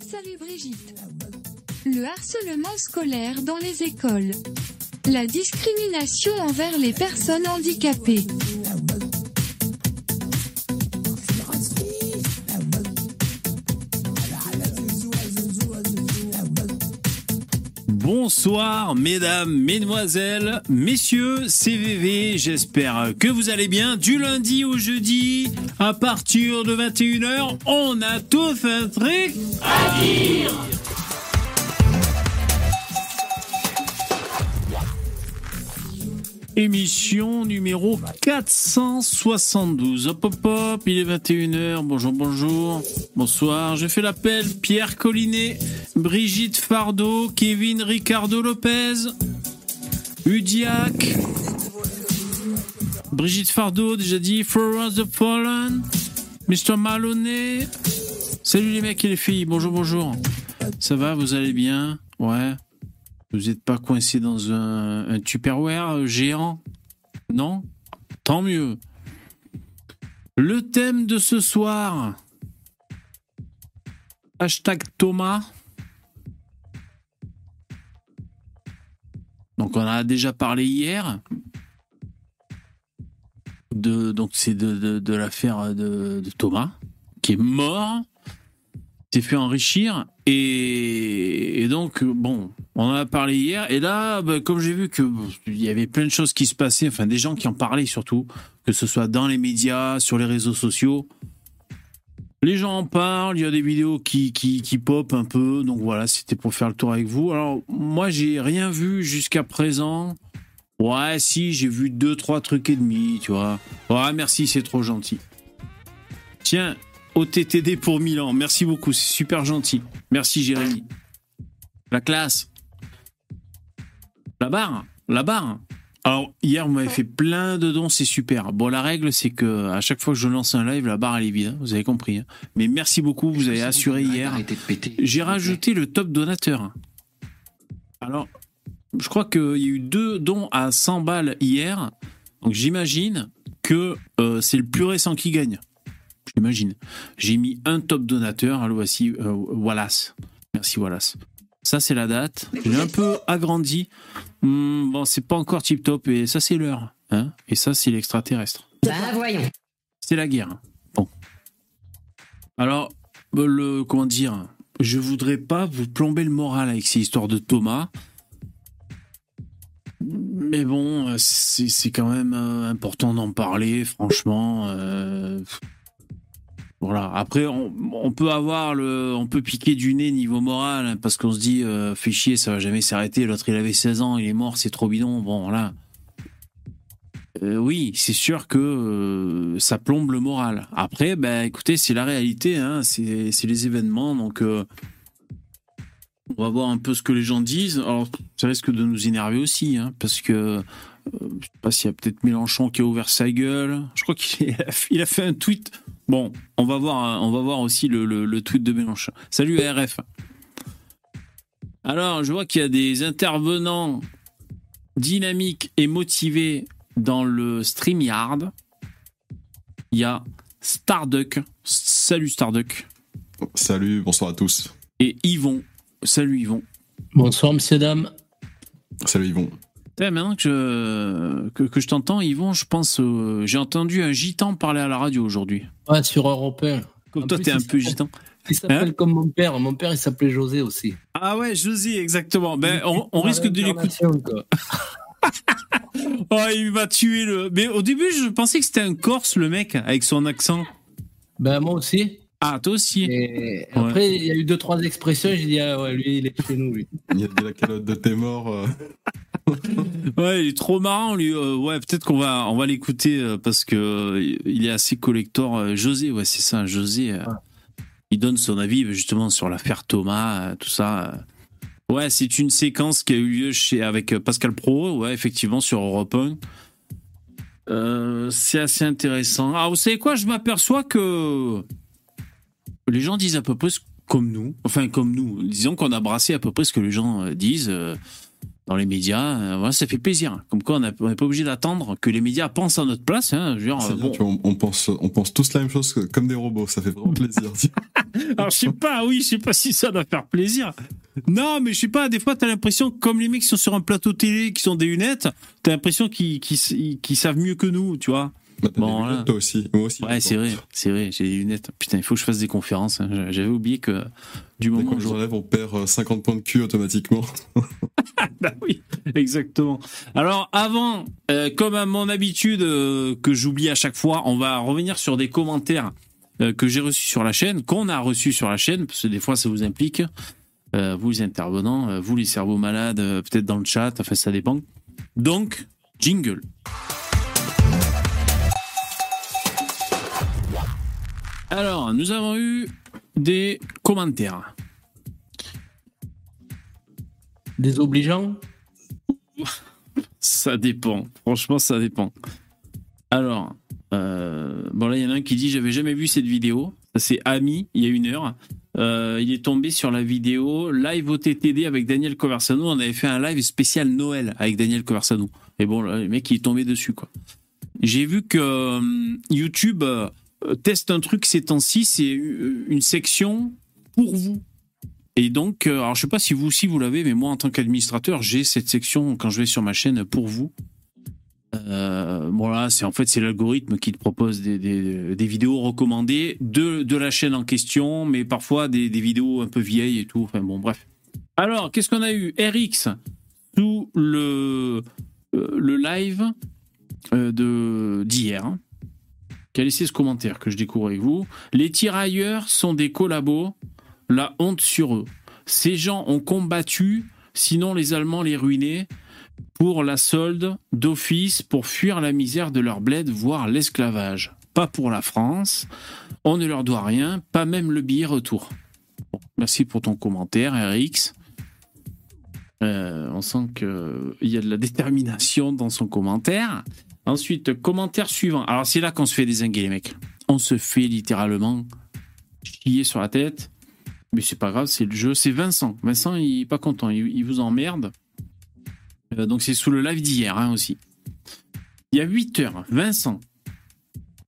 Salut Brigitte. Le harcèlement scolaire dans les écoles. La discrimination envers les personnes handicapées. Bonsoir mesdames, mesdemoiselles, messieurs, CVV, j'espère que vous allez bien. Du lundi au jeudi, à partir de 21h, on a tous un truc Émission numéro 472. Hop hop hop, il est 21h. Bonjour, bonjour. Bonsoir. Je fais l'appel. Pierre Collinet, Brigitte Fardeau, Kevin Ricardo Lopez, Udiac, Brigitte Fardeau, déjà dit, Florence the Fallen, Mr. Maloney. Salut les mecs et les filles. Bonjour, bonjour. Ça va, vous allez bien? Ouais. Vous n'êtes pas coincé dans un, un Tupperware géant? Non? Tant mieux. Le thème de ce soir. Hashtag Thomas. Donc on a déjà parlé hier. De, donc c'est de, de, l'affaire de, Thomas, qui est mort, s'est fait enrichir. Et donc, bon, on en a parlé hier. Et là, bah, comme j'ai vu que il y avait plein de choses qui se passaient, enfin des gens qui en parlaient surtout, que ce soit dans les médias, sur les réseaux sociaux. Les gens en parlent, il y a des vidéos qui, qui, qui pop un peu, donc voilà, c'était pour faire le tour avec vous. Alors, moi, j'ai rien vu jusqu'à présent. Ouais, si, j'ai vu deux, trois trucs et demi, tu vois. Ouais, merci, c'est trop gentil. Tiens, OTTD pour Milan, merci beaucoup, c'est super gentil. Merci, Jérémy. La classe. La barre, la barre. Alors, hier, vous m'avez fait plein de dons, c'est super. Bon, la règle, c'est que à chaque fois que je lance un live, la barre, elle est vide, hein, vous avez compris. hein. Mais merci beaucoup, vous avez assuré hier. J'ai rajouté le top donateur. Alors, je crois qu'il y a eu deux dons à 100 balles hier. Donc, j'imagine que euh, c'est le plus récent qui gagne. J'imagine. J'ai mis un top donateur. Alors, voici euh, Wallace. Merci, Wallace. Ça, c'est la date. J'ai un peu agrandi. Hmm, bon, c'est pas encore tip top. Et ça, c'est l'heure. Hein et ça, c'est l'extraterrestre. Bah voyons. C'est la guerre. Bon. Alors, euh, le comment dire Je voudrais pas vous plomber le moral avec ces histoires de Thomas. Mais bon, euh, c'est quand même euh, important d'en parler, franchement. euh, Voilà. Après, on, peut avoir le, on peut piquer du nez niveau moral hein, parce qu'on se dit, euh, fait chier, ça va jamais s'arrêter. L'autre, il avait 16 ans, il est mort, c'est trop bidon. Bon, voilà. Euh, oui, c'est sûr que euh, ça plombe le moral. Après, ben, écoutez, c'est la réalité, hein, c'est les événements, donc euh, on va voir un peu ce que les gens disent. Alors, ça risque de nous énerver aussi, hein, parce que je sais pas s'il y a peut-être Mélenchon qui a ouvert sa gueule. Je crois qu'il a, il a fait un tweet. Bon, on va voir, hein, on va voir aussi le, le- le tweet de Mélenchon. Salut RF. Alors, je vois qu'il y a des intervenants dynamiques et motivés dans le StreamYard. Il y a Starduck. Salut Starduck. Salut, bonsoir à tous. Et Yvon. Salut Yvon. Bonsoir, messieurs, dames. Salut Yvon. Maintenant que je, que, que je t'entends, Yvon, je pense. euh, J'ai entendu un gitan parler à la radio aujourd'hui. Ouais, sur Europe 1. Comme En toi, t'es un peu gitan. Il s'appelle Hein comme mon père. Mon père, il s'appelait José aussi. Ah ouais, Josie, exactement. Ben, on, on risque de l'écouter. Oh, il va tuer le. Mais au début, je pensais que c'était un Corse, le mec, avec son accent. Ben, moi aussi. Ah, toi aussi. Et après, il y a eu deux, trois expressions. J'ai dit, ah ouais, lui, il est chez nous, lui. Il y a de la calotte de tes morts. euh. Ouais, il est trop marrant, lui. Euh, ouais, peut-être qu'on va, on va l'écouter euh, parce que euh, il est assez collector. José, ouais, c'est ça, José. Il donne son avis justement sur l'affaire Thomas, tout ça. Ouais, c'est une séquence qui a eu lieu chez, avec Pascal Pro, ouais, effectivement, sur Europe 1. Euh, c'est assez intéressant. Ah, vous savez quoi Je m'aperçois que les gens disent à peu près ce- comme nous. Enfin, comme nous. Disons qu'on a brassé à peu près ce que les gens disent. Dans les médias. Euh, voilà, ça fait plaisir. Comme quoi, on n'est pas obligé d'attendre que les médias pensent à notre place. Hein. Euh, bon, vois, on, pense, on pense tous la même chose que- comme des robots, ça fait vraiment plaisir. Alors je sais pas, oui, je sais pas si ça doit faire plaisir. Non, mais je sais pas, des fois t'as l'impression, comme les mecs qui sont sur un plateau télé, qui sont des lunettes, t'as l'impression qu'ils savent mieux que nous, tu vois. Bah, Bon, lunettes, toi aussi. Moi aussi. Ouais, c'est vrai, c'est vrai, j'ai des lunettes. Putain, il faut que je fasse des conférences. hein. J'avais oublié que du moment où les je... enlève, on perd euh, 50 points de cul automatiquement. Bah oui, exactement. Alors avant, euh, comme à mon habitude euh, que j'oublie à chaque fois, on va revenir sur des commentaires euh, que j'ai reçus sur la chaîne, qu'on a reçus sur la chaîne, parce que des fois ça vous implique, euh, vous les intervenants, euh, vous les cerveaux malades, euh, peut-être dans le chat, enfin ça dépend. Donc, jingle. Alors, nous avons eu des commentaires. Désobligeant Ça dépend. Franchement, ça dépend. Alors, euh, bon là, il y en a un qui dit j'avais jamais vu cette vidéo. C'est Ami, il y a une heure. Euh, il est tombé sur la vidéo live OTTD avec Daniel Conversano. On avait fait un live spécial Noël avec Daniel Conversano. Et bon, là, le mec il est tombé dessus quoi. J'ai vu que euh, YouTube teste un truc ces temps-ci, c'est euh, une section pour vous. Et donc, euh, alors je sais pas si vous aussi vous l'avez, mais moi en tant qu'administrateur, j'ai cette section quand je vais sur ma chaîne pour vous. Euh, bon là, c'est en fait c'est l'algorithme qui te propose des, des, vidéos recommandées de, de la chaîne en question, mais parfois des, des vidéos un peu vieilles et tout. Enfin bon, bref. Alors, qu'est-ce qu'on a eu? RX sous le euh, le live euh, de d'hier qui a ce commentaire que je découvre avec vous. Les tirailleurs sont des collabos, la honte sur eux. Ces gens ont combattu, sinon les Allemands les ruinaient, pour la solde d'office, pour fuir la misère de leur bled, voire l'esclavage. Pas pour la France. On ne leur doit rien, pas même le billet retour. Merci pour ton commentaire, RX. Euh, on sent qu'il y a de la détermination dans son commentaire. Ensuite, commentaire suivant. Alors, c'est là qu'on se fait désinguer, les mecs. On se fait littéralement chier sur la tête. Mais c'est pas grave, c'est le jeu. C'est Vincent. Vincent, il est pas content. Il, vous emmerde. Euh, donc, c'est sous le live d'hier hein, aussi. Il y a 8 heures. Vincent.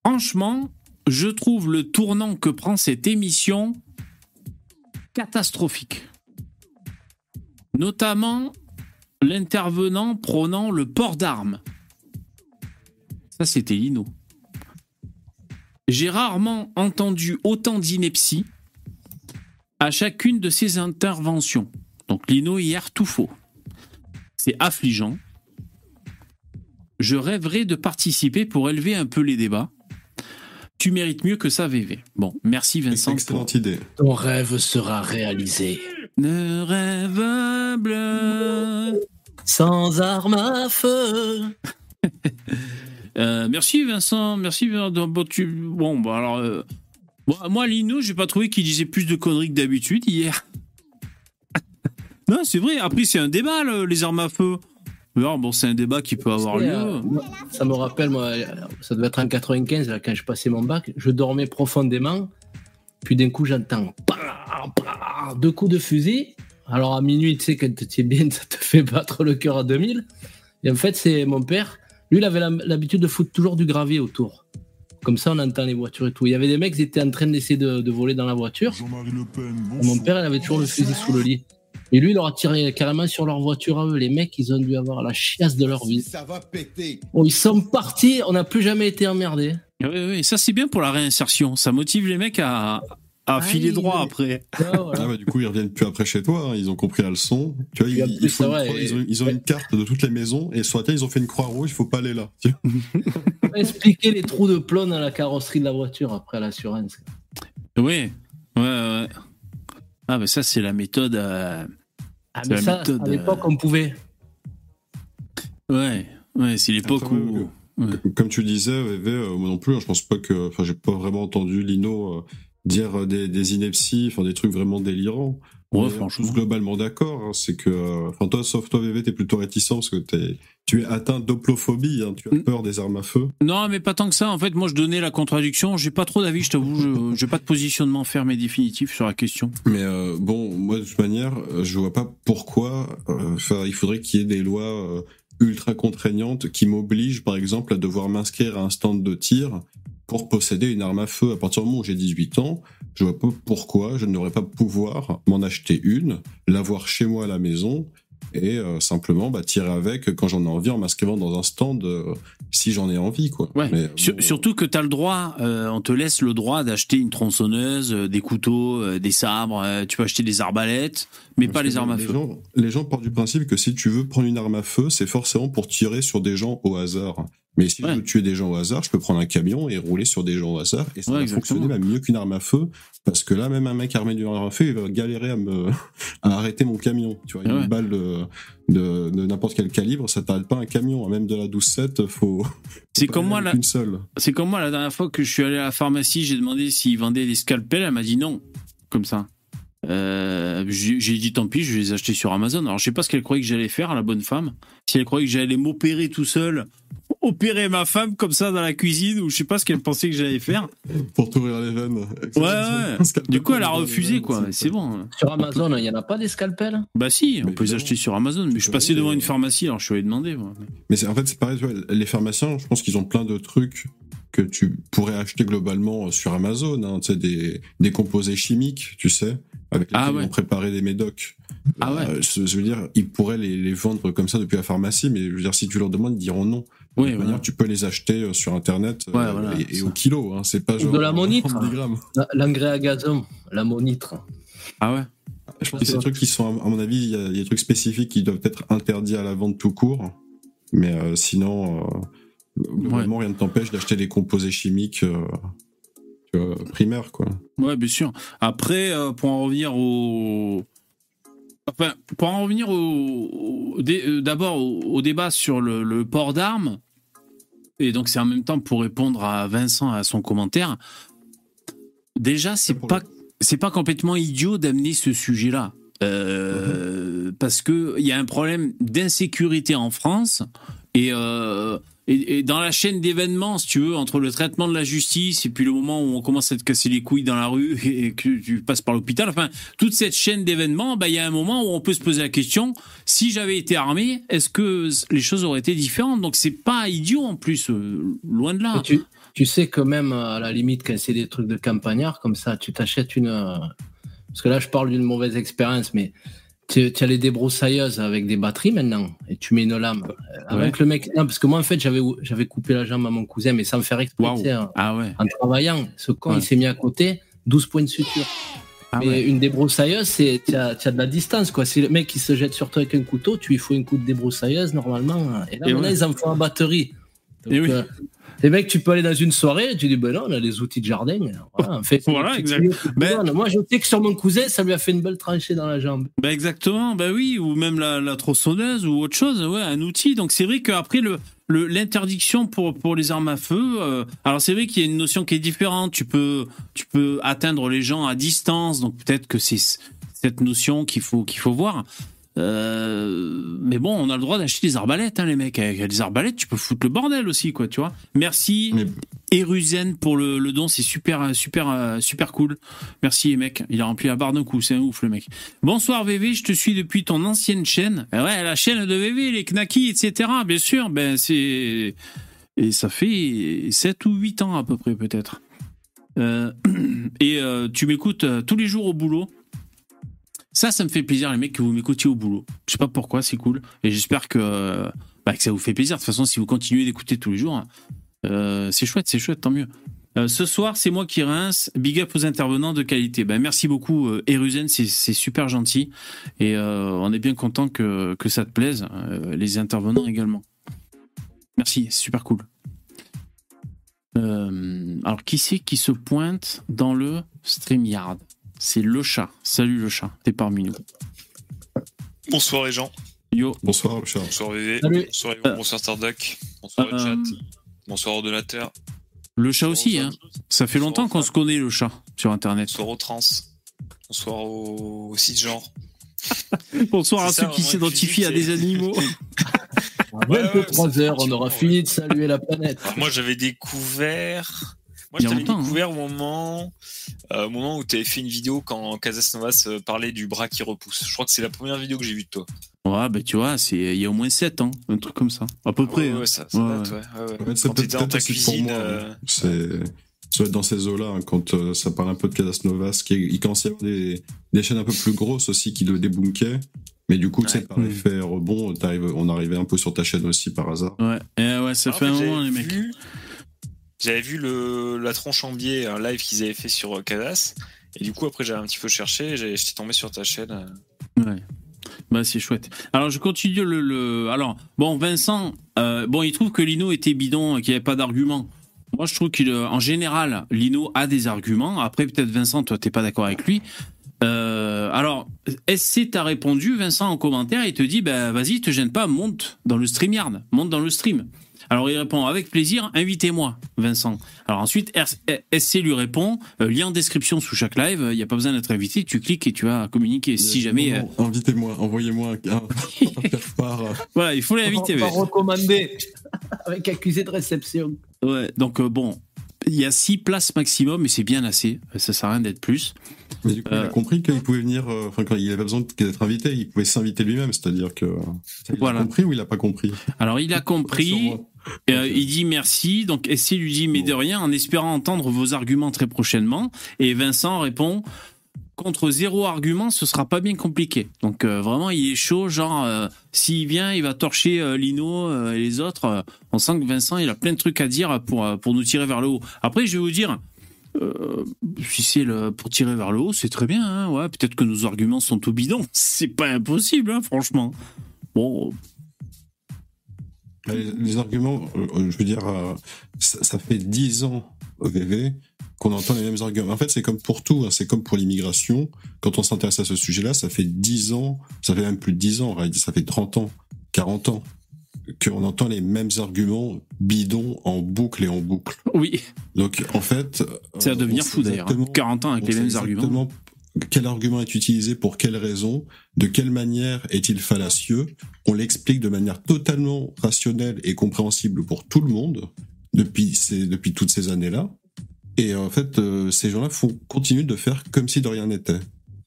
Franchement, je trouve le tournant que prend cette émission catastrophique. Notamment l'intervenant prônant le port d'armes. Ça, c'était Lino. J'ai rarement entendu autant d'ineptie à chacune de ces interventions. Donc Lino hier, tout faux. C'est affligeant. Je rêverais de participer pour élever un peu les débats. Tu mérites mieux que ça, VV. Bon, merci Vincent. pour- Excellente idée. Ton rêve sera réalisé. Ne rêve bleu. Sans arme à feu. Euh, merci Vincent, merci. Vincent. Bon, tu- bon, bah alors, euh, bon, moi Lino, j'ai pas trouvé qu'il disait plus de conneries que d'habitude hier. non, c'est vrai. Après, c'est un débat le- les armes à feu. Alors, bon, c'est un débat qui peut avoir lieu. euh, ça me rappelle, moi, ça devait être en 95, là, quand je passais mon bac. Je dormais profondément. Puis d'un coup, j'entends deux coups de fusil. Alors à minuit, tu sais, quand tu es bien, ça te fait battre le cœur à 2000. Et en fait, c'est mon père. Lui, il avait l'habitude de foutre toujours du gravier autour. Comme ça, on entend les voitures et tout. Il y avait des mecs qui étaient en train d'essayer de, de voler dans la voiture. Le Pen, mon père, il avait toujours le fusil sous le lit. Et lui, il leur a tiré carrément sur leur voiture à eux. Les mecs, ils ont dû avoir la chiasse de leur vie. Ça va péter. Bon, ils sont partis, on n'a plus jamais été emmerdés. Oui, oui, ça c'est bien pour la réinsertion. Ça motive les mecs à Ah, filer oui, droit après. Ah, voilà. Ah bah, du coup, ils reviennent plus après chez toi. hein. Ils ont compris la leçon. Tu vois, ils, plus, il faut c'est une vrai, croix- et- ils, ont, ils ont une carte de toutes les maisons et laquelle ils ont fait une croix rouge. Il faut pas aller là. Expliquer les trous de plomb dans la carrosserie de la voiture après l'assurance. Oui, ouais, ouais. Ah, mais ça c'est la méthode. euh, Ah, C'est mais la ça, méthode, à l'époque, euh, on pouvait. Ouais, ouais, c'est l'époque Après, où. Ouais. Comme tu disais, VV, euh, moi non plus, hein, je pense pas que. Enfin, j'ai pas vraiment entendu Lino euh, dire euh, des, des inepties, enfin des trucs vraiment délirants. Ouais, franchement. tous globalement d'accord. hein, c'est que. euh, Enfin, toi, sauf toi, VV, t'es plutôt réticent parce que t'es, tu es atteint d'oplophobie. hein, tu as Mm. peur des armes à feu. Non, mais pas tant que ça. En fait, moi, je donnais la contradiction. J'ai pas trop d'avis, je t'avoue. Je j'ai pas de positionnement ferme et définitif sur la question. Mais euh, bon, moi de toute manière, euh, je vois pas pourquoi. euh, il faudrait qu'il y ait des lois euh, ultra contraignantes qui m'obligent, par exemple, à devoir m'inscrire à un stand de tir pour posséder une arme à feu. À partir du moment où j'ai 18 ans, je vois pas pourquoi je ne devrais pas pouvoir m'en acheter une, l'avoir chez moi à la maison et euh, simplement bah, tirer avec quand j'en ai envie en m'inscrivant dans un stand euh, si j'en ai envie quoi. Ouais. Mais, Sur- bon, surtout que tu as le droit, euh, on te laisse le droit d'acheter une tronçonneuse, euh, des couteaux, euh, des sabres, euh, tu peux acheter des arbalètes, mais pas les armes à les feu. Gens, les gens partent du principe que si tu veux prendre une arme à feu, c'est forcément pour tirer sur des gens au hasard. Mais si Ouais. je veux tuer des gens au hasard, je peux prendre un camion et rouler sur des gens au hasard. Et ça Ouais, va exactement. fonctionner même mieux qu'une arme à feu. Parce que là, même un mec armé d'une arme à feu, il va galérer à me, à arrêter mon camion. Tu vois, ouais. une balle de, de, de n'importe quel calibre, ça t'arrête pas un camion. Même de la 12-7, faut. C'est faut comme moi seule. C'est comme moi la dernière fois que je suis allé à la pharmacie, j'ai demandé s'ils vendaient des scalpels, elle m'a dit non, comme ça. Euh, j'ai j'ai dit tant pis, je vais les acheter sur Amazon. Alors je sais pas ce qu'elle croyait que j'allais faire, la bonne femme. Si elle croyait que j'allais m'opérer tout seul, opérer ma femme comme ça dans la cuisine, ou je sais pas ce qu'elle pensait que j'allais faire. Pour t'ouvrir les veines. Ouais, ouais. Du coup, elle a refusé quoi. C'est bon. Sur Amazon, il n'y en a pas des scalpels Bah si, on Mais peut les acheter sur Amazon. Mais je suis passé Ouais, devant une pharmacie, alors je suis allé demander. moi. Mais en fait, c'est pareil, tu vois, les pharmaciens, je pense qu'ils ont plein de trucs que tu pourrais acheter globalement sur Amazon, hein, tu sais, des, des composés chimiques, tu sais, avec lesquels Ah ouais. ils ont préparé des médocs. Ah ouais. Euh, je, je veux dire, ils pourraient les, les vendre comme ça depuis la pharmacie, mais je veux dire, si tu leur demandes, ils diront non. Toute voilà. manière, tu peux les acheter euh, sur Internet euh, voilà, et, au kilo, hein, c'est pas genre de l'ammonitre. 10 grammes. La- L'engrais à gazon, l'ammonitre. Ah ouais. Je pense que c'est des trucs qui sont, à mon avis, il y, a il y a des trucs spécifiques qui doivent être interdits à la vente tout court. Mais euh, sinon, euh, globalement, rien ne t'empêche d'acheter des composés chimiques euh, primaires, quoi. Ouais, bien sûr. Après, euh, pour en revenir au. Enfin, pour en revenir au. euh, D'abord au, au débat sur le, le port d'armes, et donc c'est en même temps pour répondre à Vincent à son commentaire. Déjà, c'est pas, c'est pas complètement idiot d'amener ce sujet-là. Euh, Parce que il y a un problème d'insécurité en France et, euh, et, dans la chaîne d'événements, si tu veux, entre le traitement de la justice et puis le moment où on commence à te casser les couilles dans la rue et que tu passes par l'hôpital, enfin, toute cette chaîne d'événements, bah, il y a un moment où on peut se poser la question si j'avais été armé, est-ce que les choses auraient été différentes? Donc c'est pas idiot en plus, euh, loin de là. Tu, sais que même à la limite, quand c'est des trucs de campagnard comme ça, tu t'achètes une. euh, Parce que là, je parle d'une mauvaise expérience, mais tu, tu as les débroussailleuses avec des batteries maintenant, et tu mets une lame. Euh, Avec le mec. Non, parce que moi, en fait, j'avais j'avais coupé la jambe à mon cousin, mais sans me faire exprès. Ah ouais. en travaillant, ce con, Ouais. il s'est mis à côté, 12 points de suture. Ah mais ouais. une débroussailleuse, c'est tu as, as de la distance. quoi. Si le mec il se jette sur toi avec un couteau, tu lui faut une coup de débroussailleuse normalement. Et là, Et maintenant, ouais. ils en font en batterie. Donc, Et oui. euh, les mecs, tu peux aller dans une soirée, et tu dis, ben non, on a des outils de jardin. Voilà, en fait, Voilà, tu- exact. tu- tu- Ben- Moi, je sais que sur mon cousin, ça lui a fait une belle tranchée dans la jambe. Bah exactement, bah oui, ou même la, la tronçonneuse ou autre chose, ouais, un outil. Donc c'est vrai qu'après le l'interdiction pour pour les armes à feu, euh, alors c'est vrai qu'il y a une notion qui est différente. Tu peux tu peux atteindre les gens à distance, donc peut-être que c'est cette notion qu'il faut qu'il faut voir. Euh, mais bon, on a le droit d'acheter des arbalètes, hein, les mecs. Avec les arbalètes, tu peux foutre le bordel aussi, quoi, tu vois. Merci. Mais Eruzen pour le, le don, c'est super, super, euh, super cool. Merci, mec. Il a rempli la barre d'un coup, c'est un ouf, le mec. Bonsoir, VV, je te suis depuis ton ancienne chaîne. Eh ouais, la chaîne de VV, les knackis, etc. Bien sûr, ben c'est. Et ça fait 7 ou 8 ans à peu près, peut-être. Euh, et euh, tu m'écoutes euh, tous les jours au boulot. Ça, ça me fait plaisir, les mecs, que vous m'écoutiez au boulot. Je sais pas pourquoi, c'est cool. Et j'espère que, euh, bah, ça vous fait plaisir. De toute façon, si vous continuez d'écouter tous les jours, hein, euh, c'est chouette, c'est chouette, tant mieux. Euh, ce soir, c'est moi qui rince. Big up aux intervenants de qualité. Ben, merci beaucoup, Eruzen, c'est super gentil. Et on est bien content que, que ça te plaise. les intervenants également. Merci, c'est super cool. Alors, qui c'est qui se pointe dans le StreamYard? C'est le chat. Salut le chat, t'es parmi nous. Bonsoir les gens, Yo, bonsoir, le chat. bonsoir VV, Salut. bonsoir, Euh, bonsoir Starduck, bonsoir le euh, chat, bonsoir ordinateur, le chat aussi, hein. Ça fait longtemps qu'on se connaît, le chat, sur Internet. bonsoir aux trans, bonsoir aux, aux cisgenres. Bonsoir à ceux ça, qui s'identifient à des animaux. Ouais, ouais, 23 c'est heures, on aura ouais. fini de saluer la planète. Alors, moi j'avais découvert, moi je t'avais longtemps, hein. découvert au moment, euh, au moment où tu avais fait une vidéo quand Casas Novas euh, parlait du bras qui repousse. Je crois que c'est la première vidéo que j'ai vue de toi. Ouais, bah tu vois, c'est il y a au moins 7 ans, un truc comme ça. À peu Ah près. ouais, hein. ouais, ça, ça Ouais, date, ouais. ouais, ouais, ouais. Quand dans ta cuisine, euh, hein. C'est ça doit être dans ces eaux-là, hein, quand euh, ça parle un peu de Cadasnovas, qui il commence à y avoir des, des chaînes un peu plus grosses aussi qui le débunkaient. Mais du coup, tu sais, Ouais. par effet rebond, t'arrives- on arrivait un peu sur ta chaîne aussi par hasard. Ouais, Eh ouais, ça en fait un moment, les mecs. J'avais vu la tronche en biais, un live qu'ils avaient fait sur euh, Cadas. Et du coup, après, j'avais un petit peu cherché et j'étais tombé sur ta chaîne. euh. Ouais. Bah, c'est chouette. Alors, je continue le. Alors, bon, Vincent, euh, bon, il trouve que Lino était bidon, qu'il n'y avait pas d'argument. Moi, je trouve qu'en général, Lino a des arguments. Après, peut-être Vincent, toi, t'es pas d'accord avec lui. Euh, alors, SC t'a répondu, Vincent, en commentaire, il te dit, bah, vas-y, te gêne pas, monte dans le StreamYard, monte dans le stream. Alors, il répond, avec plaisir, invitez-moi, Vincent. Alors ensuite, SC lui répond, euh, lien en description sous chaque live, il n'y a pas besoin d'être invité, tu cliques et tu vas communiquer. Si jamais... euh, Invitez-moi, envoyez-moi un, euh, Voilà, il faut l'inviter. Pas ouais. recommandé avec accusé de réception. Ouais, donc euh, bon, il y a six places maximum, mais c'est bien assez. Ça sert à rien d'être plus. Mais du coup, il Euh. a compris qu'il pouvait venir, euh, enfin, quand il avait besoin d'être invité, il pouvait s'inviter lui-même, c'est-à-dire que. Il Voilà. a compris ou il a pas compris? Alors il a compris, euh, il dit merci, donc SC lui dit mais de rien, en espérant entendre vos arguments très prochainement. Et Vincent répond contre zéro argument, ce sera pas bien compliqué. Donc euh, vraiment, il est chaud, genre euh, s'il vient, il va torcher euh, Lino et les autres. On sent que Vincent, il a plein de trucs à dire pour pour nous tirer vers le haut. Après, je vais vous dire. si c'est pour tirer vers le haut, c'est très bien. Hein, ouais, peut-être que nos arguments sont tout bidons. C'est pas impossible, hein, franchement. Bon, Les, arguments, je veux dire, ça, fait dix ans au VV qu'on entend les mêmes arguments. En fait, c'est comme pour tout, hein, c'est comme pour l'immigration. Quand on s'intéresse à ce sujet-là, ça fait dix ans, ça fait même plus de dix ans, en réalité, ça fait 30 ans, 40 ans qu'on entend les mêmes arguments bidons en boucle et en boucle. oui. Donc, en fait... C'est à devenir fou d'ailleurs. hein. exactement- 40 ans avec les mêmes arguments. Quel argument est utilisé pour quelle raison De quelle manière est-il fallacieux On l'explique de manière totalement rationnelle et compréhensible pour tout le monde depuis, ces, depuis toutes ces années-là. Et en fait, euh, ces gens-là font continuent de faire comme si de rien n'était.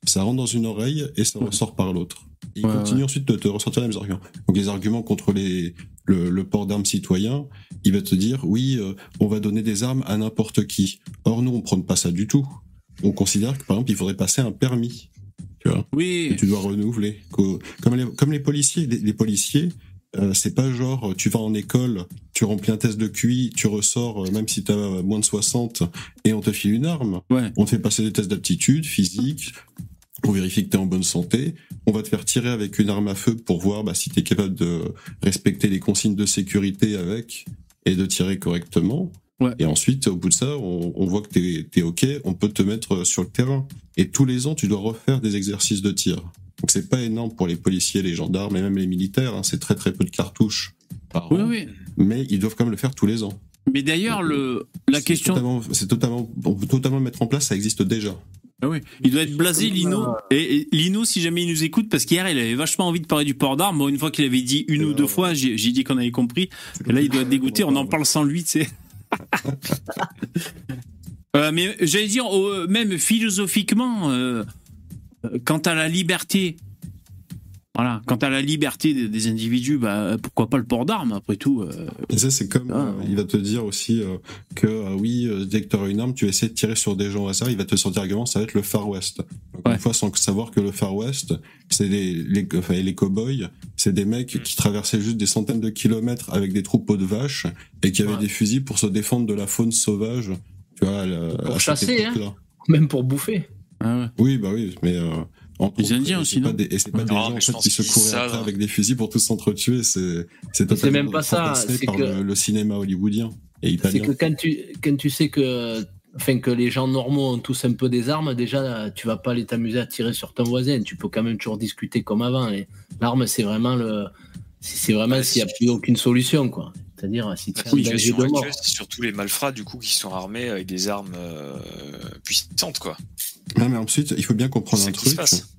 Ça rentre dans une oreille et ça ressort par l'autre. Ils Ouais, continuent ensuite de te ressortir les mêmes arguments. Donc les arguments contre les, le, le port d'armes citoyen, il va te dire oui, euh, on va donner des armes à n'importe qui. Or nous, on prône pas ça du tout. On considère que par exemple, il faudrait passer un permis. Tu vois, que Oui. tu dois renouveler. Comme les, comme les policiers, les, les policiers, euh, c'est pas genre tu vas en école, tu remplis un test de QI, tu ressors euh, même si t'as moins de 60 et on te file une arme. Ouais. On te fait passer des tests d'aptitude physique, on vérifie que tu es en bonne santé, on va te faire tirer avec une arme à feu pour voir bah, si tu es capable de respecter les consignes de sécurité avec et de tirer correctement. Ouais. Et ensuite, au bout de ça, on, on voit que tu es, OK, on peut te mettre sur le terrain. Et tous les ans, tu dois refaire des exercices de tir. Donc c'est pas énorme pour les policiers, les gendarmes et même les militaires, hein, c'est très très peu de cartouches par Oui, an, oui. mais ils doivent quand même le faire tous les ans. Mais d'ailleurs, le, la question. C'est totalement, on peut totalement le mettre en place, ça existe déjà. Ah oui. Il doit être blasé, Lino. Et, et Lino, si jamais il nous écoute, parce qu'hier, il avait vachement envie de parler du port d'armes. Une fois qu'il avait dit une ou deux fois, j'ai j'ai dit qu'on avait compris. Et là, il doit être dégoûté. On en parle sans lui, tu sais. Euh, mais j'allais dire, même philosophiquement, euh, euh, quant à la liberté, voilà, quant à la liberté des, des individus, bah, pourquoi pas le port d'armes, après tout. euh, Et ça, c'est comme, Ah, euh, il va te dire aussi euh, que euh, oui, euh, dès que tu auras une arme, tu vas essayer de tirer sur des gens au hasard, il va te sortir argument, ça va être le Far West. Donc, Ouais. Une fois, sans savoir que le Far West, c'est les, les, enfin, les cow-boys, c'est des mecs qui traversaient juste des centaines de kilomètres avec des troupeaux de vaches et qui avaient Ouais. des fusils pour se défendre de la faune sauvage. Tu vois, à la- Pour à chasser, hein. Même pour bouffer. ah ouais. Oui, bah oui, mais entre Les Indiens et aussi, c'est pas non des- Et c'est pas des Non, gens en fait, qui se couraient après avec des fusils pour tous s'entretuer. C'est c'est c'est même pas ça, c'est par que- le, le cinéma hollywoodien et C'est italien. que quand tu, quand tu sais que, enfin, que les gens normaux ont tous un peu des armes, déjà, tu vas pas aller t'amuser à tirer sur ton voisin. Tu peux quand même toujours discuter comme avant. Et l'arme, c'est vraiment le, c'est c'est vraiment s'il n'y a c'est- plus aucune solution, quoi. C'est-à-dire, si tu actuelle, c'est surtout les malfrats du coup qui sont armés avec des armes euh, puissantes quoi. Non, mais ensuite, il faut bien comprendre un truc. passe.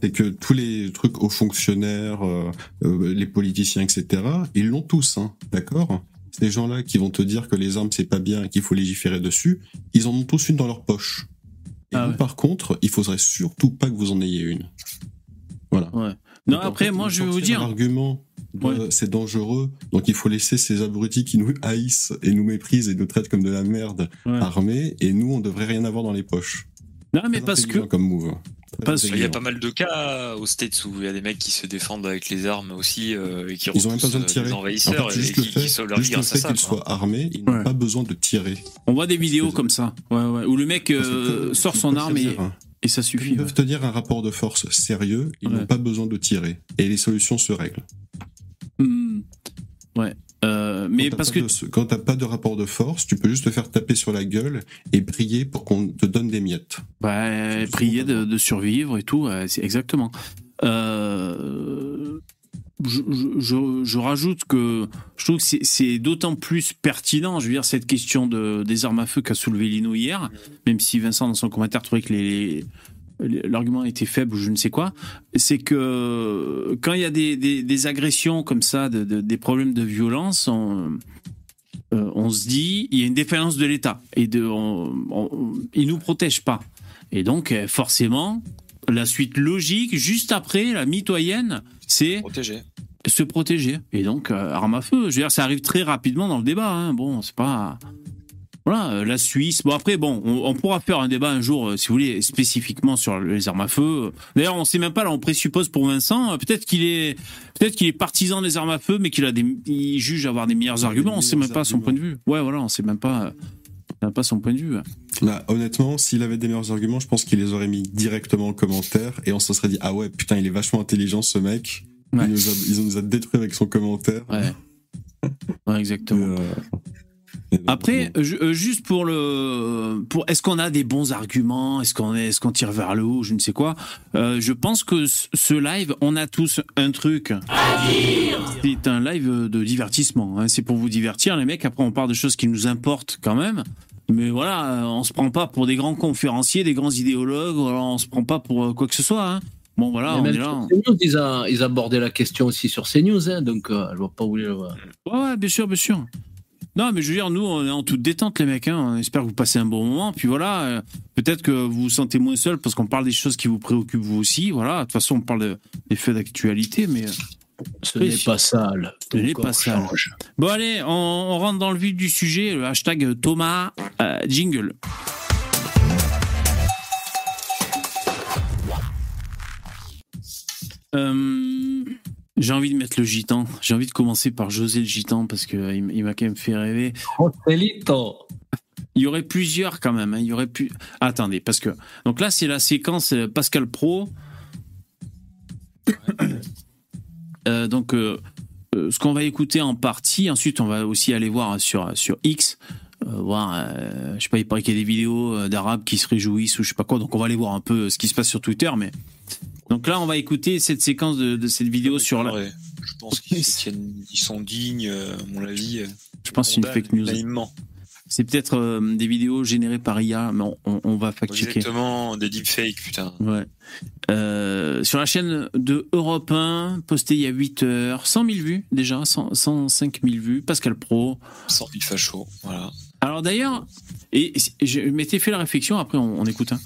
C'est que tous les trucs aux fonctionnaires, euh, euh, les politiciens, etc., ils l'ont tous, hein, d'accord? Ces gens-là qui vont te dire que les armes c'est pas bien et qu'il faut légiférer dessus, ils en ont tous une dans leur poche. Et Ah vous, ouais. par contre, il faudrait surtout pas que vous en ayez une. Voilà. Ouais. Non, Donc, en après, fait, moi, je vais vous dire. L'argument, de Ouais. c'est dangereux, donc il faut laisser ces abrutis qui nous haïssent et nous méprisent et nous traitent comme de la merde Ouais. armés, et nous, on devrait rien avoir dans les poches. Non, mais Très parce que. comme move. Très parce- Il y a pas mal de cas aux States où il y a des mecs qui se défendent avec les armes aussi euh, et qui Ils ont même pas besoin de repoussent, tirer. euh, les En envahisseurs fait, et juste le fait, qui sauvent leur vie juste le grâce à fait ça. qu'ils quoi. soient armés, ils n'ont Ouais. pas besoin de tirer. On voit des vidéos comme ça. Ouais, ouais. Où le mec euh, que- sort ils son arme et, hein, et ça suffit. Ils peuvent te dire un rapport de force sérieux, ils Ouais. n'ont pas besoin de tirer. Et les solutions se règlent. Hmm. Ouais. Euh, mais Quand parce que. de- quand t'as pas de rapport de force, tu peux juste te faire taper sur la gueule et prier pour qu'on te donne des miettes. Bah, prier de, de survivre et tout, exactement. Euh, je, je- je- rajoute que je trouve que c'est- d'autant plus pertinent, je veux dire, cette question de, des armes à feu qu'a soulevé Lino hier, même si Vincent, dans son commentaire, trouvait que les- l'argument était faible ou je ne sais quoi, c'est que quand il y a des, des- des agressions comme ça, de- de- des problèmes de violence, on, euh, on se dit, il y a une défaillance de l'État et de, on, on- il nous protège pas. Et donc, euh, forcément, la suite logique, juste après, la mitoyenne, c'est Protégé. se protéger. Et donc, euh, arme à feu. Je veux dire, ça arrive très rapidement dans le débat. hein. Bon, c'est pas. Voilà, euh, la Suisse. Bon, après, bon, on, on pourra faire un débat un jour, euh, si vous voulez, spécifiquement sur les armes à feu. D'ailleurs, on sait même pas, là, on présuppose pour Vincent, euh, peut-être qu'il est, peut-être qu'il est partisan des armes à feu, mais qu'il a des, il juge avoir des meilleurs Des arguments. On sait même pas son point de vue. Ouais, voilà, on sait même pas, euh, on sait même pas son point de vue. Là, honnêtement, s'il avait des meilleurs arguments, je pense qu'il les aurait mis directement en commentaire et on se serait dit ah ouais putain il est vachement intelligent ce mec. Ouais. Il, nous a, il nous a détruit avec son commentaire. Ouais. Ouais, exactement. Après, euh, juste pour le, pour, est-ce qu'on a des bons arguments? Est-ce qu'on est, est-ce qu'on tire vers le haut? Je ne sais quoi. Euh, je pense que ce ce live, on a tous un truc. C'est un live de divertissement. hein. C'est pour vous divertir, les mecs. Après, on parle de choses qui nous importent quand même. Mais voilà, euh, on se prend pas pour des grands conférenciers, des grands idéologues. On se prend pas pour quoi que ce soit. hein. Bon, voilà, on est là. CNews, ils, a- ils abordaient la question aussi sur CNews, hein, donc euh, je vois pas où il est. ouais. Ouais, ouais, bien sûr, bien sûr. Non, mais je veux dire, nous, on est en toute détente, les mecs. Hein. On espère que vous passez un bon moment. Puis voilà, euh, peut-être que vous vous sentez moins seul parce qu'on parle des choses qui vous préoccupent vous aussi. Voilà, de toute façon, on parle de- des faits d'actualité, mais. euh, Ce n'est pas sale. Ce n'est pas sale. Bon, allez, on, on rentre dans le vif du sujet. Le hashtag Thomas euh, Jingle. Euh, J'ai envie de mettre le gitan. J'ai envie de commencer par José le gitan parce qu'il il m'a quand même fait rêver. Joselito. Il y aurait plusieurs quand même. hein. Il y aurait pu. Attendez, parce que donc là c'est la séquence euh, Pascal Pro. Euh, donc euh, euh, ce qu'on va écouter en partie. Ensuite, on va aussi aller voir sur sur X. euh, voir, euh, je sais pas, il paraît qu'il y a des vidéos euh, d'arabes qui se réjouissent ou je sais pas quoi. Donc on va aller voir un peu ce qui se passe sur Twitter. Mais donc là, on va écouter cette séquence de, de cette vidéo sur la. Ouais, Je pense qu'ils sont dignes, euh, à mon avis. euh, Je pense c'est une fake news. C'est peut-être euh, des vidéos générées par IA, mais on, on- on va fact-checker. Exactement, des deepfakes, putain. Ouais. Euh, sur la chaîne de Europe 1, posté il y a 8 heures, 100 000 vues déjà, 100 105 000 vues, Pascal Pro. 100 000 fachos, voilà. Alors d'ailleurs, et je m'étais fait la réflexion, après on, on écoute. hein.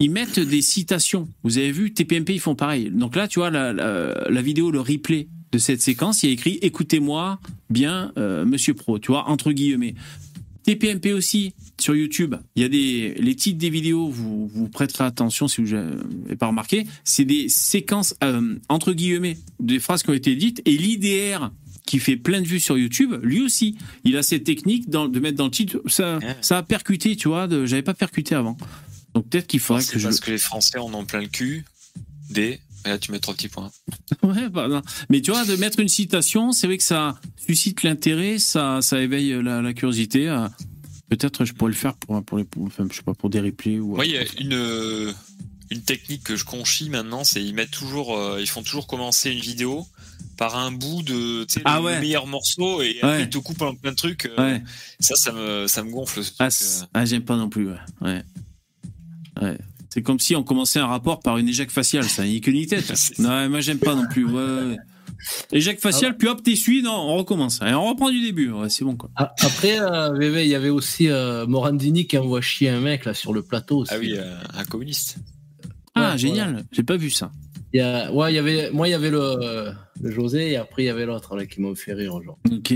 Ils mettent des citations. Vous avez vu, TPMP, ils font pareil. Donc là, tu vois, la, la- la vidéo, le replay de cette séquence, il y a écrit Écoutez-moi bien, euh, monsieur Pro, tu vois, entre guillemets. TPMP aussi, sur YouTube, il y a des les titres des vidéos, vous, vous prêterez attention si vous n'avez pas remarqué, c'est des séquences, euh, entre guillemets, des phrases qui ont été dites, et l'IDR qui fait plein de vues sur YouTube, lui aussi, il a cette technique dans- de mettre dans le titre, ça, Ouais. ça a percuté, tu vois, j'avais pas percuté avant. Donc peut-être qu'il faudrait que je... parce que les Français en ont plein le cul. Des. Et là, tu mets trois petits points. Ouais, bah, non. Mais tu vois, de mettre une citation, c'est vrai que ça suscite l'intérêt, ça, ça éveille la, la curiosité. euh, Peut-être je pourrais le faire pour, pour les, pour- enfin, je sais pas, pour des replays ou. Moi, il y a une, euh, une technique que je conchis maintenant, c'est ils mettent toujours, euh, ils font toujours commencer une vidéo par un bout de, Ah le, ouais. le meilleur morceau et Ouais. ils te coupent en plein de trucs. euh, Ouais. Ça, ça me, ça me gonfle. ce Ah, truc, euh. ah, j'aime pas non plus. Ouais. Ouais. C'est comme si on commençait un rapport par une éjecte faciale, ça n'y que ni tête. Non, moi j'aime pas non plus. Ouais, faciale, puis hop, t'essuies, non, on recommence. Et on reprend du début, ouais, c'est bon quoi. Ah, Après, euh, il y avait aussi euh, Morandini qui envoie chier un mec là sur le plateau. Aussi. Ah oui, euh, un communiste. Ah, Ouais, génial, j'ai pas vu ça. Il y a, ouais, il y avait, moi, il y avait le, le José et après, il y avait l'autre là, qui m'ont fait rire. Genre. Ok.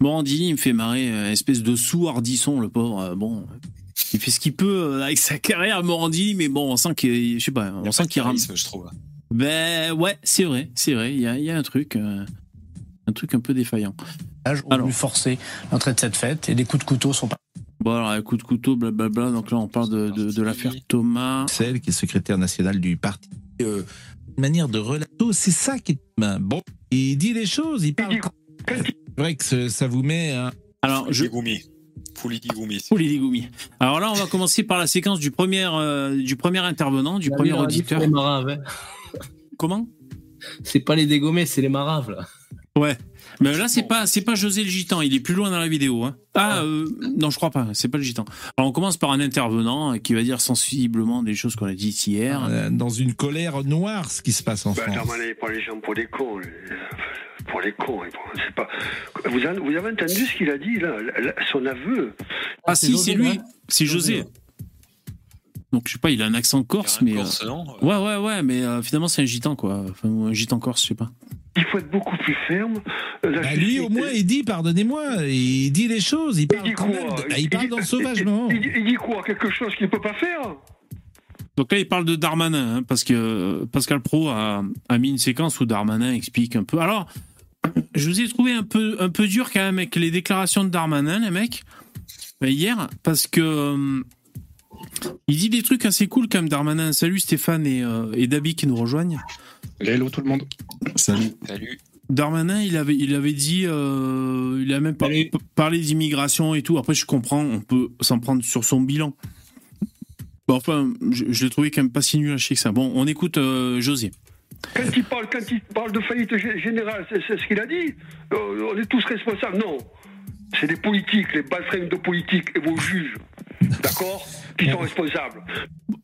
Morandini, il me fait marrer, espèce de sous-hardisson, le pauvre. Bon, il fait ce qu'il peut euh, avec sa carrière, Morandini, mais bon, on sent qu'il, je sais pas, on sent qu'il rame. je trouve. Ben ouais, c'est vrai, c'est vrai. Il y a, il y a un truc, euh, un truc un peu défaillant. ont Alors. voulu forcer l'entrée de cette fête et des coups de couteau sont pas. Bon alors, un coup de couteau, blablabla. Donc là, on parle de, de, de l'affaire Thomas. Celle qui est secrétaire national du parti. Euh, une manière de relato, c'est ça qui est ben, bon. Il dit les choses, il parle. C'est vrai que ce- ça vous met. hein, Alors, je, Goumi. Foulidi Goumi. Oh, les Goumi. Alors là, on va commencer par la séquence du premier, euh, du premier intervenant, du La premier auditeur. c'est Les maraves, hein. Comment? C'est pas les dégommés, c'est les maraves là. Ouais. Mais là, c'est pas, c'est pas José le gitan. Il est plus loin dans la vidéo. Hein. Ah, euh, non, je crois pas. C'est pas le gitan. Alors, on commence par un intervenant euh, qui va dire sensiblement des choses qu'on a dites hier. dans une colère noire ce qui se passe en Bah, France. Les gens pour des cons. Pour les cons. C'est pas... vous, avez, vous avez entendu ce qu'il a dit, là Son aveu. Ah, si, c'est lui. C'est José. Donc, je sais pas, il a un accent corse, mais. euh, Corse, Ouais, ouais, ouais, mais euh, finalement, c'est un gitan, quoi. Enfin, un gitan corse, je sais pas. Il faut être beaucoup plus ferme. Euh, Bah, lui, au moins, il dit pardonnez-moi, il dit les choses, il Il parle dit quand quoi même. de- Il parle dans le sauvagement. Il, il- il dit quoi Quelque chose qu'il ne peut pas faire Donc là, il parle de Darmanin, hein, parce que Pascal Pro a, a mis une séquence où Darmanin explique un peu. Alors, je vous ai trouvé un peu, un peu dur quand même avec les déclarations de Darmanin, les mecs, hier, parce que euh, il dit des trucs assez cool quand même, Darmanin. Salut Stéphane et, euh, et Dabi qui nous rejoignent. Hello tout le monde. Salut. Salut. Darmanin, il avait, il avait dit, euh, il a même par- Salut. parlé d'immigration et tout. Après, je comprends, on peut s'en prendre sur son bilan. Bon, enfin, je, je l'ai trouvé quand même pas si nul à chier que ça. Bon, on écoute euh, José. Quand il parle, quand il parle de faillite gé- générale, c'est c'est ce qu'il a dit. Euh, on est tous responsables. Non. C'est les politiques, les baltringues de politique et vos juges, d'accord, qui sont responsables.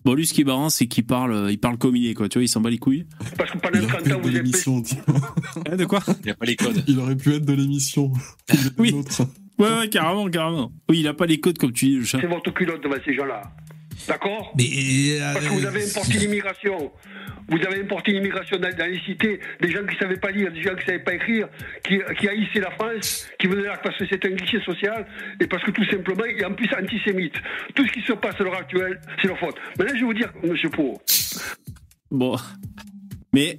Bon, lui, ce qui est marrant, c'est qu'il parle, euh, il parle comme il est, quoi. Tu vois, il s'en bat les couilles. Parce que pendant Il aurait 30 pu ans, être de vous avez. Hein, de quoi Il n'y a pas les codes. Il aurait pu être de l'émission. Oui. ouais, carrément, carrément. Oui, il a pas les codes, comme tu dis, le chat. c'est votre culotte devant ces gens-là. D'accord Mais, euh, Parce que vous avez importé l'immigration. Vous avez importé l'immigration dans, dans les cités, des gens qui ne savaient pas lire, des gens qui ne savaient pas écrire, qui, qui haïssaient la France, qui venaient là parce que c'est un guichet social et parce que tout simplement, il est en plus antisémite. Tout ce qui se passe à l'heure actuelle, c'est leur faute. Maintenant, je vais vous dire, monsieur Pau, Bon. Mais,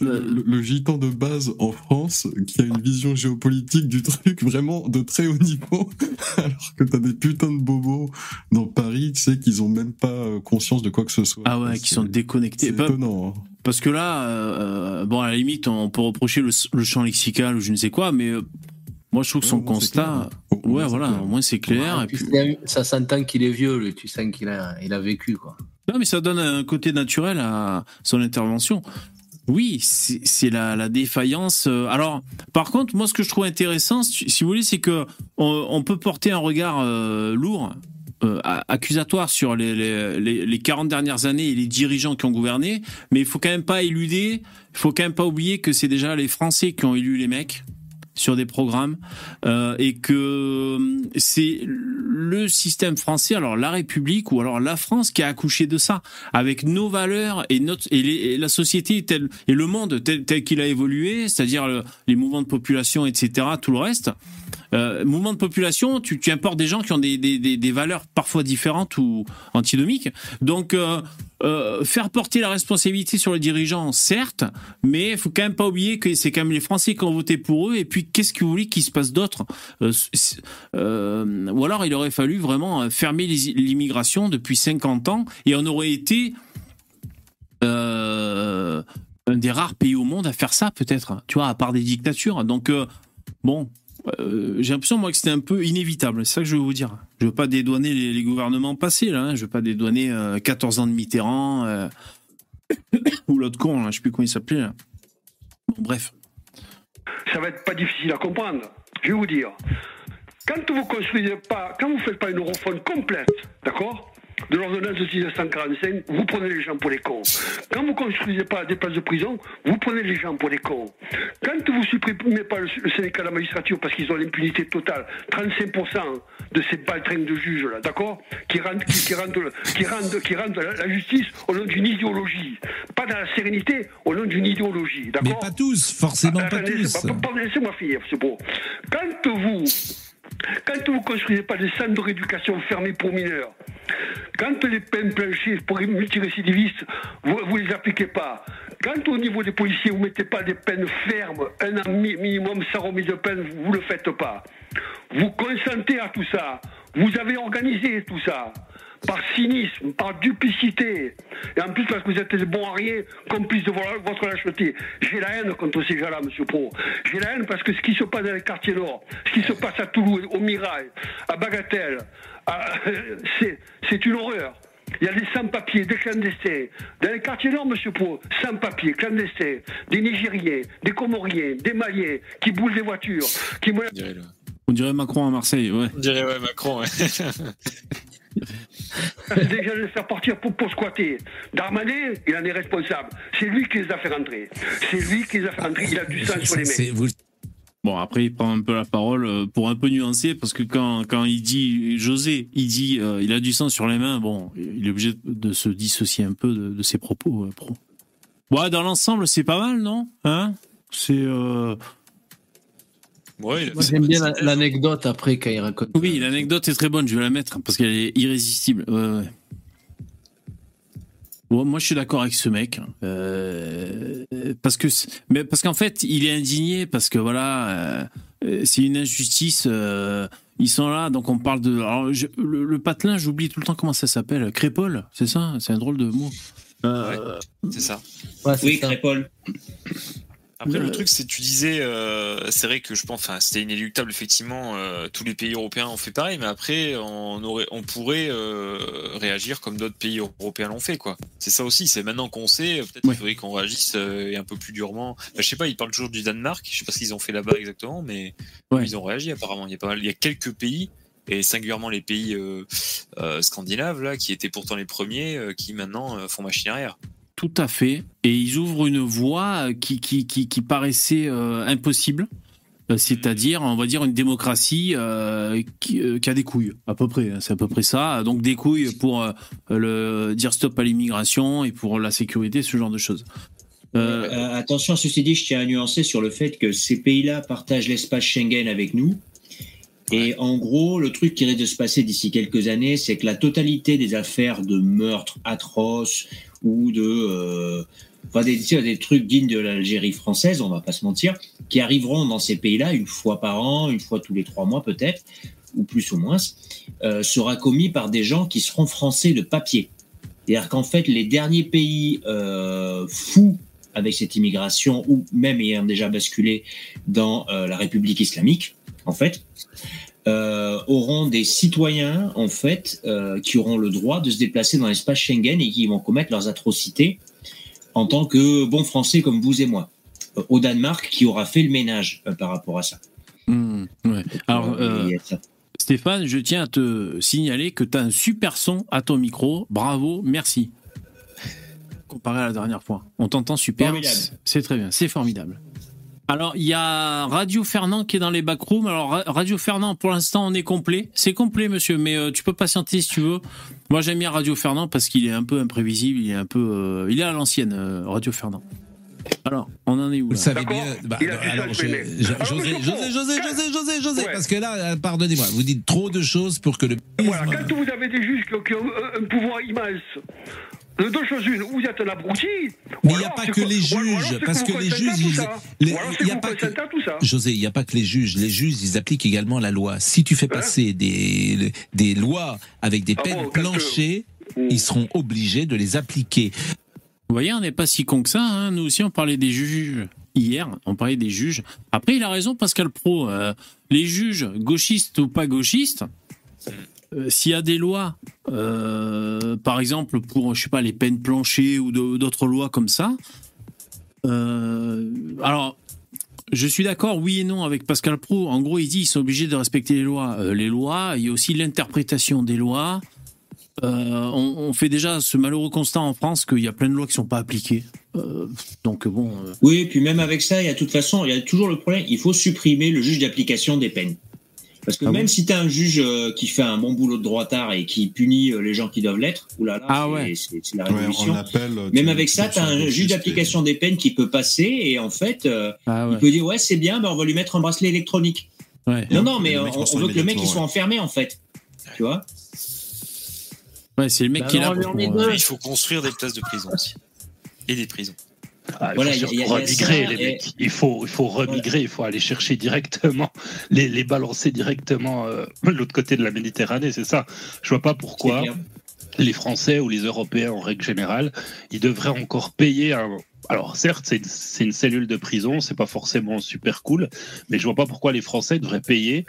Le, le- le gitan de base en France qui a une vision géopolitique du truc vraiment de très haut niveau, alors que t'as des putains de bobos dans Paris, tu sais, qu'ils ont même pas euh, conscience de quoi que ce soit. ah ouais, qui sont déconnectés. C'est étonnant. hein. Parce que là, euh, bon, à la limite, on peut reprocher le, le champ lexical ou je ne sais quoi, mais euh, moi, je trouve que son Ouais, constat. clair. Ouais, voilà, clair. au moins c'est clair. Et puis, ça s'entend qu'il est vieux, lui. Tu sens qu'il a, il a vécu, quoi. Non, mais ça donne un côté naturel à son intervention. Oui, c'est la, la défaillance. euh, Alors, par contre, moi, ce que je trouve intéressant, si vous voulez, c'est que on, on peut porter un regard euh, lourd, euh, accusatoire sur les, les, les, les 40 dernières années et les dirigeants qui ont gouverné, mais il faut quand même pas éluder, il faut quand même pas oublier que c'est déjà les Français qui ont élu les mecs sur des programmes euh, et que euh, c'est le système français, alors la République ou alors la France qui a accouché de ça, avec nos valeurs et notre et, la société telle et le monde tel, tel qu'il a évolué, c'est-à-dire le- les mouvements de population, etc., tout le reste. Euh, mouvement de population, tu, tu importes des gens qui ont des, des, des, valeurs parfois différentes ou antinomiques. Donc, euh, euh, faire porter la responsabilité sur les dirigeants, certes, mais il faut quand même pas oublier que c'est quand même les Français qui ont voté pour eux. Et puis, qu'est-ce que vous voulez qu'il se passe d'autre? Ou alors, il aurait fallu vraiment fermer l'immigration depuis 50 ans et on aurait été un des rares pays au monde à faire ça, peut-être. Tu vois, à part des dictatures. Donc, bon, euh, j'ai l'impression moi que c'était un peu inévitable. C'est ça que je veux vous dire. Je veux pas dédouaner les, gouvernements passés là. hein. Je veux pas dédouaner euh, 14 ans de Mitterrand euh, ou l'autre con. Là, je sais plus comment il s'appelait. bref. ça va être pas difficile à comprendre. Je vais vous dire. Quand vous construisez pas, quand vous faites pas une refonte complète, d'accord? De l'ordonnance de 1945, vous prenez les gens pour les cons. Quand vous construisez pas des places de prison, vous prenez les gens pour les cons. Quand vous supprimez pas le, syndicat de la magistrature parce qu'ils ont l'impunité totale, 35% de ces baltringues de juges là, d'accord, qui rendent, qui, qui rendent, qui rendent, qui rendent la, justice au nom d'une idéologie, pas dans la sérénité, au nom d'une idéologie, Mais d'accord. pas tous, forcément pas tous. c'est pas- pas- Laissez-moi finir, c'est beau. Quand vous, quand vous construisez pas des centres de rééducation fermés pour mineurs, quand les peines planchées pour les multirécidivistes, vous, vous les appliquez pas. Quand au niveau des policiers, vous mettez pas des peines fermes, un an mi- minimum sans remise de peine, vous le faites pas. Vous consentez à tout ça. Vous avez organisé tout ça. Par cynisme, par duplicité. Et en plus, parce que vous êtes des bons rien, complices de vo- votre lâcheté. J'ai la haine contre ces gens-là, monsieur Pro. J'ai la haine parce que ce qui se passe dans les quartiers nord, ce qui se passe à Toulouse, au Mirail, à Bagatelle, à- c'est une horreur. Il y a des sans-papiers, des clandestins. Dans les quartiers nord, monsieur Pro, sans-papiers, clandestins, des Nigériens, des Comoriens, des Maliens, qui boulent des voitures, qui On dirait, le- On dirait Macron à Marseille, ouais. on dirait, ouais, Macron. ouais. déjà de les faire partir pour, pour squatter. Darmanin, il en est responsable. C'est lui qui les a fait rentrer. C'est lui qui les a fait rentrer. Il a du sang sur les mains. vous- Bon, après, il prend un peu la parole euh, pour un peu nuancer, parce que quand, quand il dit, José, il dit, euh, il a du sang sur les mains, bon, il est obligé de se dissocier un peu de, de ses propos euh, pro. Ouais, dans l'ensemble, c'est pas mal, non? Hein? C'est. euh, Ouais, Moi, j'aime bien thèse. l'anecdote après quand il raconte. Oui, l'anecdote est très bonne, je vais la mettre, parce qu'elle est irrésistible. Ouais, ouais. Ouais, moi, je suis d'accord avec ce mec, hein. euh, parce que, mais parce qu'en fait, il est indigné parce que voilà, euh, euh, c'est une injustice. euh, ils sont là, donc on parle de. alors, je- le, le patelin, j'oublie tout le temps comment ça s'appelle. Crépole, c'est ça C'est un drôle de mot. Euh, C'est ça. Ouais, Oui, ça. Crépole. Après, le truc, c'est tu disais, euh, c'est vrai que je pense, enfin, c'était inéluctable, effectivement, euh, tous les pays européens ont fait pareil, mais après, on, aurait, on pourrait euh, réagir comme d'autres pays européens l'ont fait, quoi. C'est ça aussi, c'est maintenant qu'on sait, peut-être Ouais. qu'il faudrait qu'on réagisse et un peu plus durement. Bah, je sais pas, ils parlent toujours du Danemark, je sais pas ce qu'ils ont fait là-bas exactement, mais Ouais. ils ont réagi apparemment. Il y a pas mal, il y a quelques pays. Et singulièrement les pays euh, euh, scandinaves là, qui étaient pourtant les premiers, euh, qui maintenant font machine arrière. Tout à fait. Et ils ouvrent une voie qui, qui, qui, qui paraissait euh, impossible. Euh, C'est-à-dire, on va dire, une démocratie euh, qui, euh, qui a des couilles, à peu près. hein, C'est à peu près ça. Donc des couilles pour euh, le, dire stop à l'immigration et pour la sécurité, ce genre de choses. Euh, Euh, attention, ceci dit, je tiens à nuancer sur le fait que ces pays-là partagent l'espace Schengen avec nous. Et en gros, le truc qui risque de se passer d'ici quelques années, c'est que la totalité des affaires de meurtres atroces ou de euh, enfin des, tu sais, des trucs dignes de l'Algérie française, on va pas se mentir, qui arriveront dans ces pays-là une fois par an, une fois tous les trois mois peut-être, ou plus ou moins, euh, sera commis par des gens qui seront français de papier. C'est-à-dire qu'en fait, les derniers pays euh, fous avec cette immigration, ou même ayant déjà basculé dans euh, la République islamique, en fait, euh, auront des citoyens, en fait, euh, qui auront le droit de se déplacer dans l'espace Schengen et qui vont commettre leurs atrocités en tant que bons Français comme vous et moi. Euh, Au Danemark, qui aura fait le ménage par rapport à ça. ouais. Alors, a ça. Stéphane, je tiens à te signaler que tu as un super son à ton micro. Bravo, merci. Comparé à la dernière fois. On t'entend super. C'est très bien, c'est formidable. Alors, il y a Radio Fernand qui est dans les backrooms. Alors, Ra- Radio Fernand, pour l'instant, on est complet. C'est complet, monsieur, mais euh, tu peux patienter si tu veux. Moi, j'aime bien Radio Fernand parce qu'il est un peu imprévisible. Il est un peu. euh, il est à l'ancienne, euh, Radio Fernand. Alors, on en est où Vous savez bien. bah, alors, je- mais- je- Alors, José, José, José, José, José, José, Ouais. parce que là, pardonnez-moi, vous dites trop de choses pour que le. Voilà, quand vous avez des juges qui ont, qui ont un, un pouvoir immense, de deux choses une, ou vous êtes un abruti. Mais ou il n'y a alors pas que les juges, parce vous que les juges, il c'est y a pas que-. José, il n'y a pas que les juges. Les juges, ils appliquent également la loi. Si tu fais passer des, des lois avec des Ah peines planchées, Mm. ils seront obligés de les appliquer. Vous voyez, on n'est pas si con que ça. hein. Nous aussi, on parlait des juges hier. On parlait des juges. Après, il a raison, Pascal Pro. euh, les juges, gauchistes ou pas gauchistes, euh, s'il y a des lois, euh, par exemple pour, je les peines planchées ou d'autres lois comme ça. euh, alors, je suis d'accord, oui et non, avec Pascal Pro. En gros, il dit qu'ils sont obligés de respecter les lois. Les lois, il y a aussi l'interprétation des lois. on, fait déjà ce malheureux constat en France qu'il y a plein de lois qui sont pas appliquées. Donc Oui, et puis même avec ça, il y a de toute façon, il y a toujours le problème, il faut supprimer le juge d'application des peines. Parce que Ah même bon si tu as un juge euh, qui fait un bon boulot de droitard et qui punit euh, les gens qui doivent l'être, oulala, Ah c'est- ouais. c'est c'est la révolution. appelle. euh, Même avec ça, tu as un juge d'application des peines qui peut passer et en fait, euh, ah il ouais, peut dire ouais, c'est bien, ben on va lui mettre un bracelet électronique. ouais. Non, non, mais euh, on, veut que le mec il soit enfermé en fait. Tu vois Ouais, c'est le mec Bah qui est là pour. Il faut construire des places de prison aussi. Et des prisons. Ah, il Voilà, faut y a- y a- remigrer, les mecs. Il faut, il faut remigrer, il faut aller chercher directement, les, les balancer directement euh, de l'autre côté de la Méditerranée, c'est ça. Je vois pas pourquoi les Français ou les Européens en règle générale, ils devraient encore payer un. Alors certes, c'est une, cellule de prison, c'est pas forcément super cool, mais je vois pas pourquoi les Français devraient payer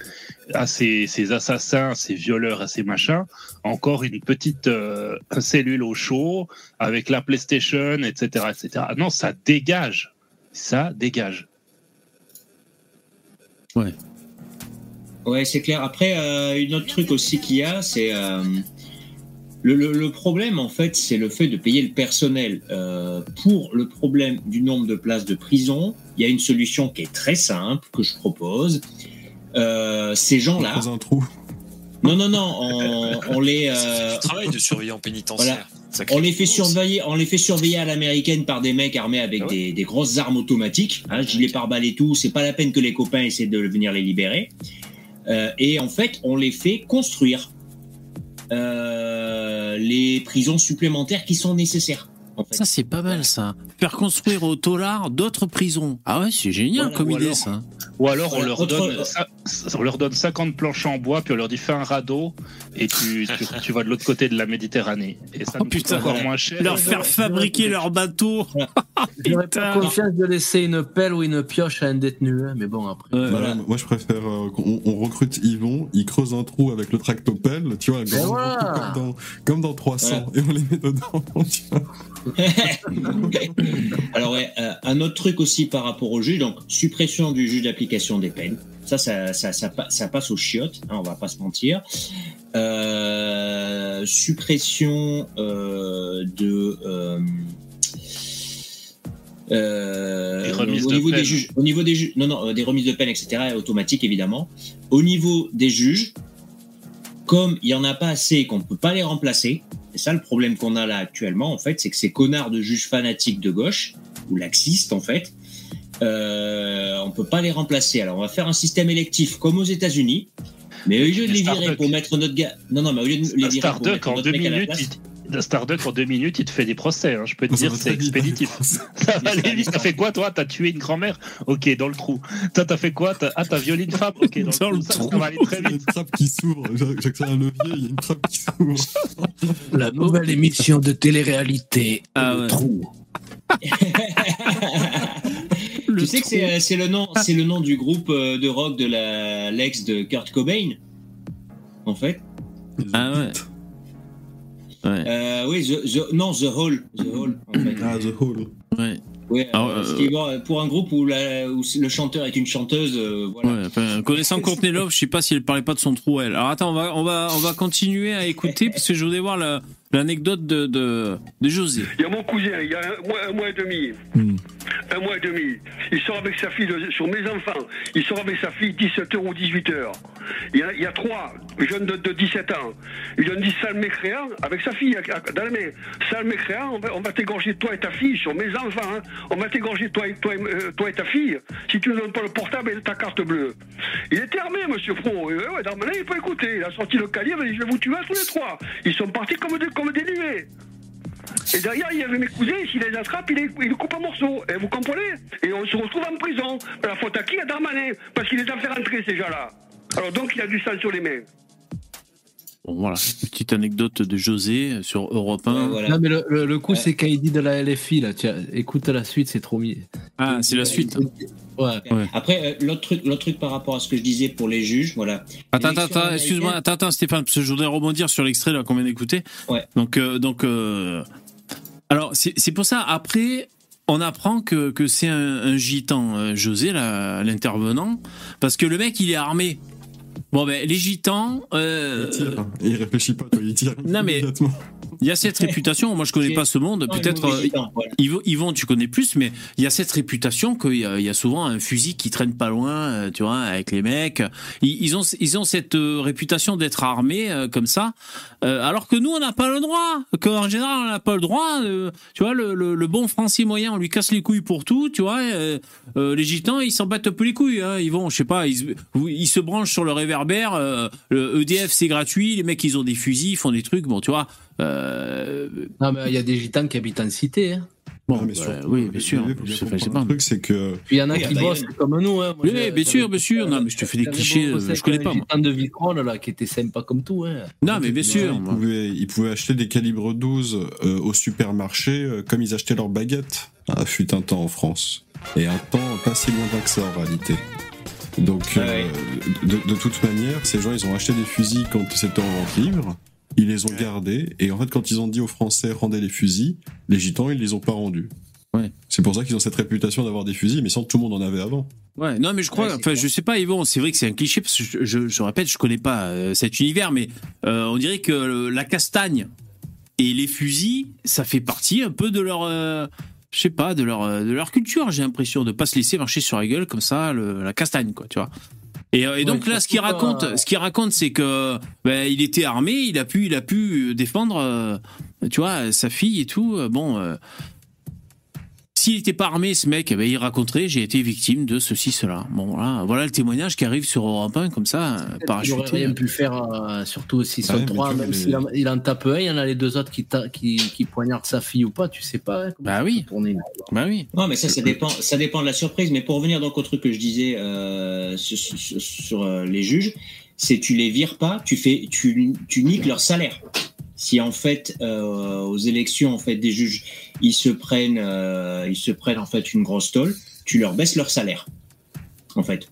à ces, ces assassins, ces violeurs, à ces machins, encore une petite euh, cellule au chaud avec la PlayStation, etc., etc. Non, ça dégage, ça dégage. Ouais, c'est clair. Après, euh, une autre truc aussi qu'il y a, c'est euh, le, le- le problème en fait, c'est le fait de payer le personnel. Euh, pour le problème du nombre de places de prison, il y a une solution qui est très simple que je propose. Euh, ces gens-là, Creuse un trou. non, non, non, on, on les, euh, du travail de surveillant pénitentiaire. On les fait surveiller, on les fait surveiller à l'américaine par des mecs armés avec Ah ouais. des, des grosses armes automatiques, hein, gilets pare-balles et tout. C'est pas la peine que les copains essaient de venir les libérer. Euh, et en fait, on les fait construire les prisons supplémentaires qui sont nécessaires. En fait. Ça, c'est pas mal, ça. Faire construire au Tollard d'autres prisons. Ah ouais, c'est génial Voilà, comme ou idée, alors- ça. Ou alors on leur, donne, on leur donne 50 planches en bois, puis on leur dit fais un radeau, et tu, tu, tu vas de l'autre côté de la Méditerranée. Et ça Oh, nous coûte putain. encore moins cher. Leur faire fabriquer leur bateau. J'aurais pas confiance de laisser une pelle ou une pioche à un détenu, hein, mais bon, après. Ouais. Voilà, moi je préfère euh, qu'on on recrute Yvon, il creuse un trou avec le tractopelle, tu vois, un grand comme dans, comme dans 300, et on les met dedans. tu vois. Alors, ouais, euh, un autre truc aussi par rapport au juge, donc suppression du juge d'application des peines. Ça, ça, ça, ça, pa- ça passe aux chiottes, hein, on va pas se mentir. Euh, suppression euh, de. euh, Des remises au de niveau peine. des juges, au niveau des juges, non non, des remises de peine, etc. Automatique évidemment. Au niveau des juges, comme il y en a pas assez et qu'on ne peut pas les remplacer, c'est ça le problème qu'on a là actuellement, en fait, c'est que ces connards de juges fanatiques de gauche, ou laxistes en fait, euh, on peut pas les remplacer. Alors on va faire un système électif comme aux États-Unis, mais au lieu de Les virer pour mettre notre gars, non non, mais au lieu de les virer pour mettre en notre deux mec à la minutes, place, il, Starduck en deux minutes, il te fait des procès. hein, je peux te Ça dire, c'est expéditif. Ça va aller vite. T'as fait quoi, toi? T'as tué une grand-mère? Ok, dans le trou. Toi, t'as fait quoi? Ah, t'as violé une femme? Ok, dans, Dans le le trou. Ça, trou. ça va aller très Il y a une trappe qui s'ouvre, J'a- j'accélère un levier, il y a une trappe qui s'ouvre. La nouvelle émission de télé-réalité. Ah le ouais. trou. tu sais que c'est euh, le nom, c'est le nom du groupe euh, de rock de la l'ex de Kurt Cobain, en fait. Ah ouais. Ouais. Euh, oui, the, the- non, The Hall, The Hall, en fait. Ah, The Hall. Ouais. Oui, Ah, euh, euh, bon, pour un groupe où, la- où le chanteur est une chanteuse, euh, voilà. Ouais, enfin, connaissant Courtney Love, je sais pas si elle parlait pas de son trou elle. Alors attends, on va, on va, on va continuer à écouter parce que je voulais voir la- l'anecdote de, de, de José. Il y a mon cousin, il y a un mois, un mois et demi. Un mois et demi. Il sort avec sa fille, de- sur mes enfants, il sort avec sa fille 17h ou 18h. Il y a, il y a trois jeunes de, de 17 ans. Ils lui ont dit sale mécréant, avec sa fille dans la main. Sale mécréant, on va, on va t'égorger toi et ta fille sur mes enfants. hein. On va t'égorger toi, et- toi, et- euh, toi et ta fille si tu ne donnes pas le portable et ta carte bleue. Il était armé, monsieur. Et ouais, ouais, il peut écouter. Il a sorti le calibre et il dit je vais vous tuer à tous les trois. Ils sont partis comme des, comme des nuées. Et derrière, il y avait mes cousins, s'il les attrape, il les, il les coupe en morceaux. Et vous comprenez Et on se retrouve en prison. La faute à qui À Darmanin. Parce qu'il les a fait rentrer, ces gens-là. Alors donc, il a du sang sur les mains. Bon, voilà, petite anecdote de José sur Europe 1. Ouais, voilà. Non, mais le, le, le coup, Ouais. c'est quand il dit de la LFI, là. Tiens, écoute la suite, c'est trop mis. Ah, c'est la suite. Ouais. Après, euh, l'autre truc, l'autre truc par rapport à ce que je disais pour les juges, voilà. Attends, attends, attends, excuse-moi, attends, attends, Stéphane, parce que je voudrais rebondir sur l'extrait là qu'on vient d'écouter. Ouais. Donc, euh, donc, euh, alors c'est pour ça. Après, on apprend que, que c'est un, un gitan, euh, José, l'intervenant, parce que le mec, il est armé. Bon, ben, les gitans. euh, Il tire. Il réfléchit pas, toi, il tire. Non, mais-. Il y a cette réputation, moi je connais pas ce monde, peut-être euh. Yvon, Yvon, tu connais plus, mais il y a cette réputation qu'il y, y a souvent un fusil qui traîne pas loin, euh, tu vois, avec les mecs. Ils, ils ont, ils ont cette euh, réputation d'être armés euh, comme ça, euh, alors que nous on n'a pas le droit. Qu'en général on n'a pas le droit. euh, tu vois, le, le, le bon français moyen, on lui casse les couilles pour tout, tu vois. euh, euh, les gitans, ils s'en battent un peu les couilles. Hein, ils vont, je sais pas, ils, se- ils se branchent sur le réverbère. euh, le EDF c'est gratuit, les mecs ils ont des fusils, ils font des trucs. Bon, tu vois. Euh, Non, mais il y a des gitans qui habitent en cité. Hein. bon, Non, mais ouais, surtout, oui, bien sûr. il un truc, c'est que Puis il y en a Oui, qui bossent comme nous. Hein. Moi, Oui, bien sûr, bien sûr. Non, mais je te fais des clichés, je connais un pas, moi. gitan de Vicrone, là, qui était sympa comme tout. Hein. Non, mais bien sûr. ils pouvaient, ils pouvaient acheter des calibres 12 euh, au supermarché euh, comme ils achetaient leurs baguettes. Ah, fut un temps en France. Et un temps pas si lointain que ça en réalité. Donc, euh, de, de toute manière, ces gens, ils ont acheté des fusils quand c'était en vente libre. Ils les ont gardés. Et en fait, quand ils ont dit aux Français, rendez les fusils, les gitans, ils les ont pas rendus. Ouais. C'est pour ça qu'ils ont cette réputation d'avoir des fusils, mais sans tout le monde en avait avant. Ouais, non, mais je crois, enfin, je sais pas, Yvon, c'est vrai que c'est un cliché, parce que je, je, je répète, je connais pas euh, cet univers, mais euh, on dirait que euh, la castagne et les fusils, ça fait partie un peu de leur. euh, je sais pas, de leur, de leur culture, j'ai l'impression, de pas se laisser marcher sur la gueule comme ça, le- la castagne, quoi, tu vois. Et, euh, et donc Ouais, là, ce qu'il raconte, pas- ce qu'il raconte, c'est que ben, il était armé, il a pu, il a pu défendre, euh, tu vois, sa fille et tout. euh, Bon, euh, s'il n'était pas armé, ce mec, eh ben, il raconterait, j'ai été victime de ceci, cela. Bon, voilà, voilà le témoignage qui arrive sur Europe 1 comme ça, euh, Il aurait parachuté. rien pu faire, euh, surtout s'ils sont trois, même mais- s'il en, il en tape un, il y en a les deux autres qui, ta- qui, qui poignardent sa fille ou pas, tu sais pas. hein, Bah oui. peut tourner, là. Bah oui. Non, mais ça, ça dépend, ça dépend de la surprise. Mais pour revenir donc au truc que je disais euh, sur, sur- sur, euh, les juges, c'est tu les vires pas, tu fais, tu, tu niques leur salaire. Si en fait euh, aux élections en fait des juges ils se prennent, euh, ils se prennent en fait une grosse tôle, tu leur baisses leur salaire. En fait.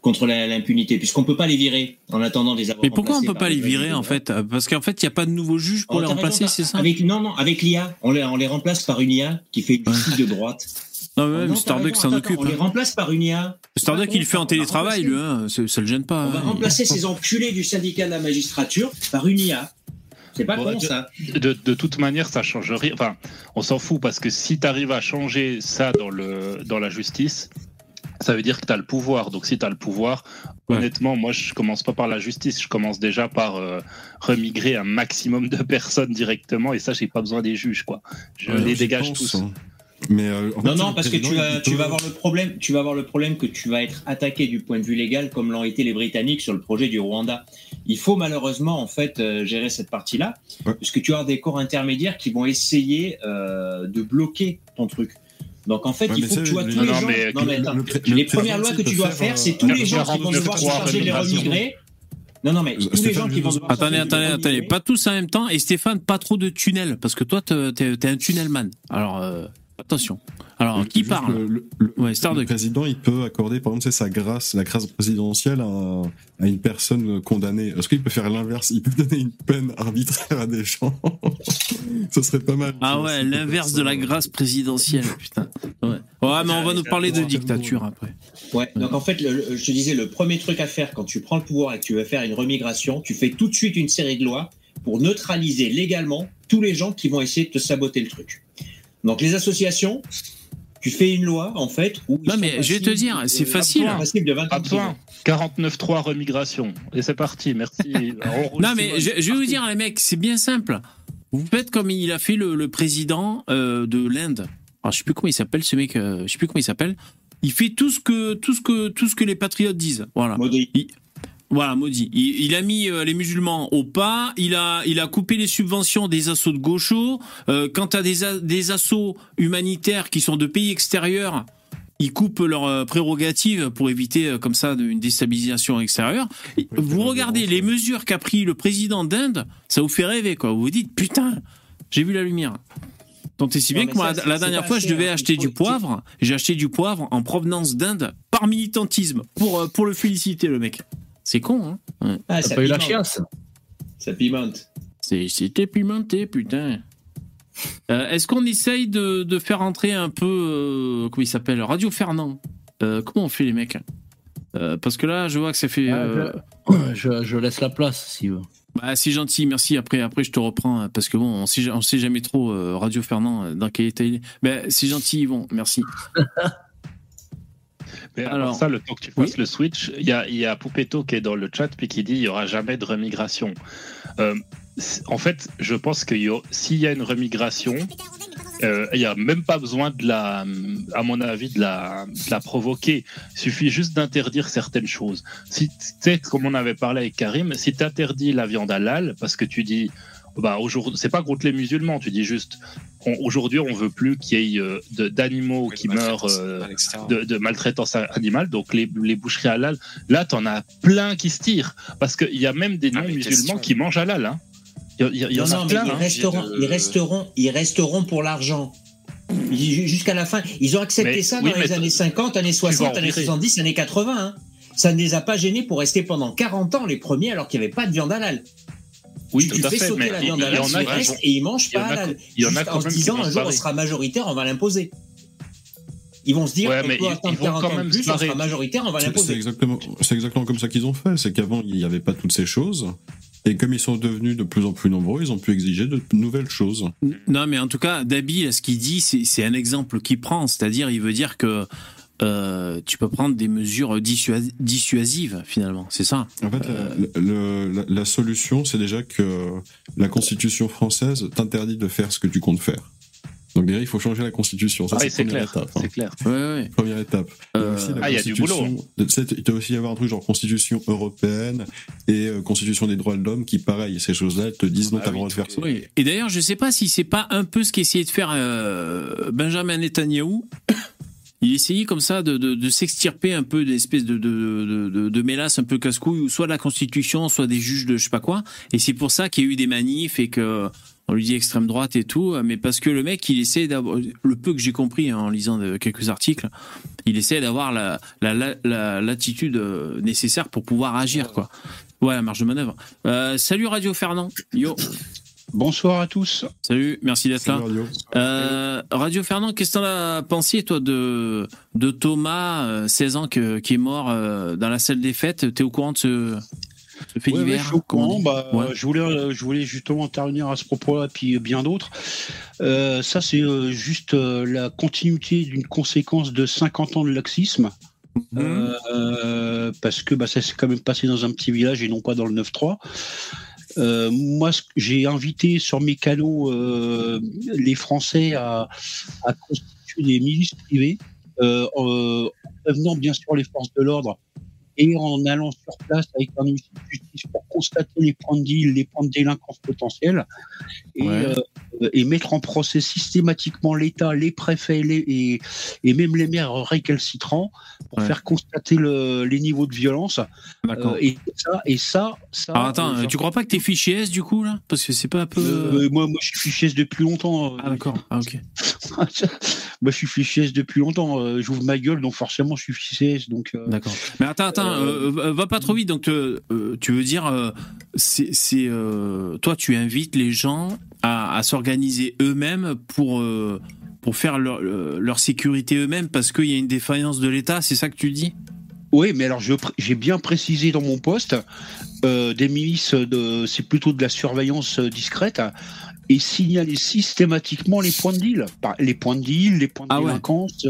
Contre l'impunité, puisqu'on peut pas les virer en attendant de les avoir. Mais pourquoi on peut pas des les virer en fait? Parce qu'en fait, il n'y a pas de nouveaux juges pour Oh, les remplacer, c'est ça? avec, Non, non, avec l'IA, on les, on les remplace par une IA qui fait une justice de droite. Non, Oh, même Starduck s'en occupe. On les hein. remplace par une IA. Starduck, il le fait en télétravail, lui, hein. ça ça le gêne pas. On va hein. remplacer ces enculés du syndicat de la magistrature par une IA. C'est pas Bon, con de- ça. De, de toute manière, ça change rien. Enfin, on s'en fout parce que si tu arrives à changer ça dans, le, dans la justice, ça veut dire que tu as le pouvoir. Donc, si tu as le pouvoir, Ouais. honnêtement, moi, je commence pas par la justice. Je commence déjà par euh, remigrer un maximum de personnes directement. Et ça, j'ai pas besoin des juges, quoi. Je Ouais, les dégage pense, tous. hein. Mais euh, Non, fait, non, parce que tu vas, tu vas avoir le problème, tu vas avoir le problème que tu vas être attaqué du point de vue légal comme l'ont été les Britanniques sur le projet du Rwanda. Il faut malheureusement en fait euh, gérer cette partie-là, Ouais. parce que tu vas avoir des corps intermédiaires qui vont essayer euh, de bloquer ton truc. Donc en fait, Ouais, il faut que tu vois le- tous non, les non, gens. mais non, mais le- attends, le les le premières lois que tu dois faire, c'est tous les gens qui vont devoir se 49.3 charger de les remigration. remigrer. Non, non, mais tous les Stéphane, gens qui vont devoir Attendez, se charger de attendez, attendez, pas tous en même temps. Et Stéphane, pas trop de tunnels, parce que toi, t'es un tunnelman. Alors, euh, attention. Alors, qui Juste parle le, le- le- Ouais, le Starduck. président, il peut accorder, par exemple, c'est sa grâce, la grâce présidentielle à, à une personne condamnée. Est-ce qu'il peut faire l'inverse? Il peut donner une peine arbitraire à des gens? Ce serait pas mal. Ah ouais, l'inverse de la grâce présidentielle, putain. Ouais, ouais mais on va nous parler de dictature après. Ouais, donc en fait, le- le- je te disais, le premier truc à faire quand tu prends le pouvoir et que tu veux faire une remigration, tu fais tout de suite une série de lois pour neutraliser légalement tous les gens qui vont essayer de te saboter le truc. Donc les associations, tu fais une loi en fait où. ils Non, sont mais je vais te dire, c'est facile. de 20 ans Pas de prison. besoin. 49.3 remigration. Et c'est parti, merci. Non, mais je, je vais vous dire, les mecs, c'est bien simple. Vous faites comme il a fait le, le président euh, de l'Inde. Alors, je sais plus comment il s'appelle, ce mec, euh, je sais plus comment il s'appelle. Il fait tout ce que, tout ce que, tout ce que les patriotes disent. Voilà. Maudit. Voilà, maudit. Il, il a mis euh, les musulmans au pas. Il a, il a coupé les subventions des assauts de gauchos. Euh, quant à des, a- des assauts humanitaires qui sont de pays extérieurs, il coupe leurs euh, prérogatives pour éviter euh, comme ça une déstabilisation extérieure. Oui, vous regardez les mesures qu'a pris le président d'Inde, ça vous fait rêver quoi. Vous vous dites putain, j'ai vu la lumière. Tant et si bien que moi, ça, la dernière fois, je devais hein. acheter du poivre. J'ai acheté du poivre en provenance d'Inde par militantisme pour, pour le féliciter, le mec. C'est con, hein Ouais. Ah, T'as ça pas eu la chiasse Ça pimente. C'est- C'était pimenté, putain. Euh, Est-ce qu'on essaye de, de faire entrer un peu. euh, comment il s'appelle Radio Fernand? Euh, comment on fait, les mecs? Euh, parce que là, je vois que ça fait. Ah, je, je laisse la place si vous. Bah, c'est gentil, merci. Après, après, je te reprends hein, parce que bon, on sait, on sait jamais trop euh, Radio Fernand dans quel état il est. Ben, c'est gentil, Yvon, merci. Mais alors, Alors, ça, le temps que tu fasses le switch, il y a, y a Poupetto qui est dans le chat puis qui dit il y aura jamais de remigration. Euh, en fait, je pense que s'il y a une remigration, euh, il n'y a même pas besoin de la, à mon avis, de la, de la provoquer. Il suffit juste d'interdire certaines choses. Si tu sais, comme on avait parlé avec Karim, si tu interdis la viande halal parce que tu dis bah aujourd'hui c'est pas contre les musulmans tu dis juste on- aujourd'hui on veut plus qu'il y ait euh, de- d'animaux qui meurent euh, de, de maltraitance animale donc les, les boucheries halal là t'en as plein qui se tirent parce qu'il y a même des non musulmans qui mangent halal hein. il y, en non, a plein ils hein. resteront, ils resteront, ils resteront pour l'argent. Ju- Jusqu'à la fin. Ils ont accepté Mais- ça oui, dans les années 50, années vas 60, en années virer. 70, années 80. hein. Ça ne les a pas gênés pour rester pendant 40 ans les premiers alors qu'il n'y avait pas de viande halal. Oui, tu tout à fait, sauter mais la viande il y halal, en a ils qui restent vont- et ils mangent il y en pas il y en a quand en se même disant un jour on sera majoritaire, on va l'imposer. Ils vont se dire, Ouais, on mais peut ils- attendre ils vont 40 quand ans de même plus, se on sera majoritaire, on va C'est- C'est l'imposer. exactement, c'est exactement comme ça qu'ils ont fait. C'est qu'avant, il n'y avait pas toutes ces choses. Et comme ils sont devenus de plus en plus nombreux, ils ont pu exiger de nouvelles choses. Non, mais en tout cas, Dabi, ce qu'il dit, c'est c'est un exemple qu'il prend. C'est-à-dire, il veut dire que euh, tu peux prendre des mesures dissuas- dissuasives, finalement. C'est ça. En fait, la- le- la, la solution, c'est déjà que la Constitution française t'interdit de faire ce que tu comptes faire. Donc déjà, il faut changer la Constitution. Ça, Ah, c'est clair, étape. hein. c'est clair. Ouais, ouais. Première étape. Il y a Euh, aussi ah, il y a du Constitution- tu sais, Il doit aussi y avoir un truc genre Constitution européenne et euh, Constitution des droits de l'homme qui, pareil, ces choses-là, te disent non, Ah t'as le oui, droit de faire ça. Oui. Et d'ailleurs, je sais pas si c'est pas un peu ce qu'essayait de faire euh, Benjamin Netanyahou. Il essayait comme ça de, de, de s'extirper un peu d'espèces de, de, de, de, de mélasse un peu casse-couille, ou soit de la Constitution, soit des juges de je sais pas quoi. Et c'est pour ça qu'il y a eu des manifs et que on lui dit extrême droite et tout, mais parce que le mec, il essaie d'avoir, le peu que j'ai compris hein, en lisant de- quelques articles, il essaie d'avoir la, la, la, la latitude euh, nécessaire pour pouvoir agir, quoi. Ouais, la marge de manœuvre. Euh, salut Radio Fernand. Yo. Bonsoir à tous. Salut, merci d'être là. Radio. Euh, Radio Fernand, qu'est-ce que t'en as pensé, toi, de, de Thomas, euh, 16 ans, que- qui est mort euh, dans la salle des fêtes? T'es au courant de ce, ce fait Ouais, ouais, divers? je suis au comme on courant. dit? Bah, Ouais. je, voulais, euh, je voulais justement intervenir à ce propos-là, puis bien d'autres. Euh, ça, c'est euh, juste euh, la continuité d'une conséquence de 50 ans de laxisme. Mhm. Euh, parce que bah, ça s'est quand même passé dans un petit village et non pas dans le 9-3. Euh, moi, j'ai invité sur mes canaux euh, les Français à, à constituer des milices privées, euh, euh, en prévenant bien sûr les forces de l'ordre et en allant sur place avec un huissier de justice pour constater les points de deal, les points de délinquance potentiels, et, Ouais. Euh, et mettre en procès systématiquement l'État, les préfets les, et, et même les maires récalcitrants pour Ouais. faire constater le- les niveaux de violence. Euh, et ça, et ça, ça. Alors attends, euh, euh, tu crois pas que t'es fiché S du coup, là? Parce que c'est pas un peu. euh, moi, moi, je suis fiché S depuis longtemps. euh, Ah, d'accord. Ah, ok. moi, je suis fiché S depuis longtemps. euh, J'ouvre ma gueule, donc forcément, je suis fiché S. Donc, euh, D'accord. Mais attends, attends, euh, euh, va pas trop vite. Donc, euh, euh, tu veux dire, euh, c'est, euh, toi, tu invites les gens à, à s'organiser eux-mêmes pour euh, pour faire leur, euh, leur sécurité eux-mêmes parce qu'il y a une défaillance de l'État. C'est ça que tu dis? Oui, mais alors j'ai bien précisé dans mon poste, euh, des milices, de, c'est plutôt de la surveillance discrète et signaler systématiquement les points de deal, les points de deal, les points de Ah délinquance.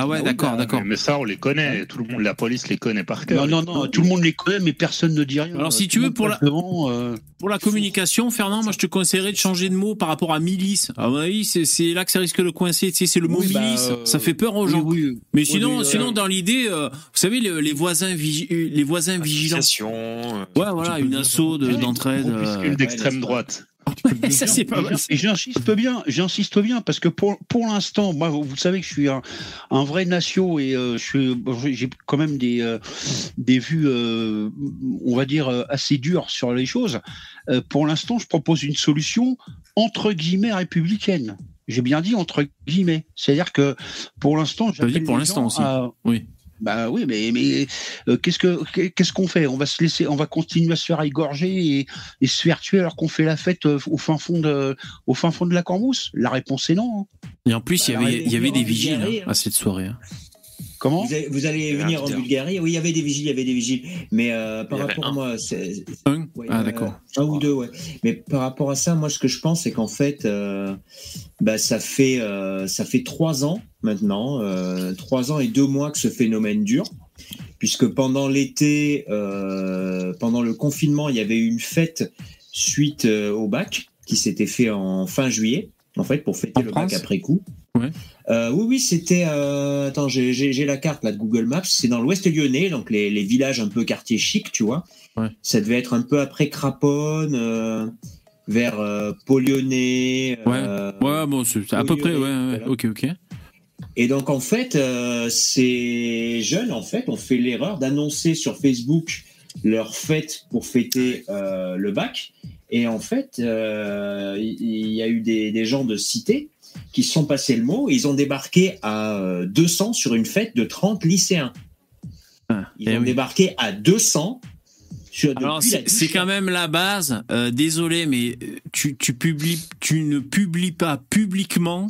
Ah ouais, Ah oui, d'accord, bah, d'accord. Mais ça, on les connaît. Tout le monde, la police les connaît par cœur. Non, non, non, tout le monde les connaît, mais personne ne dit rien. Alors, si Tout tu veux, pour la- euh, Pour la communication, Fernand, moi je te conseillerais de changer de mot par rapport à milice. À mon avis, c'est, là que ça risque de coincer. Tu sais, c'est le mot Oui, bah, milice. euh, ça fait peur aux oui, gens. oui. Mais Oui, sinon, mais, euh, sinon dans l'idée, euh, vous savez, les, les voisins, vigi- les voisins vigilants. Association, euh, Ouais, voilà, une asso de- d'entraide. euh, Une d'extrême droite. Ça c'est pas mal. Et j'insiste bien, j'insiste bien, parce que pour, pour l'instant, moi, vous savez que je suis un, un vrai natio et euh, je suis- bon, j'ai quand même des, euh, des vues, euh, on va dire, euh, assez dures sur les choses. Euh, pour l'instant, je propose une solution entre guillemets républicaine. J'ai bien dit entre guillemets. C'est-à-dire que pour l'instant, j'appelle pour l'instant aussi. à- Oui. Bah oui, mais, mais euh, qu'est-ce que qu'est-ce qu'on fait? On va se laisser, on va continuer à se faire égorger et, et se faire tuer alors qu'on fait la fête euh, au fin fond de au fin fond de la Cambrousse La réponse est non. hein. Et en plus, il y Bah, avait, alors, il y avait des les vigiles hein, hein. à cette soirée. hein. Comment vous, allez- vous venir en. Bulgarie Oui, il y avait des vigiles, il y avait des vigiles. Mais euh, par rapport à un. moi, c'est- Un Ouais, Ah, euh, d'accord. Un ou deux, ouais. Mais par rapport à ça, moi, ce que je pense, c'est qu'en fait, euh, bah, ça fait euh, ça fait trois ans maintenant, euh, trois ans et deux mois que ce phénomène dure, puisque pendant l'été, euh, pendant le confinement, il y avait eu une fête suite euh, au bac qui s'était fait en fin juillet, en fait, pour fêter En le France bac après coup. Ouais. Euh, oui, oui, c'était. euh, attends, j'ai- la carte là de Google Maps. C'est dans l'Ouest lyonnais, donc les, les villages un peu quartier chic, tu vois. Ouais. Ça devait être un peu après Craponne, euh, vers Pau-Lyonnais. euh, Ouais, bon, c'est à peu près, ouais, ouais, Voilà. ok, ok. Et donc en fait, ces jeunes en fait ont fait l'erreur d'annoncer sur Facebook leur fête pour fêter le bac. Et en fait, il y a eu des, des gens de cité qui se sont passés le mot. Ils ont débarqué à euh, 200 sur une fête de 30 lycéens. Ah, Ils eh ont oui. débarqué à 200 sur Alors depuis la c'est quand même la base. Euh, désolé, mais tu, tu publies, tu ne publies pas publiquement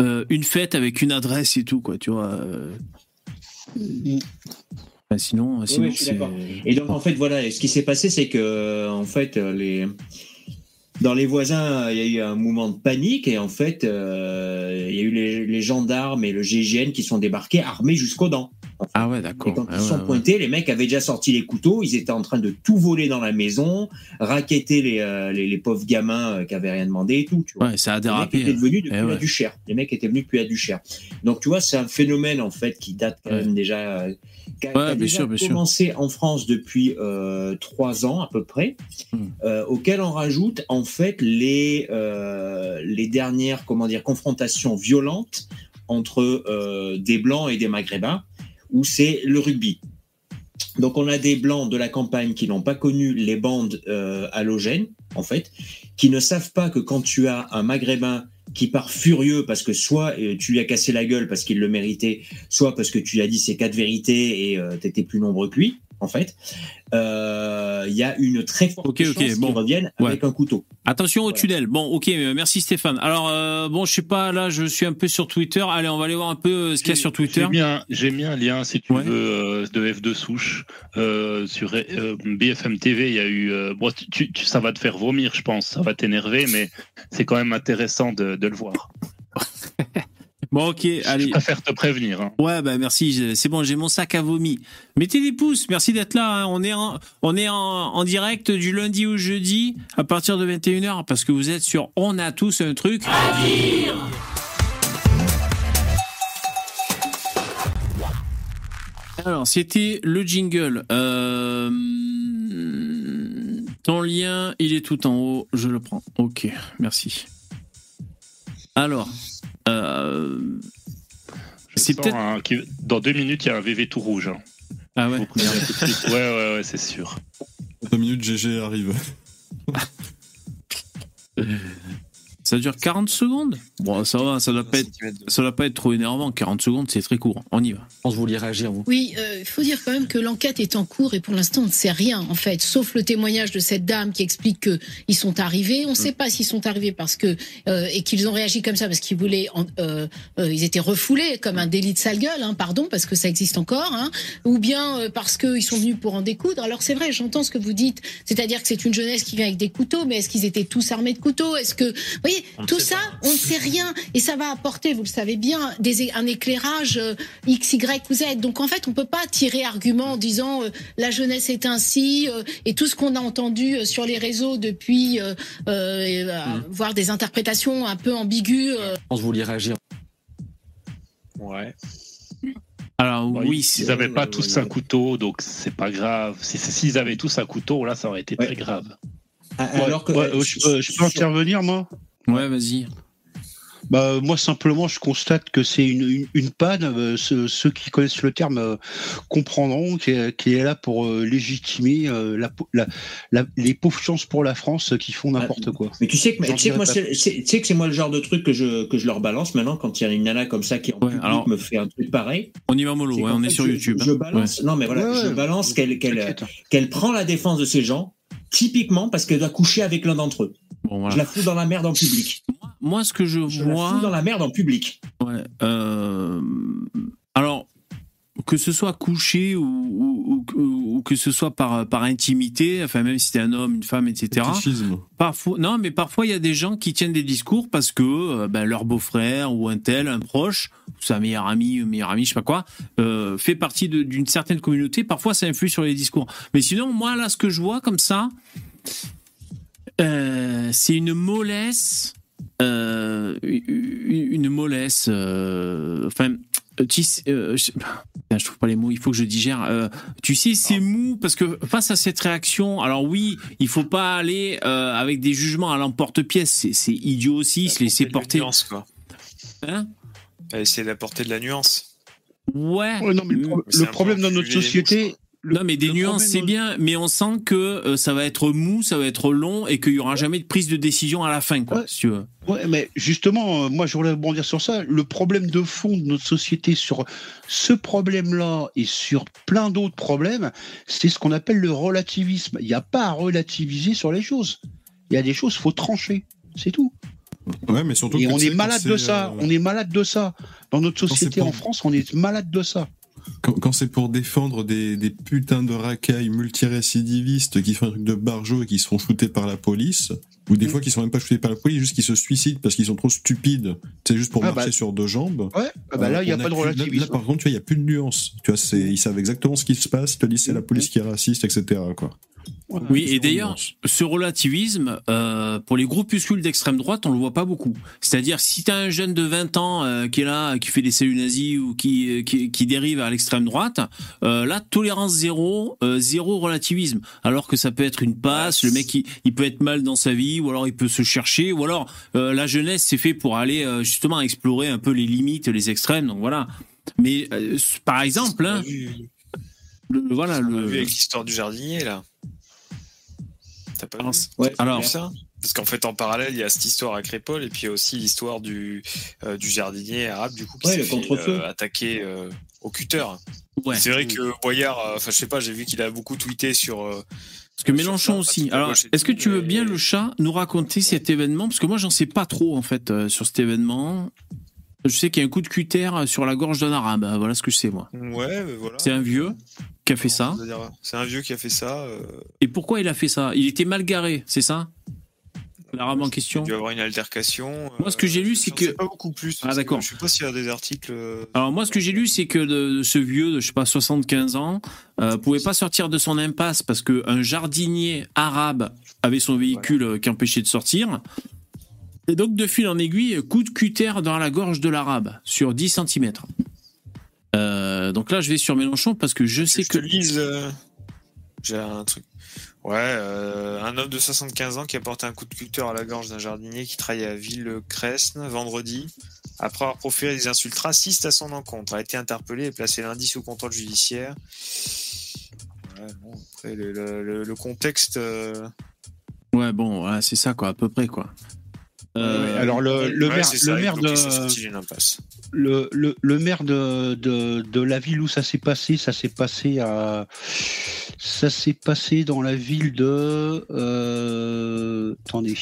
euh, une fête avec une adresse et tout, quoi. Tu vois. euh. Sinon, sinon oui, je suis. Et donc en fait voilà, ce qui s'est passé, c'est que en fait les dans les voisins, il y a eu un mouvement de panique et en fait euh, il y a eu les, les gendarmes et le GIGN qui sont débarqués armés jusqu'aux dents. Ah ouais, Et d'accord. quand Ah ils ouais, sont ouais. pointés, les mecs avaient déjà sorti les couteaux, ils étaient en train de tout voler dans la maison, raqueter les, euh, les, les pauvres gamins euh, qui avaient rien demandé et tout. Tu vois. Ouais, ça a Les mecs dérapé. étaient devenus depuis Eh la ouais. Duchère. Les mecs étaient venus depuis la Duchère. Donc, tu vois, c'est un phénomène, en fait, qui date quand même déjà, euh, qui a, Ouais, qui a bien déjà sûr, commencé en France depuis euh, trois ans, à peu près, Hmm. euh, auquel on rajoute, en fait, les, euh, les dernières, comment dire, confrontations violentes entre des Blancs et des Maghrébins, où c'est le rugby. Donc on a des blancs de la campagne qui n'ont pas connu les bandes halogènes, en fait, qui ne savent pas que quand tu as un maghrébin qui part furieux parce que soit euh, tu lui as cassé la gueule parce qu'il le méritait, soit parce que tu lui as dit ces quatre vérités et euh, tu étais plus nombreux que lui, en fait, euh, il y a une très forte Ok, ok, chance qu'ils bon. reviennent Ouais. avec un couteau. Attention au Voilà. tunnel. Bon, ok, euh, merci Stéphane. Alors, euh, bon, je sais pas, là, je suis un peu sur Twitter. Allez, on va aller voir un peu euh, ce qu'il y a sur Twitter. J'ai mis, un, j'ai mis un lien, si tu Ouais. veux, euh, de F2 souche. Euh, sur euh, BFM TV, il y a eu. euh, bon, tu, tu- tu- ça va te faire vomir, je pense. Ça va t'énerver, mais c'est quand même intéressant de, de le voir. Bon, ok, Je allez. préfère te prévenir. hein. Ouais, bah merci, je- c'est bon, j'ai mon sac à vomi. Mettez des pouces, merci d'être là. hein. On est, en, on est en, en direct du lundi au jeudi à partir de 21h parce que vous êtes sur On a tous un truc. Alors, c'était le jingle. Euh, ton lien, il est tout en haut, je le prends. Ok, merci. Alors, euh, C'est peut-être- un- dans deux minutes, il y a un VV tout rouge. hein. ah ouais. Suite. Ouais, ouais, ouais, c'est sûr. Deux minutes, GG arrive. Ça dure 40 secondes Bon, ça va, ça doit pas être, ça doit pas être trop énervant. 40 secondes, c'est très court. On y va. Je pense que vous vouliez réagir, vous. Oui, euh, il faut dire quand même que l'enquête est en cours et pour l'instant on ne sait rien en fait, sauf le témoignage de cette dame qui explique que ils sont arrivés. On ne sait pas s'ils sont arrivés parce que euh, et qu'ils ont réagi comme ça parce qu'ils voulaient, en- euh, euh, ils étaient refoulés comme un délit de sale gueule, hein, pardon, parce que ça existe encore, hein, ou bien euh, parce qu'ils sont venus pour en découdre. Alors c'est vrai, j'entends ce que vous dites, c'est-à-dire que c'est une jeunesse qui vient avec des couteaux, mais est-ce qu'ils étaient tous armés de couteaux? Est-ce que, vous voyez, On ne tout ça, on ne sait rien et ça va apporter, vous le savez bien, des, un éclairage euh, X, Y ou Z. Donc en fait, on peut pas tirer argument en disant euh, la jeunesse est ainsi euh, et tout ce qu'on a entendu euh, sur les réseaux depuis, euh, euh, et, euh, voir des interprétations un peu ambiguës. euh, Je pense que vous vouliez réagir. Ouais. Alors, Bon, oui, ils- n'avaient pas tous un couteau, donc c'est pas grave. Si- si- S'ils avaient tous un couteau, là, ça aurait été Ouais. très grave. Ah, Ouais, Alors que, ouais, je, peux- je peux intervenir, moi? Ouais, vas-y. Bah, moi, simplement, je constate que c'est une, une, une panne. Euh, ceux, ceux qui connaissent le terme euh, comprendront qui est, là pour euh, légitimer euh, la, la, la- les pauvres chances pour la France qui font n'importe quoi. Mais tu sais que, tu sais que moi, c'est, c'est- tu sais que c'est moi le genre de truc que je, que je leur balance maintenant quand il y a une nana comme ça qui en Ouais, public alors- me fait un truc pareil. On y va mollo, ouais, on fait, est sur je- YouTube. Je, hein. balance, non mais voilà, Ouais, je ouais. balance qu'elle, qu'elle, T'inquiète. qu'elle prend la défense de ces gens, typiquement parce qu'elle doit coucher avec l'un d'entre eux. Bon, voilà. Je la fous dans la merde en public. Moi, ce que je, Je la vois. fous dans la merde en public. Ouais. euh, Alors, que ce soit couché ou, ou, ou- ou que ce soit par, par intimité, enfin même si t'es un homme, une femme, etc. Parfois, non, mais parfois il y a des gens qui tiennent des discours parce que euh, ben, leur beau-frère ou un tel, un proche, ou sa meilleure amie, ou meilleur ami, je sais pas quoi, euh, fait partie d'une certaine communauté. Parfois, ça influe sur les discours. Mais sinon, moi là, ce que je vois comme ça, euh, c'est une mollesse, euh, une mollesse. Enfin, tu sais, euh, je, putain, je trouve pas les mots. Il faut que je digère. Euh, tu sais, c'est mou parce que face à cette réaction, alors oui, il faut pas aller euh, avec des jugements à l'emporte-pièce. C'est- C'est idiot aussi, se laisser porter. Nuance, quoi. Hein? Essayer d'apporter de la nuance. Ouais. Ouais, non, mais le, pro- C'est problème dans notre société. Le- non, mais des nuances, c'est bien, mais on sent que euh, ça va être mou, ça va être long et qu'il y aura jamais de prise de décision à la fin, quoi, Ouais. si tu veux. Ouais, mais justement, euh, moi, je voulais rebondir sur ça. Le problème de fond de notre société sur ce problème-là et sur plein d'autres problèmes, c'est ce qu'on appelle le relativisme. Il n'y a pas à relativiser sur les choses. Il y a des choses, faut trancher. C'est tout. Ouais, mais surtout Et que, on est malade de ça. euh, On est malade de ça. Dans notre société pour- en France, on est malade de ça. Quand, quand c'est pour défendre des, des putains de racailles multirécidivistes qui font un truc de barjo et qui se font shooter par la police, ou des Mm. fois qui sont même pas shootés par la police, juste qu'ils se suicident parce qu'ils sont trop stupides, c'est juste pour Ah, marcher bah- sur deux jambes. Ouais, ah bah euh, là, il n'y a on pas de là- relativisme. Là, par contre, tu vois, il n'y a plus de nuance. Tu vois, ils savent exactement ce qui se passe, ils te disent c'est la police qui est raciste, etc. Quoi. Oui, et d'ailleurs, ce relativisme, euh, pour les groupuscules d'extrême droite, on le voit pas beaucoup. C'est-à-dire, si t'as un jeune de 20 ans euh, qui est là, qui fait des cellules nazies ou qui, euh, qui, qui dérive à l'extrême droite, euh, là, tolérance zéro, euh, zéro relativisme. Alors que ça peut être une passe, le mec, il, il peut être mal dans sa vie, ou alors il peut se chercher, ou alors euh, la jeunesse, c'est fait pour aller euh, justement explorer un peu les limites, les extrêmes, donc voilà. Mais euh, par exemple, hein, le- voilà, le... vu avec l'histoire du jardinier, là. T'as pas vu Ouais, Alors, vu ça? Parce qu'en fait, en parallèle, il y a cette histoire à Crépole et puis il y a aussi l'histoire du, euh, du jardinier arabe, du coup, qui Ouais, s'est fait euh, attaquer euh, au cutter. ouais. C'est vrai que Boyard, euh, enfin, je sais pas, j'ai vu qu'il a beaucoup tweeté sur. euh, Parce que Mélenchon aussi. Alors, est-ce que tu veux bien, le chat, nous raconter cet événement? Parce que moi, j'en sais pas trop, en fait, euh, sur cet événement. Je sais qu'il y a un coup de cutter sur la gorge d'un arabe. Euh, Voilà ce que je sais, moi. Ouais, voilà. C'est un vieux qui a fait ça. C'est un vieux qui a fait ça. euh, Et pourquoi il a fait ça? Il était mal garé, c'est ça? L'arabe en question Il dû avoir une altercation. Moi, ce que j'ai lu, euh, c'est j'en que- pas beaucoup plus. Ah, d'accord. Je sais pas s'il y a des articles. euh, Alors moi, ce que j'ai lu, c'est que de, ce vieux de je sais pas 75 ans euh, pouvait pas sortir de son impasse parce que un jardinier arabe avait son véhicule qui empêchait de sortir. Et donc de fil en aiguille, coup de cutter dans la gorge de l'arabe sur 10 cm. Donc là, je vais sur Mélenchon parce que je sais je que te lise. euh, J'ai un truc. Ouais, euh, un homme de 75 ans qui a porté un coup de cutter à la gorge d'un jardinier qui travaille à Ville-Cresne vendredi, après avoir proféré des insultes racistes à son encontre, a été interpellé et placé lundi sous contrôle judiciaire. Ouais, bon, après, le, le- le- le contexte. euh, ouais bon, voilà, c'est ça quoi, à peu près quoi. Euh, Alors le, le ouais, maire, c'est ça, le maire de le, le, le maire de, de, de la ville où ça s'est passé, ça s'est passé à ça s'est passé dans la ville de euh, attendez.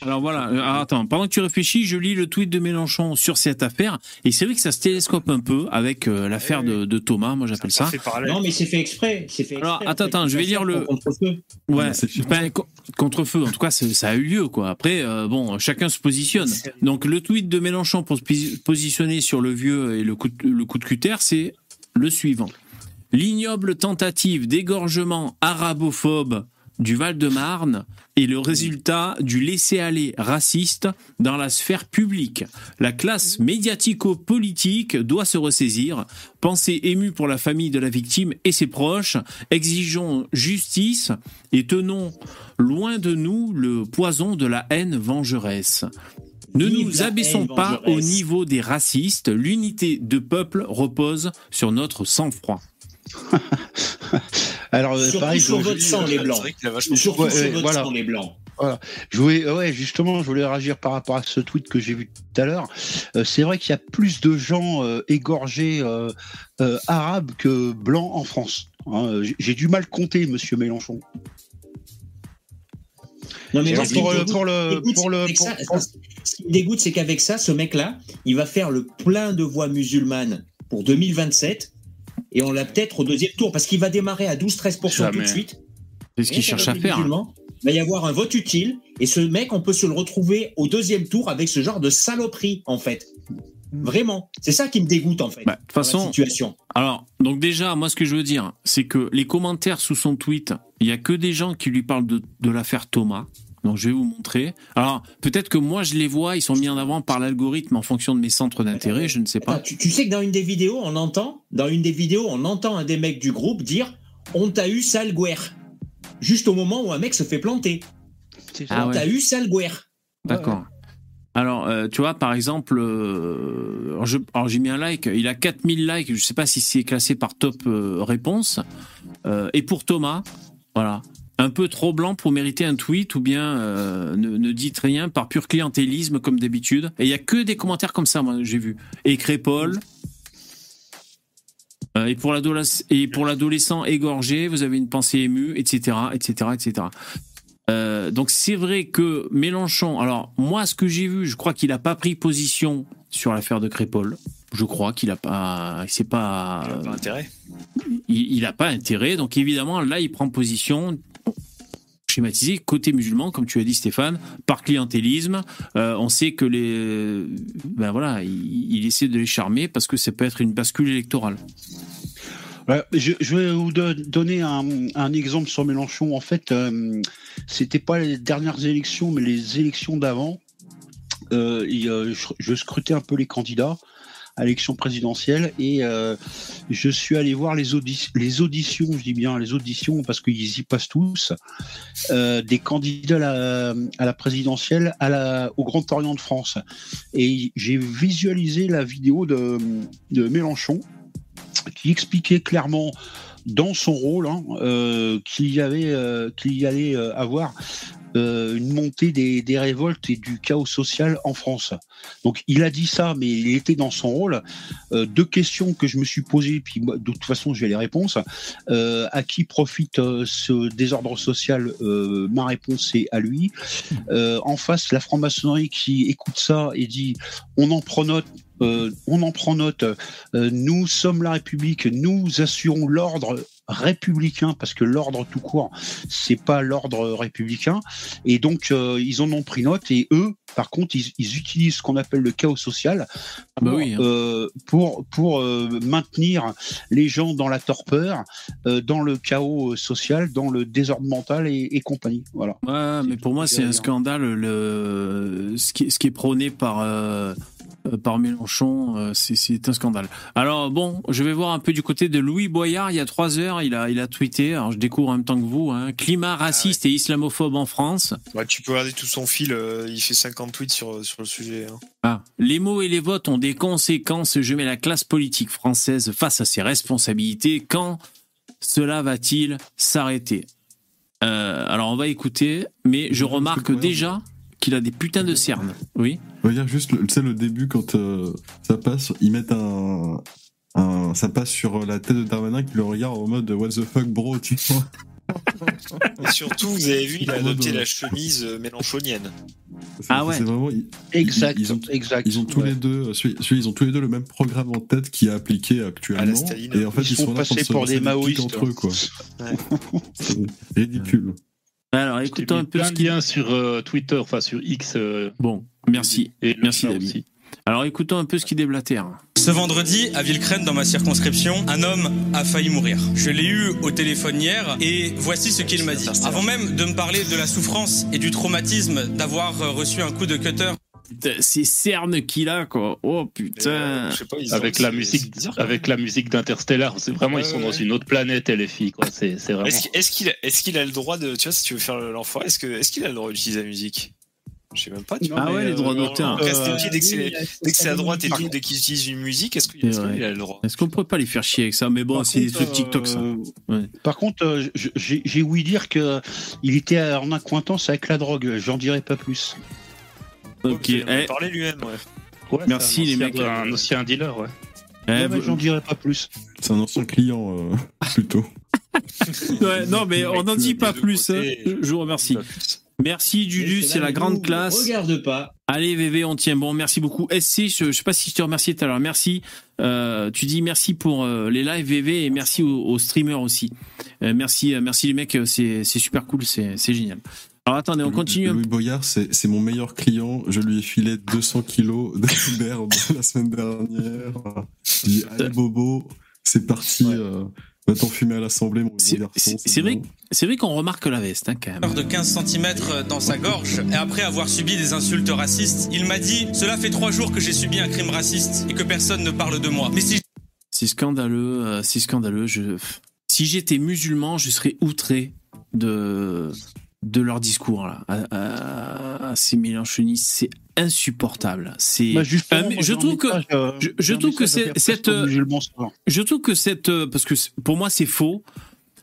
Alors voilà, euh, alors attends, pendant que tu réfléchis, je lis le tweet de Mélenchon sur cette affaire, et c'est vrai que ça se télescope un peu avec euh, l'affaire de, de Thomas, moi j'appelle ça. Non, mais c'est fait exprès. C'est fait Alors, attends, attends, je vais lire le- contre-feu. Ouais, ben, co- contre-feu, en tout cas, ça a eu lieu, quoi. Après, euh, bon, chacun se positionne. Donc, le tweet de Mélenchon pour se posi- positionner sur le vieux et le coup de, le cutter, c'est le suivant. L'ignoble tentative d'égorgement arabophobe du Val-de-Marne est le résultat du laisser-aller raciste dans la sphère publique. La classe médiatico-politique doit se ressaisir. Pensée émue pour la famille de la victime et ses proches, exigeons justice et tenons loin de nous le poison de la haine vengeresse. Ne nous abaissons pas au niveau des racistes. L'unité de peuple repose sur notre sang-froid. Alors euh, Surtout pareil, sur je- votre sang, les C'est blancs. Surtout sur votre voilà. sang, les blancs. Je voulais, ouais, justement, je voulais réagir par rapport à ce tweet que j'ai vu tout à l'heure. Euh, c'est vrai qu'il y a plus de gens euh, égorgés euh, euh, arabes que blancs en France. Hein, j'ai- j'ai du mal compter, Monsieur Mélenchon. Non, mais moi, ce qui pour, me le- dégoûte- pour le, dégoûte, pour le, c'est que pour- ça- pour- Ce qui me dégoûte, c'est qu'avec ça, ce mec-là, il va faire le plein de voix musulmanes pour 2027. et on l'a peut-être au deuxième tour parce qu'il va démarrer à 12-13% tout de suite. C'est ce qu'il cherche va à faire. Il va y avoir un vote utile et ce mec, on peut se le retrouver au deuxième tour avec ce genre de saloperie en fait. Vraiment, c'est ça qui me dégoûte en fait. Bah, de toute façon, situation. alors, donc déjà, moi, ce que je veux dire, c'est que les commentaires sous son tweet, il y a que des gens qui lui parlent de, de l'affaire Thomas. Donc, je vais vous montrer. Alors, peut-être que moi, je les vois, ils sont mis en avant par l'algorithme en fonction de mes centres d'intérêt, je ne sais pas. Attends, tu, tu sais que dans une des vidéos, on entend, dans une des vidéos, on entend un des mecs du groupe dire "On t'a eu sale guerre." Juste au moment où un mec se fait planter. Ah on ouais. t'a eu sale guerre. D'accord. Alors, euh, tu vois, par exemple, euh, alors j'ai mis un like, il a 4000 likes, je ne sais pas si c'est classé par top euh, réponse. Et pour Thomas, voilà, un peu trop blanc pour mériter un tweet ou bien ne, dites rien par pur clientélisme comme d'habitude. Et il y a que des commentaires comme ça, moi, j'ai vu. Et Crépol. Euh, et pour et pour l'adolescent égorgé, vous avez une pensée émue, etc., etc., etc. Euh, donc c'est vrai que Mélenchon, alors moi ce que j'ai vu, je crois qu'il n'a pas pris position sur l'affaire de Crépol. Je crois qu'il a pas, c'est pas, Pas intérêt. il, il a pas intérêt. Donc évidemment là il prend position schématisé côté musulman, comme tu as dit Stéphane, par clientélisme. Euh, on sait que les, ben voilà, il, il essaie de les charmer parce que ça peut être une bascule électorale. Ouais, je, vais vous do- donner un, exemple sur Mélenchon. En fait, euh, c'était pas les dernières élections, mais les élections d'avant. Euh, je, scrutais un peu les candidats à l'élection présidentielle et euh, je suis allé voir les, les auditions, je dis bien les auditions parce qu'ils y passent tous, euh, des candidats à la, présidentielle au Grand Orient de France. Et j'ai visualisé la vidéo de Mélenchon qui expliquait clairement dans son rôle hein, euh, qu'il y avait euh, qu'il y allait euh, avoir une montée des, révoltes et du chaos social en France. Donc il a dit ça, mais il était dans son rôle. Deux questions que je me suis posées, puis de toute façon j'ai les réponses. À qui profite ce désordre social Ma réponse est à lui. En face, la franc-maçonnerie qui écoute ça et dit on en prend. Euh, on en prend note. Euh, nous sommes la République. Nous assurons l'ordre républicain parce que l'ordre tout court, c'est pas l'ordre républicain. Et donc euh, ils en ont pris note. Et eux, par contre, ils, ils utilisent ce qu'on appelle le chaos social pour, bah oui, hein. pour pour maintenir les gens dans la torpeur, dans le chaos social, dans le désordre mental et, et compagnie. Voilà. Ouais, mais pour moi, c'est un scandale. Le, ce, qui, ce qui est prôné par, par Mélenchon, euh, c'est- un scandale. Alors, bon, je vais voir un peu du côté de Louis Boyard. Il y a trois heures, il a, il a tweeté. Alors, je découvre en même temps que vous. Hein, climat raciste et islamophobe en France. Ouais, tu peux regarder tout son fil, euh, il fait 50 tweets sur, sur le sujet. hein. Ah, les mots et les votes ont des conséquences. Je mets la classe politique française face à ses responsabilités. Quand cela va-t-il s'arrêter? Euh, Alors, on va écouter, mais je remarque déjà qu'il a des putains de cernes. Oui. Regarde juste, tu sais, le début, quand euh, ça passe, ils mettent un, un- Ça passe sur la tête de Darmanin qui le regarde en mode What the fuck, bro, tu vois. Et surtout, vous avez vu, il a adopté euh, la chemise euh, mélenchonienne. C'est- Ah ouais. Vraiment. ils- Exact, Ils ont, exact. ils ont tous Ouais. les deux, euh, celui- celui- ils ont tous les deux le même programme en tête qui est appliqué actuellement. Staline. Et en fait, Ils ils, sont sont là passés pour se pour des maoïstes. entre eux, quoi. Ouais. C'est ridicule. Alors, écoutons un peu plein ce qu'il liens sur euh, Twitter, enfin sur X. euh, Bon, merci. et Merci, David. aussi. Alors, écoutons un peu ce qui déblatère. Ce vendredi, à Villecrène, dans ma circonscription, un homme a failli mourir. Je l'ai eu au téléphone hier et voici ce qu'il m'a dit. Avant même de me parler de la souffrance et du traumatisme d'avoir euh, reçu un coup de cutter. Putain, ces cernes qu'il a, quoi. Oh putain. Euh, je sais pas, ils Avec la musique, bizarre. avec la musique d'Interstellar, c'est vraiment ils sont ouais. dans une autre planète, les filles. Quoi. C'est, c'est vraiment. Est-ce qu'il est-ce qu'il a, est-ce qu'il a le droit de. Tu vois, si tu veux faire l'enfoiré, est-ce que- est-ce qu'il a le droit d'utiliser la musique? Je sais même pas. Tu Non, vois. Ah mais, ouais, les euh, droits on- d'auteur. Euh, dès que c'est oui, dès que c'est à droite et tout, dès qu'il utilise une musique, est-ce qu'il est-ce qu'il a le droit? Est-ce qu'on pourrait pas les faire chier avec ça? Mais bon, Par c'est des trucs TikTok, ça. euh, Ouais. Par contre, euh, j'ai j'ai ouï dire que il était en accointance avec la drogue. J'en dirai pas plus. Ok. Il en a Eh, parlé lui-même, ouais. Ouais, Merci, c'est un les mecs. Un ancien dealer, ouais. eh, Ouais, bah- J'en dirai pas plus. C'est un ancien client, euh, plutôt. ouais, non, mais on n'en dit pas plus. hein. Je vous remercie. Merci Dudu, c'est la grande classe. Regarde pas. Allez VV, on tient bon. Merci beaucoup. SC, je, je sais pas si je te remercie tout à l'heure. Merci. Euh, tu dis merci pour euh, les lives VV et merci aux, aux streamers aussi. Euh, merci, merci les mecs, c'est c'est super cool, c'est c'est génial. Alors attendez, on continue. Louis Boyard, c'est mon meilleur client. Je lui ai filé 200 kilos de merde la semaine dernière. Je dis, allez Bobo, c'est parti. euh, va t'en fumer à l'Assemblée, mon. C'est vrai, vrai qu'on remarque la veste hein, quand même. de 15 cm dans sa gorge et après avoir subi des insultes racistes, il m'a dit Cela fait trois jours que j'ai subi un crime raciste et que personne ne parle de moi. Mais si C'est scandaleux, euh, c'est scandaleux. Je... Si j'étais musulman, je serais outré de de leur discours là, à, à- à ces mélanchonistes. C'est insupportable. C'est. Bah, Euh, je trouve que message, euh, je, trouve que cette euh, je trouve que cette euh, parce que pour moi c'est faux.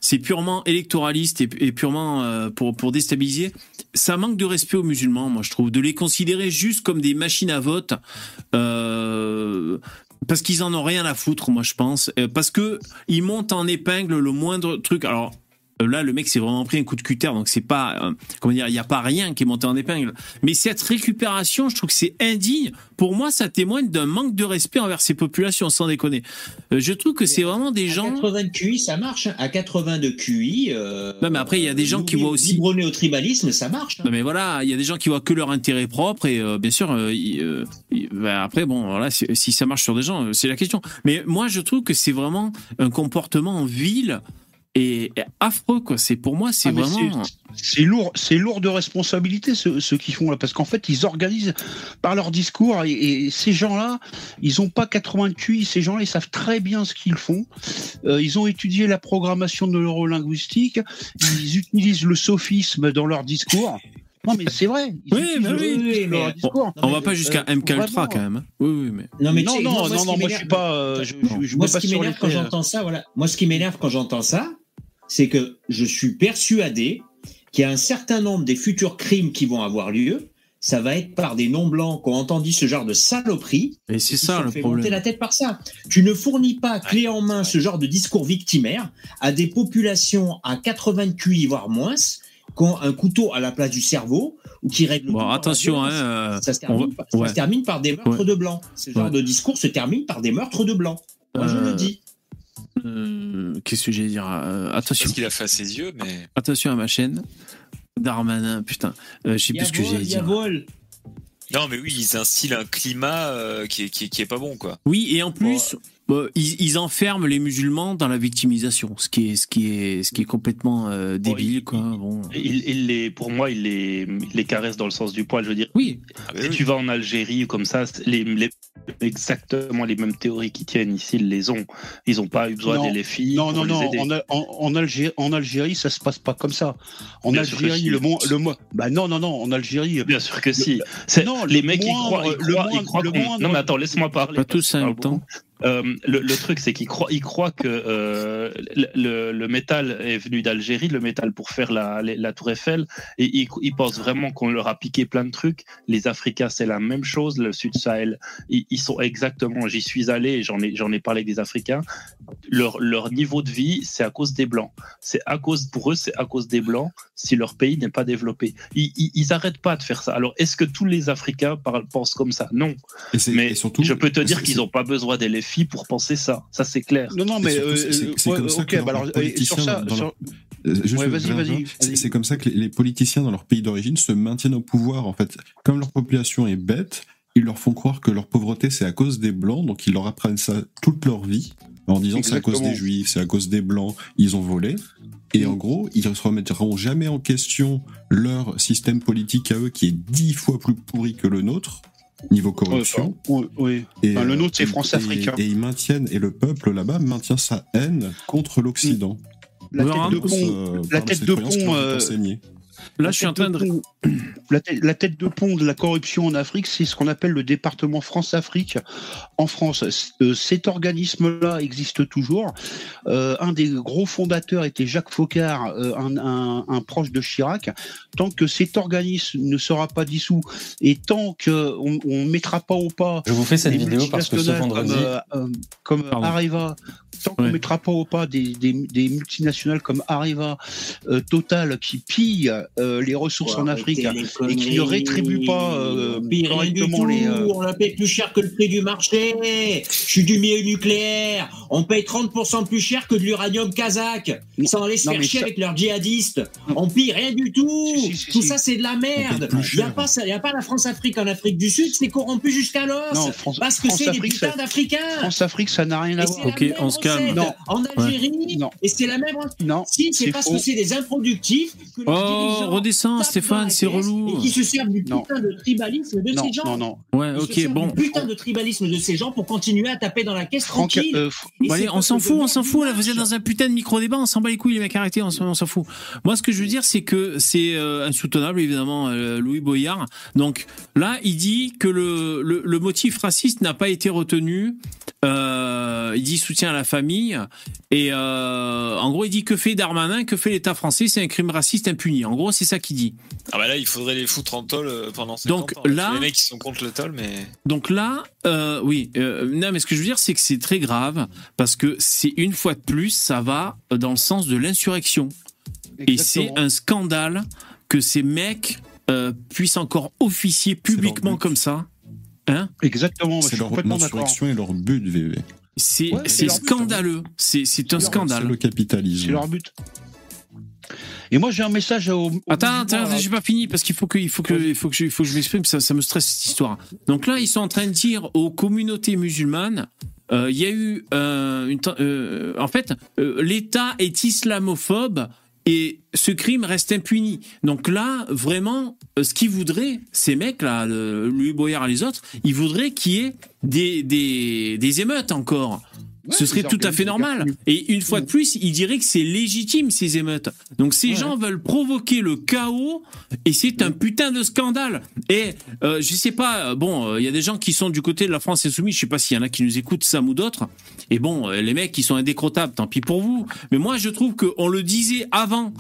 C'est purement électoraliste et, et purement euh, pour pour déstabiliser. Ça manque de respect aux musulmans, moi je trouve, de les considérer juste comme des machines à vote. Euh, parce qu'ils en ont rien à foutre, moi je pense, Euh, parce que ils montent en épingle le moindre truc. Alors euh, là, le mec s'est vraiment pris un coup de cutter, donc c'est pas, euh, comment dire, il y a pas rien qui est monté en épingle. Mais cette récupération, je trouve que c'est indigne. Pour moi, ça témoigne d'un manque de respect envers ces populations, sans déconner. Euh, je trouve que c'est vraiment des gens. 80 de QI, ça marche. hein. À 80 de QI. Euh, Non, mais après, il y a des gens qui voient aussi. Libre au tribalisme, ça marche. hein. Non, mais voilà, il y a des gens qui voient que leur intérêt propre et bien sûr, bah, après, bon, voilà, si, ça marche sur des gens, c'est la question. Mais moi, je trouve que c'est vraiment un comportement vil et, et affreux, quoi. C'est pour moi, c'est Ah, mais vraiment. c'est- lourd, c'est lourd de responsabilité ce, ce qu'ils font là, parce qu'en fait ils organisent par leur discours et, et ces gens-là, ils ont pas 80 de QI, ces gens-là ils savent très bien ce qu'ils font. Euh, ils ont étudié la programmation de l'eurolinguistique, ils utilisent le sophisme dans leur discours. Non mais c'est vrai. Ils Oui, mais oui. sophisme dans leur On, va pas jusqu'à euh, MK Ultra quand même. hein. Oui, oui, mais. Non, mais non, non, moi, non, qui moi je suis pas, euh, je, je, je moi, ce pas qui m'énerve quand euh. j'entends ça, voilà. Moi, ce qui m'énerve quand j'entends ça, c'est que je suis persuadé qu'il y a un certain nombre des futurs crimes qui vont avoir lieu. Ça va être par des non-blancs qui ont entendu ce genre de saloperie. Et c'est ça se le fait problème. monter la tête par ça. Tu ne fournis pas clé en main ce genre de discours victimaire à des populations à 80 de QI, voire moins, qui ont un couteau à la place du cerveau ou qui règlent Bon, attention, hein, euh, ça, se termine, va- par- ça ouais. se termine par des meurtres Ouais. de blancs. Ce genre Ouais. de discours se termine par des meurtres de blancs. Moi, je Euh, le dis. Euh, Qu'est-ce que j'allais dire euh, Attention. Parce qu'il a fait à ses yeux, mais. Attention à ma chaîne. Darmanin, putain. Euh, je sais plus ce que j'allais dire. Non, mais oui, ils instillent un climat euh, qui, est, qui, est, qui est pas bon, quoi. Oui, et en plus, ils, ils enferment les musulmans dans la victimisation, ce qui est, ce qui est, ce qui est complètement euh, débile, quoi. Bon. Il, il les, pour moi, il les, il les caresse dans le sens du poil. Je veux dire, oui. si tu vas en Algérie ou comme ça, c'est les, les- exactement les mêmes théories qui tiennent ici, ils les ont. Ils n'ont pas eu besoin des les filles. Non, non, non. En, Al- en, en Algérie, en Algérie, ça se passe pas comme ça. En Bien Algérie, le moins, le. Bah non, non, non. En Algérie. Bien sûr que si. Non, les le mecs, ils croient, ils le ils moindre- croient le qu'on- moindre- Non, mais attends, laisse-moi parler. Pas tous en même temps. Euh, le, le truc, c'est qu'ils croient, ils croient que euh, le, métal est venu d'Algérie, le métal pour faire la, la, la Tour Eiffel, et ils, ils pensent vraiment qu'on leur a piqué plein de trucs. Les Africains, c'est la même chose. Le Sud Sahel, ils, ils sont exactement. J'y suis allé, et j'en ai, j'en ai parlé avec des Africains. Leur, leur niveau de vie, c'est à cause des blancs. C'est à cause pour eux, c'est à cause des blancs. Si leur pays n'est pas développé, ils, ils, ils arrêtent pas de faire ça. Alors, est-ce que tous les Africains pensent comme ça? Non. Et Mais et surtout, je peux te dire qu'ils n'ont pas besoin des pour penser ça. Ça, c'est clair. Non, non, mais euh, c'est- ouais, comme ça ok, que bah alors, politiciens sur Euh, C'est comme ça que les, les politiciens dans leur pays d'origine se maintiennent au pouvoir. En fait, comme leur population est bête, ils leur font croire que leur pauvreté c'est à cause des blancs, donc ils leur apprennent ça toute leur vie en disant c'est à cause des juifs, c'est à cause des blancs, ils ont volé. Et en gros, ils ne se remettront jamais en question leur système politique à eux qui est dix fois plus pourri que le nôtre niveau corruption. Oui, oui. Et, Enfin, le nôtre, c'est et- France-Africain. Et, et ils maintiennent, et le peuple là-bas maintient sa haine contre l'Occident. La tête de pont, la tête de pont, Là, la je suis en tête train de. pont- La tête, la tête de pont de la corruption en Afrique, c'est ce qu'on appelle le département France-Afrique en France. Euh, Cet organisme-là existe toujours. Euh, un des gros fondateurs était Jacques Faucard, euh, un, un- un proche de Chirac. Tant que cet organisme ne sera pas dissous et tant qu'on ne mettra pas au pas Je vous fais cette des vidéo parce que ce multinationales vendredi. Comme. Areva, tant qu'on ne Ouais. mettra pas au pas des, des- des multinationales comme Areva, euh, Total, qui pillent euh, les ressources en Afrique et qui ne rétribuent pas euh, correctement les. euh, On la paye plus cher que le prix du marché. Je suis du milieu nucléaire. On paye 30% plus cher que de l'uranium kazakh. Sans aller se Non, faire chier ça- avec leurs djihadistes. On pille rien du tout. Si, si, si, tout si. ça, c'est de la merde. Il n'y a, a pas la France-Afrique en Afrique du Sud. C'est corrompu jusqu'à l'os. Parce que c'est des putains d'Africains. France-Afrique, ça n'a rien à voir. Ok, on se calme. En Algérie, Non. et c'est la même. Non, Si, c'est parce faux. que c'est des improductifs que Oh, redescends, Stéphane, c'est relou. Et qui se servent du Non. putain de tribalisme de Non, ces gens. non, non. Ouais, ok, bon. du putain de tribalisme de ces gens pour continuer à taper dans la caisse Franck, tranquille. euh, allez, on s'en fout, on s'en fout. Là, vous êtes dans un putain de micro-débat, on s'en bat les couilles, les mecs, arrêtez, on s'en on s'en fout. Moi, ce que je veux dire, c'est que c'est euh, insoutenable, évidemment, euh, Louis Boyard. Donc là, il dit que le, le, le motif raciste n'a pas été retenu. Euh, il dit soutien à la famille. Et euh, en gros, il dit que fait Darmanin, que fait l'État français, c'est un crime raciste impuni. En gros, c'est ça qu'il dit. Ah bah là, il faudrait les foutre en tôle euh, pendant 50 Donc ans. là- Les mecs qui sont contre le tôle, mais. Donc là, euh, oui, euh, non, mais ce que je veux dire, c'est que c'est très grave parce que c'est une fois de plus, ça va dans le sens de l'insurrection. Et c'est un scandale que ces mecs euh, puissent encore officier publiquement comme ça. Hein Exactement, C'est leur insurrection et leur but, VV. C'est Ouais, scandaleux. C'est un leur- C'est scandale. le capitalisme. C'est leur but. Et moi, j'ai un message au. au Attends, attends, j'ai pas fini parce qu'il faut que, il faut que, il faut que je, il faut que je m'exprime. Ça, ça me stresse cette histoire. Donc là, ils sont en train de dire aux communautés musulmanes. euh, Il y a eu euh, une, euh, en fait, l'État est islamophobe et ce crime reste impuni. Donc là, vraiment, ce qu'ils voudraient, ces mecs-là, le- Louis Boyard et les autres, ils voudraient qu'il y ait des, des, des émeutes encore. Ouais, Ce serait tout à fait normal. Et une fois de plus, ils diraient que c'est légitime ces émeutes. Donc ces Ouais. gens veulent provoquer le chaos et c'est un putain de scandale. Et euh, je sais pas, euh, bon, euh, il y a des gens qui sont du côté de la France insoumise, je sais pas s'il y en a qui nous écoutent, Sam ou d'autres. Et bon, euh, les mecs qui sont indécrottables, tant pis pour vous. Mais moi, je trouve qu'on le disait avant.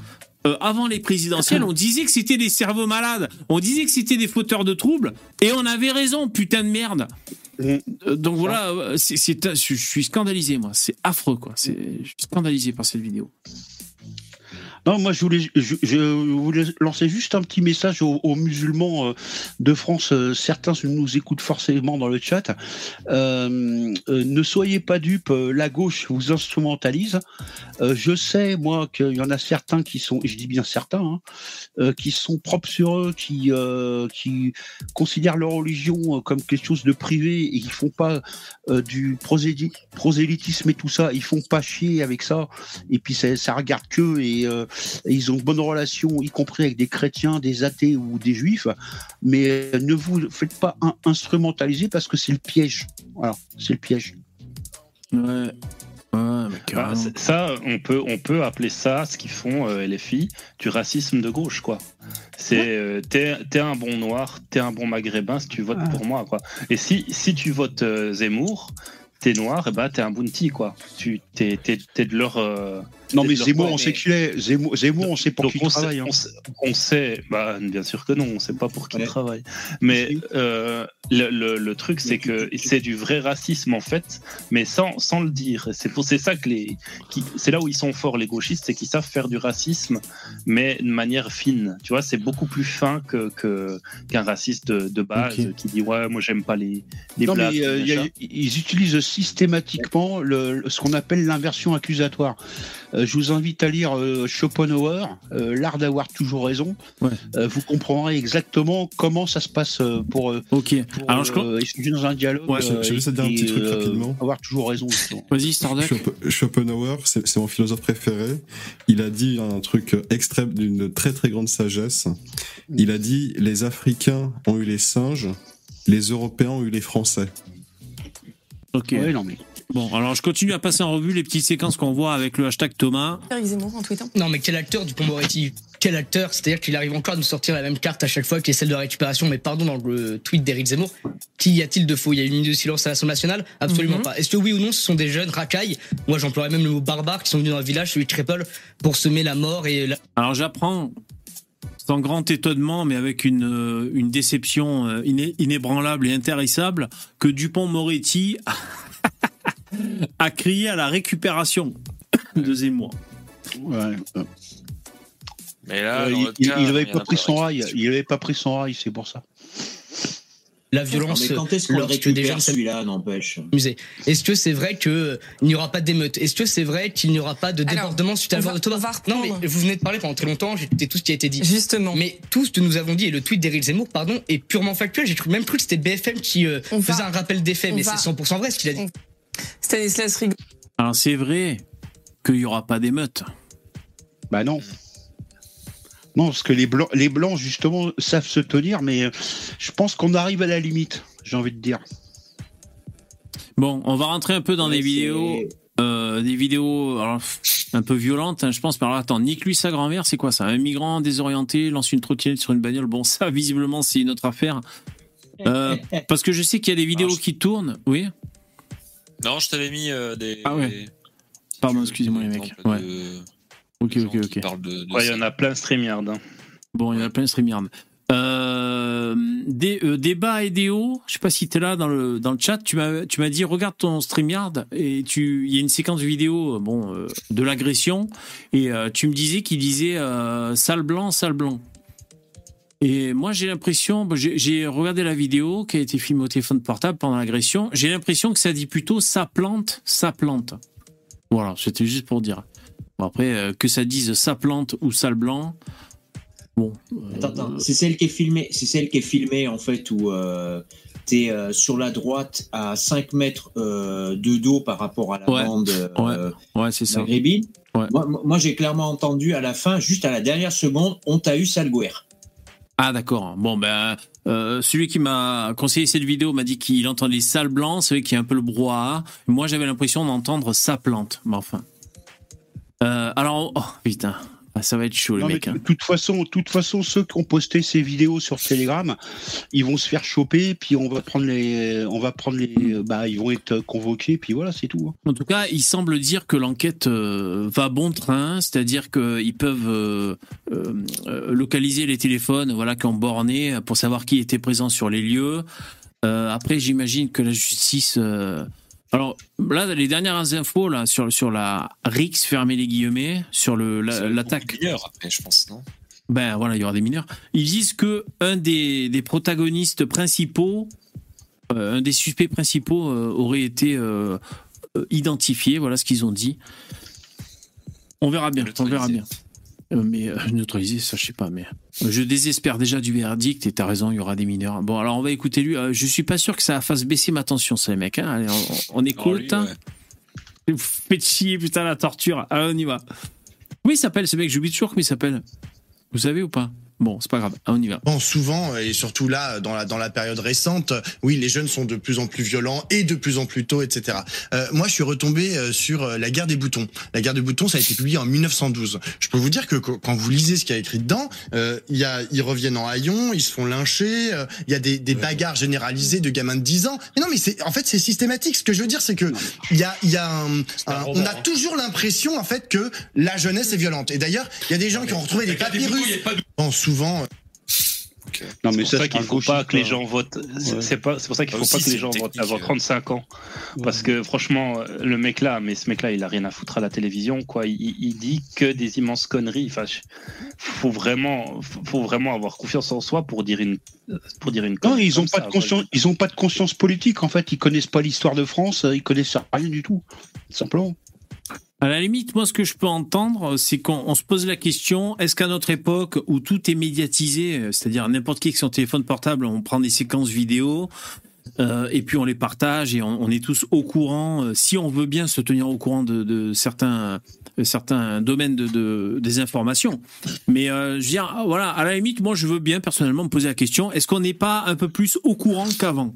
euh, avant les présidentielles, on disait que c'était des cerveaux malades, on disait que c'était des fauteurs de troubles, et on avait raison, putain de merde. Euh, Donc voilà, euh, je suis scandalisé, moi. C'est affreux, quoi. Je suis scandalisé par cette vidéo. Non, moi, je voulais, je, je voulais lancer juste un petit message aux, aux musulmans euh, de France. Euh, Certains nous écoutent forcément dans le chat. Euh, euh, ne soyez pas dupes. La gauche vous instrumentalise. Euh, je sais, moi, qu'il y en a certains qui sont, je dis bien certains, hein, qui sont propres sur eux, qui, euh, qui considèrent leur religion comme quelque chose de privé et qui font pas du prosélyt- prosélytisme et tout ça. Ils font pas chier avec ça. Et puis ça, ça regarde que et, euh, ils ont de bonnes relations, y compris avec des chrétiens, des athées ou des juifs. Mais euh, ne vous faites pas un- instrumentaliser parce que c'est le piège. Voilà, c'est le piège. Ouais. Ouais, c'est- ça, on peut, on peut appeler ça, ce qu'ils font euh, les filles, du racisme de gauche, quoi. C'est euh, t'es un bon noir, t'es un bon maghrébin si tu votes Ah. pour moi, quoi. Et si, si tu votes euh, Zemmour, t'es noir, et bah t'es un bounty, quoi. Tu t'es, t'es, t'es de leur. Non, mais Zemmour, on mais- sait qu'il est. Zemmour, Zemmour, on sait pour qui on il travaille. Sait, hein. on, sait, on sait- bah, bien sûr que non, on sait pas pour qui Ouais. il travaille. Mais euh, le, le, le truc, c'est que c'est du vrai racisme en fait, mais sans, sans le dire. C'est pour c'est ça que les, c'est là où ils sont forts les gauchistes, c'est qu'ils savent faire du racisme, mais de manière fine. Tu vois, c'est beaucoup plus fin que que- qu'un raciste de, de base qui dit ouais, moi j'aime pas les les Non, mais euh, y a- ils utilisent systématiquement le- ce qu'on appelle l'inversion accusatoire. Euh, je vous invite à lire euh, Schopenhauer, euh, L'art d'avoir toujours raison. Ouais. Euh, vous comprendrez exactement comment ça se passe euh, pour, euh, Ok. pour, Alors, je. euh, échanger dans un dialogue. Ouais, je- je vais juste dire un petit et, truc euh, rapidement. Avoir toujours raison. justement. Vas-y, Starduck. Schop- Schopenhauer, c'est c'est mon philosophe préféré. Il a dit un truc extrême d'une très très grande sagesse. Il a dit les Africains ont eu les singes, les Européens ont eu les Français. Ok. Ouais, non, mais Bon, alors je continue à passer en revue les petites séquences qu'on voit avec le hashtag Thomas. Eric Zemmour en tweetant. Non, mais quel acteur Dupont-Moretti Quel acteur C'est-à-dire qu'il arrive encore à nous sortir la même carte à chaque fois qui est celle de récupération. Mais pardon, dans le tweet d'Éric Zemmour, qu'y a-t-il de faux? Il y a une minute de silence à l'Assemblée nationale? Absolument Mhm. pas. Est-ce que oui ou non, ce sont des jeunes racailles? Moi, j'emploierais même le mot barbare qui sont venus dans le village, celui de Trépol, pour semer la mort et la... Alors j'apprends sans grand étonnement, mais avec une, euh, une déception euh, iné- inébranlable et intarissable, que Dupont-Moretti a crié à la récupération de Zemmour. ouais, Mais là, Euh, il, notre il- cas, il avait il y en pas pris son rail. Il avait pas pris son rail, c'est pour ça. La violence, mais quand est-ce qu'on le lorsque des gens récupère celui-là, n'empêche. Est-ce que c'est vrai que il n'y aura pas d'émeute? Est-ce que c'est vrai qu'il n'y aura pas de débordement suite à la Non, mais vous venez de parler pendant très longtemps, j'ai écouté tout ce qui a été dit. Justement. Mais tout ce que nous avons dit et le tweet d'Éric Zemmour, pardon, est purement factuel. J'ai cru, même cru que c'était BFM qui euh, va- faisait un rappel des faits, on mais c'est 100% vrai ce qu'il a dit. Stanislas Rigaud. Alors c'est vrai qu'il n'y aura pas d'émeute. Bah non. Non, parce que les blancs, les blancs justement savent se tenir, mais euh, je pense qu'on arrive à la limite. J'ai envie de dire. Bon, on va rentrer un peu dans des vidéos, euh, des vidéos alors, un peu violentes, hein, je pense. Mais alors attends, nique lui sa grand-mère, c'est quoi ça? Un migrant désorienté lance une trottinette sur une bagnole. Bon, ça visiblement c'est une autre affaire. Euh, parce que je sais qu'il y a des vidéos Alors, je- qui tournent. Oui? Non, je t'avais mis euh, des. Ah ouais. des- Pardon, excusez-moi les mecs. Ouais. de Ok, ok, ok. parlent de- de Ouais, il y en a plein StreamYard. hein. Bon, il y en a plein de StreamYard. Euh, des, euh, débat et déo, je sais pas si tu es là dans le, dans le chat, tu m'as tu m'as dit regarde ton StreamYard et tu il y a une séquence vidéo euh, bon euh, de l'agression et euh, tu me disais qu'il disait euh, sale blanc, sale blanc. Et moi j'ai l'impression, bon, j'ai j'ai regardé la vidéo qui a été filmée au téléphone portable pendant l'agression, j'ai l'impression que ça dit plutôt ça plante, ça plante. Voilà, c'était juste pour dire. Bon, après, euh, que ça dise ça plante ou sale blanc, bon. euh, Attends, attends, c'est celle qui est filmée, c'est celle qui est filmée en fait où euh, t'es euh, sur la droite à 5 mètres euh, de dos par rapport à la Ouais, bande euh, ouais, c'est ça. Moi, moi, j'ai clairement entendu à la fin, juste à la dernière seconde, on t'a eu Salguer. Ah d'accord. Bon ben celui qui m'a conseillé cette vidéo m'a dit qu'il entendait sale blanc, qu'il y a un peu le brouhaha. Moi j'avais l'impression d'entendre sa plante, mais enfin. Euh, alors oh putain, Ah, ça va être chaud les Non, mais mecs. hein. de toute façon, toute façon, ceux qui ont posté ces vidéos sur Telegram, ils vont se faire choper, puis on va prendre les, on va prendre les, bah, ils vont être convoqués, puis voilà, c'est tout. hein. En tout cas, il semble dire que l'enquête euh, va bon train, c'est-à-dire qu'ils peuvent euh, localiser les téléphones voilà, qui ont borné pour savoir qui était présent sur les lieux. Après, j'imagine que la justice... Alors là, les dernières infos là, sur, sur la RIX, fermez les guillemets, sur le- la- l'attaque... Mineurs, après, je pense, non? Ben voilà, il y aura des mineurs. Ils disent que un des, des protagonistes principaux, euh, un des suspects principaux euh, aurait été euh, identifié. Voilà ce qu'ils ont dit. On verra bien. On verra bien. Euh, mais euh, neutraliser, ça je sais pas. Mais euh, je désespère déjà du verdict. Et t'as raison, il y aura des mineurs. Bon, alors on va écouter lui. Euh, je suis pas sûr que ça fasse baisser ma tension, ça les mecs. hein. Allez, on, on écoute. ouais. Vous faites chier, putain, la torture. Allez, on y va. Comment il s'appelle ce mec? J'oublie toujours comment il s'appelle. Vous savez ou pas? Bon, c'est pas grave. On y va. Bon, souvent, et surtout là, dans la, dans la période récente, oui, les jeunes sont de plus en plus violents et de plus en plus tôt, etc. Euh, moi, je suis retombé euh, sur euh, la guerre des boutons. La guerre des boutons, ça a été publié en 1912. Je peux vous dire que qu- quand vous lisez ce qu'il y a écrit dedans, euh, il y a, ils reviennent en haillons, ils se font lyncher, euh, il y a des, des bagarres généralisées de gamins de 10 ans. Mais non, mais c'est, en fait, c'est systématique. Ce que je veux dire, c'est que il y a, il y a un, un- on a toujours l'impression, en fait, que la jeunesse est violente. Et d'ailleurs, il y a des gens qui ont retrouvé des papyrus. Bon, souvent. euh, Non, mais C'est ça, pour ça qu'il faut pas que les gens votent. C'est Ouais. c'est pas, c'est pour ça qu'il Ah, faut aussi, pas que les gens votent avant euh. 35 ans. Parce que franchement, le mec là, mais ce mec là, il a rien à foutre à la télévision, quoi. Il, il dit que des immenses conneries. Enfin, faut vraiment, faut vraiment avoir confiance en soi pour dire une, pour dire une. Non, connerie ils ont pas ça, de conscience, ils ont pas de conscience politique. En fait, ils connaissent pas l'histoire de France, euh, ils connaissent rien du tout, simplement. À la limite, moi, ce que je peux entendre, c'est qu'on on se pose la question est-ce qu'à notre époque où tout est médiatisé, c'est-à-dire n'importe qui avec son téléphone portable, on prend des séquences vidéo euh, et puis on les partage et on, on est tous au courant, euh, si on veut bien se tenir au courant de, de certains, euh, certains domaines de, de- des informations. Mais euh, je veux dire, ah, voilà, à la limite, moi, je veux bien personnellement me poser la question est-ce qu'on n'est pas un peu plus au courant qu'avant?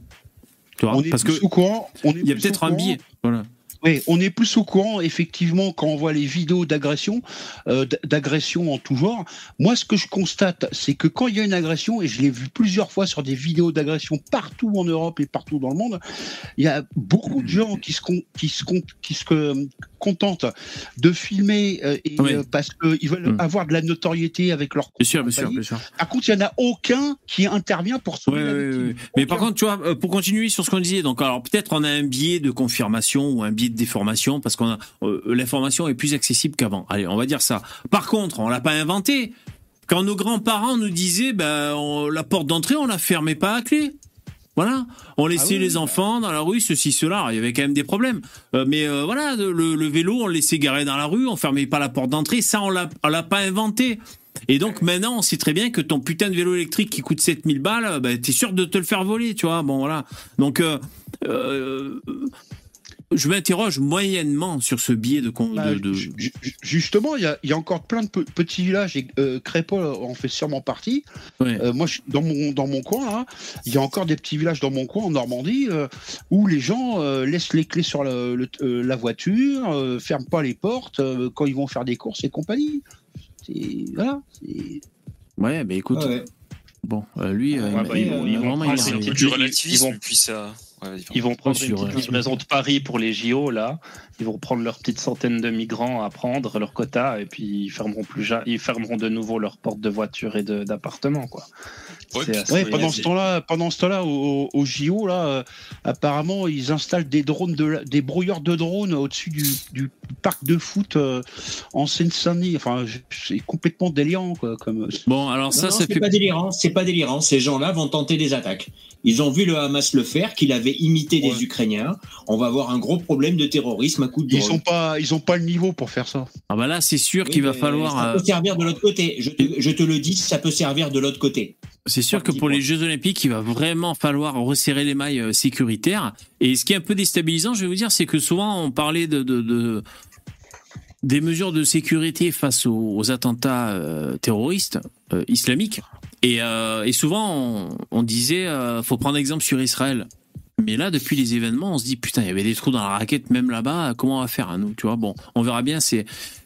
On est Parce plus que au courant. On est il y a peut-être un biais. Voilà. Oui, on est plus au courant, effectivement, quand on voit les vidéos d'agression, euh, d'agression en tout genre. Moi, ce que je constate, c'est que quand il y a une agression, et je l'ai vu plusieurs fois sur des vidéos d'agression partout en Europe et partout dans le monde, il y a beaucoup de gens qui se, qui se, qui se contentent de filmer euh, et, Oui. euh, parce qu'ils veulent Mm. avoir de la notoriété avec leur Bien sûr, bien sûr, bien sûr. Par contre, il n'y en a aucun qui intervient pour sauver Ouais, la victime. ouais. Mais par contre, tu vois, euh, pour continuer sur ce qu'on disait, donc alors peut-être on a un biais de confirmation ou un biais de déformation parce qu'on a euh, l'information est plus accessible qu'avant. Allez, on va dire ça. Par contre, on l'a pas inventé. quand nos grands-parents nous disaient, ben, on- la porte d'entrée, on la fermait pas à clé. Voilà, on laissait oui, les enfants dans la rue, ceci, cela. Il y avait quand même des problèmes, Euh, mais euh, voilà, le, le vélo, on le laissait garer dans la rue, on fermait pas la porte d'entrée. Ça, on l'a, pas inventé. Et donc maintenant, on sait très bien que ton putain de vélo électrique qui coûte 7000 balles, bah, t'es sûr de te le faire voler, tu vois. Bon, voilà. Donc, euh, euh, je m'interroge moyennement sur ce biais de. con- Bah, de, de- ju- ju- Justement, il y a, il y a encore plein de pe- petits villages, et euh, Crépol en fait sûrement partie. Euh, moi, dans mon, dans mon coin, il y a encore des petits villages dans mon coin, en Normandie, euh, où les gens euh, laissent les clés sur le- le- euh, la voiture, euh, ferment pas les portes euh, quand ils vont faire des courses et compagnie. C'est- Voilà. Ouais, bah écoute. Ouais. Bon, euh, lui, euh, Ouais, il- bah, ils vont- il ils vont relativisme, ils vont- puis ça. Ils vont prendre une petite euh, livraison de Paris pour les JO là. Ils vont prendre leur petite centaine de migrants à prendre leur quota et puis ils fermeront plus ja- ils fermeront de nouveau leurs portes de voitures et de- d'appartements quoi. Ouais, pendant ce temps-là, pendant ce temps-là, au, au JO, là, euh, apparemment, ils installent des drones, de, la- des brouilleurs de drones au-dessus du, du parc de foot euh, en Seine-Saint-Denis. Enfin, c'est complètement délirant, quoi. Comme... Bon, alors non, c'est pas délirant, c'est pas délirant. Ces gens-là vont tenter des attaques. Ils ont vu le Hamas le faire, qu'il avait imité des Ukrainiens. On va avoir un gros problème de terrorisme à coup de Ils drone. ont pas, ils ont pas le niveau pour faire ça. Ah bah là, c'est sûr Oui, qu'il va falloir. Ça euh, peut servir de l'autre côté. Je te, je te le dis, ça peut servir de l'autre côté. C'est sûr que pour les Jeux Olympiques, il va vraiment falloir resserrer les mailles euh, sécuritaires. Et ce qui est un peu déstabilisant, je vais vous dire, c'est que souvent on parlait de, de- de- des mesures de sécurité face aux, attentats euh, terroristes euh, islamiques. Et, souvent on, on disait, faut prendre exemple sur Israël. Mais là, depuis les événements, on se dit putain, il y avait des trous dans la raquette même là-bas. Comment on va faire, hein, nous Tu vois? Bon, on verra bien. C'est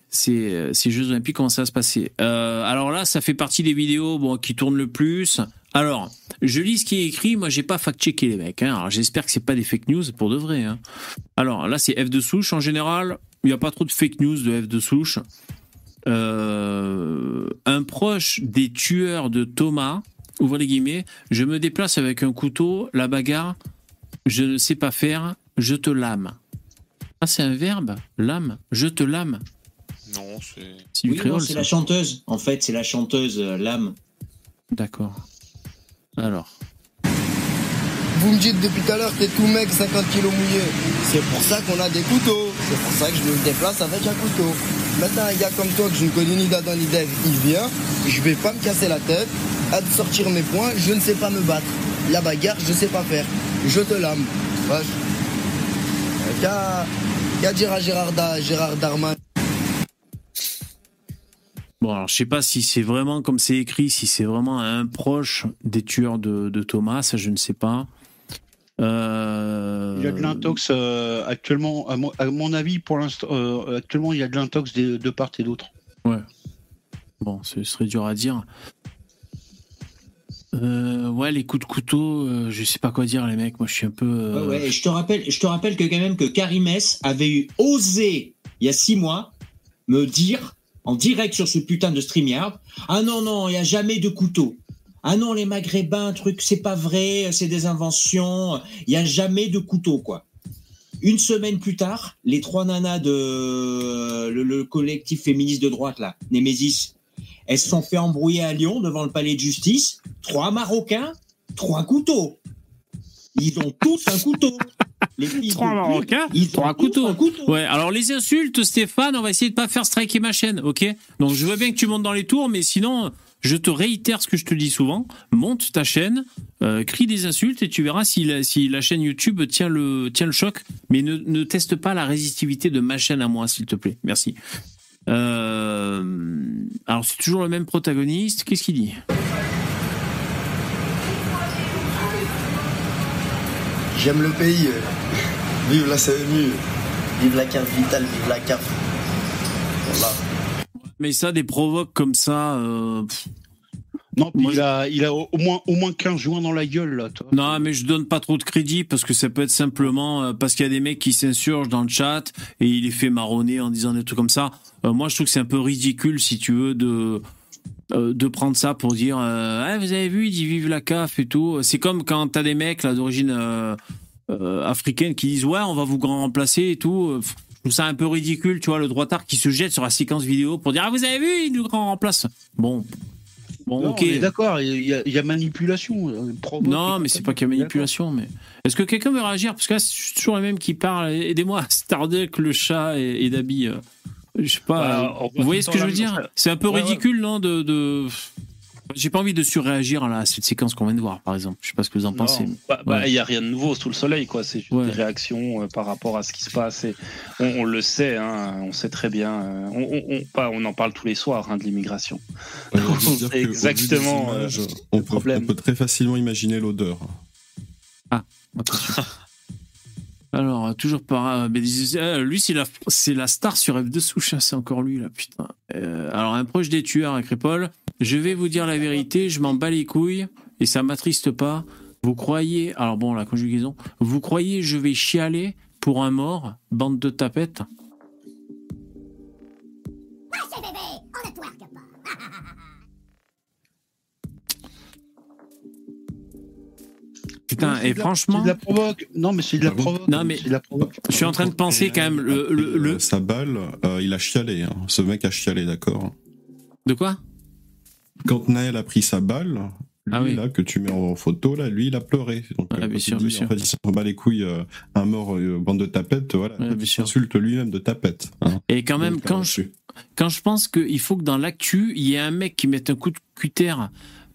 ces, ces Jeux Olympiques, comment ça va se passer. Euh, alors là, ça fait partie des vidéos bon, qui tournent le plus. Alors, je lis ce qui est écrit. Moi, j'ai pas fact-checké les mecs. Hein. Alors, j'espère que c'est pas des fake news pour de vrai. Hein. Alors là, c'est F de souche. En général, il n'y a pas trop de fake news de F de souche. Euh, un proche des tueurs de Thomas, ouvre les guillemets, je me déplace avec un couteau, la bagarre, je ne sais pas faire, je te lame. Ah, c'est un verbe, lame, je te lame. Non, c'est. C'est du Oui, créole, c'est la chanteuse. En fait, c'est la chanteuse euh, Lame. D'accord. Alors. Vous me dites depuis tout à l'heure, t'es tout mec, 50 kilos mouillé. C'est pour ça qu'on a des couteaux. C'est pour ça que je me déplace avec un couteau. Maintenant, un gars comme toi que je ne connais ni d'Adam ni d'Ève, il vient. Je vais pas me casser la tête. À de sortir mes poings, je ne sais pas me battre. La bagarre, je sais pas faire. Je te lame. Euh, Qu'à dire à Gérard, Da- Gérard Darman. Bon, alors je sais pas si c'est vraiment comme c'est écrit, si c'est vraiment un proche des tueurs de, de Thomas, ça je ne sais pas. Euh, Il y a de l'intox euh, actuellement, à mon, à mon avis, pour l'instant, euh, actuellement, il y a de l'intox des- de part et d'autre. Ouais. Bon, ce serait dur à dire. Euh, ouais, les coups de couteau, euh, je sais pas quoi dire, les mecs. Moi, je suis un peu. euh, Ouais, ouais, et je te rappelle, je te rappelle que quand même que Karimès avait eu osé il y a six mois me dire en direct sur ce putain de StreamYard, ah non non, il y a jamais de couteau. Ah non, les Maghrébins, truc, c'est pas vrai, c'est des inventions. Il y a jamais de couteau, quoi. Une semaine plus tard, les trois nanas de le, le collectif féministe de droite là, Némésis, elles se sont fait embrouiller à Lyon devant le palais de justice. Trois Marocains, trois couteaux. Ils ont tous un couteau. Les filles Trois de pute, Marocains, ils trois couteaux. un couteau. Ouais, alors les insultes, Stéphane, on va essayer de pas faire striker ma chaîne, ok? Donc je veux bien que tu montes dans les tours, mais sinon, je te réitère ce que je te dis souvent. Monte ta chaîne, euh, crie des insultes et tu verras si la, si la chaîne YouTube tient le, tient le choc. Mais ne, ne teste pas la résistivité de ma chaîne à moi, s'il te plaît. Merci. Euh, alors c'est toujours le même protagoniste. Qu'est-ce qu'il dit? J'aime le pays. Vive la CMU. Vive la carte vitale, vive la CAF. Voilà. Mais ça, des provoques comme ça. euh, Non, puis il, a, il a au moins, au moins 15 joints dans la gueule, là. toi. Non, mais je donne pas trop de crédit parce que ça peut être simplement euh, parce qu'il y a des mecs qui s'insurgent dans le chat et il les fait marronner en disant des trucs comme ça. Euh, moi, je trouve que c'est un peu ridicule, si tu veux, de euh, de prendre ça pour dire euh, Ah, vous avez vu, ils disent vive la CAF et tout. C'est comme quand t'as des mecs là d'origine euh, africaine qui disent ouais, on va vous grand remplacer et tout. Je trouve ça un peu ridicule, tu vois, le droitard qui se jette sur la séquence vidéo pour dire ah vous avez vu, il nous grand remplace. Bon, Bon, Non, ok. d'accord, il y, a- il y a manipulation. Non, mais c'est pas qu'il y a manipulation. Mais est-ce que quelqu'un veut réagir? Parce que là, c'est toujours les mêmes qui parlent. Aidez-moi, Starduck, le chat et, et Dabi. Je sais pas. Bah, vous voyez ce que je veux dire? C'est un peu Ouais, ouais. ridicule, non de, de... J'ai pas envie de surréagir à cette séquence qu'on vient de voir, par exemple. Je sais pas ce que vous en pensez. Non, bah, bah, il Ouais. n'y a rien de nouveau sous le soleil, quoi. C'est juste Ouais. des réactions euh, par rapport à ce qui se passe. Et on, on le sait, hein, on sait très bien. euh, on, on, on- pas, on en parle tous les soirs hein, de l'immigration. Ouais, exactement, images, euh, on, peut, on peut très facilement imaginer l'odeur. Alors, euh, toujours par. euh, euh, lui, c'est la, c'est la star sur F2 Soucha, c'est encore lui, là, putain. Alors, un proche des tueurs à Crépole, je vais vous dire la vérité, je m'en bats les couilles, et ça m'attriste pas. Vous croyez. Alors, bon, la conjugaison. Vous croyez, je vais chialer pour un mort, bande de tapettes? Putain, et franchement. c'est de la provoque. Non, mais c'est de la provoque. Non, mais la provoque. je suis en train de penser quand même. Le, le- le- Euh, Sa balle, euh, il a chialé. hein. Ce mec a chialé, d'accord De quoi? Quand Naël a pris sa balle, lui, Ah oui. là, que tu mets en photo, là, lui, il a pleuré. Donc, Ah, euh, bien sûr, bien sûr. En fait, il s'en bat les couilles, euh, un mort, euh, bande de tapettes, voilà. il s'insulte lui-même de tapette. hein. Et quand même, quand je, quand je pense qu'il faut que dans l'actu, il y ait un mec qui mette un coup de cutter euh,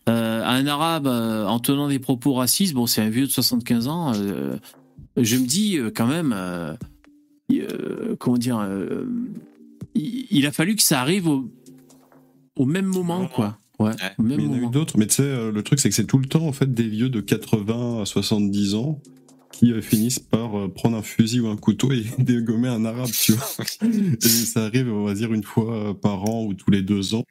un arabe euh, en tenant des propos racistes, bon, c'est un vieux de 75 ans, euh, je me dis euh, quand même, euh, euh, comment dire, euh, il, il a fallu que ça arrive au, au même moment, quoi. Ouais, au même Mais il y en a eu d'autres, mais tu sais, euh, le truc, c'est que c'est tout le temps, en fait, des vieux de 80 à 70 ans qui euh, finissent par euh, prendre un fusil ou un couteau et dégommer un arabe, tu vois. et ça arrive, on va dire, une fois euh, par an ou tous les deux ans.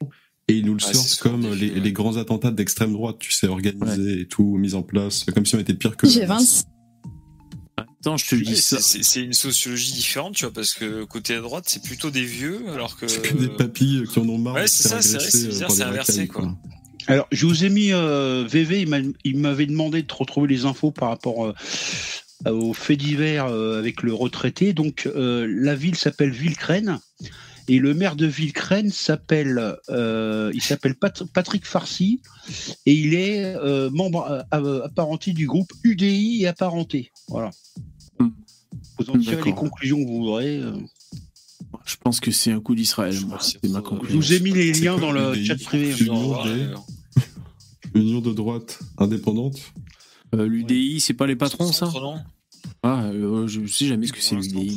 Et ils nous le Ouais, sortent c'est comme les, grands attentats d'extrême droite, tu sais, organisés et tout, mis en place, comme si on était pire que. J'ai 20. Attends, je te dis ça. c'est- C'est c'est une sociologie différente, tu vois, parce que côté à droite, c'est plutôt des vieux, alors que. que des papilles qui en ont marre Ouais, c'est ça, c'est vrai, c'est euh, bizarre, c'est inversé, quoi. Alors, je vous ai mis euh, VV, il m'a- il m'avait demandé de retrouver les infos par rapport euh, aux faits divers euh, avec le retraité. Donc, euh, la ville s'appelle Villecrène et le maire de Villecrène s'appelle euh, il s'appelle Pat- Patrick Farcy et il est euh, membre euh, apparenté du groupe UDI et apparenté. Voilà. Vous en tirez les conclusions que vous voudrez. euh. Je pense que c'est un coup d'Israël, moi. C'est ma Je vous ai mis les liens dans le UDI? chat privé. Union de droite indépendante. Euh, L'UDI, c'est pas les patrons, ça? Ah, euh, Je sais jamais ce que c'est l'UDI.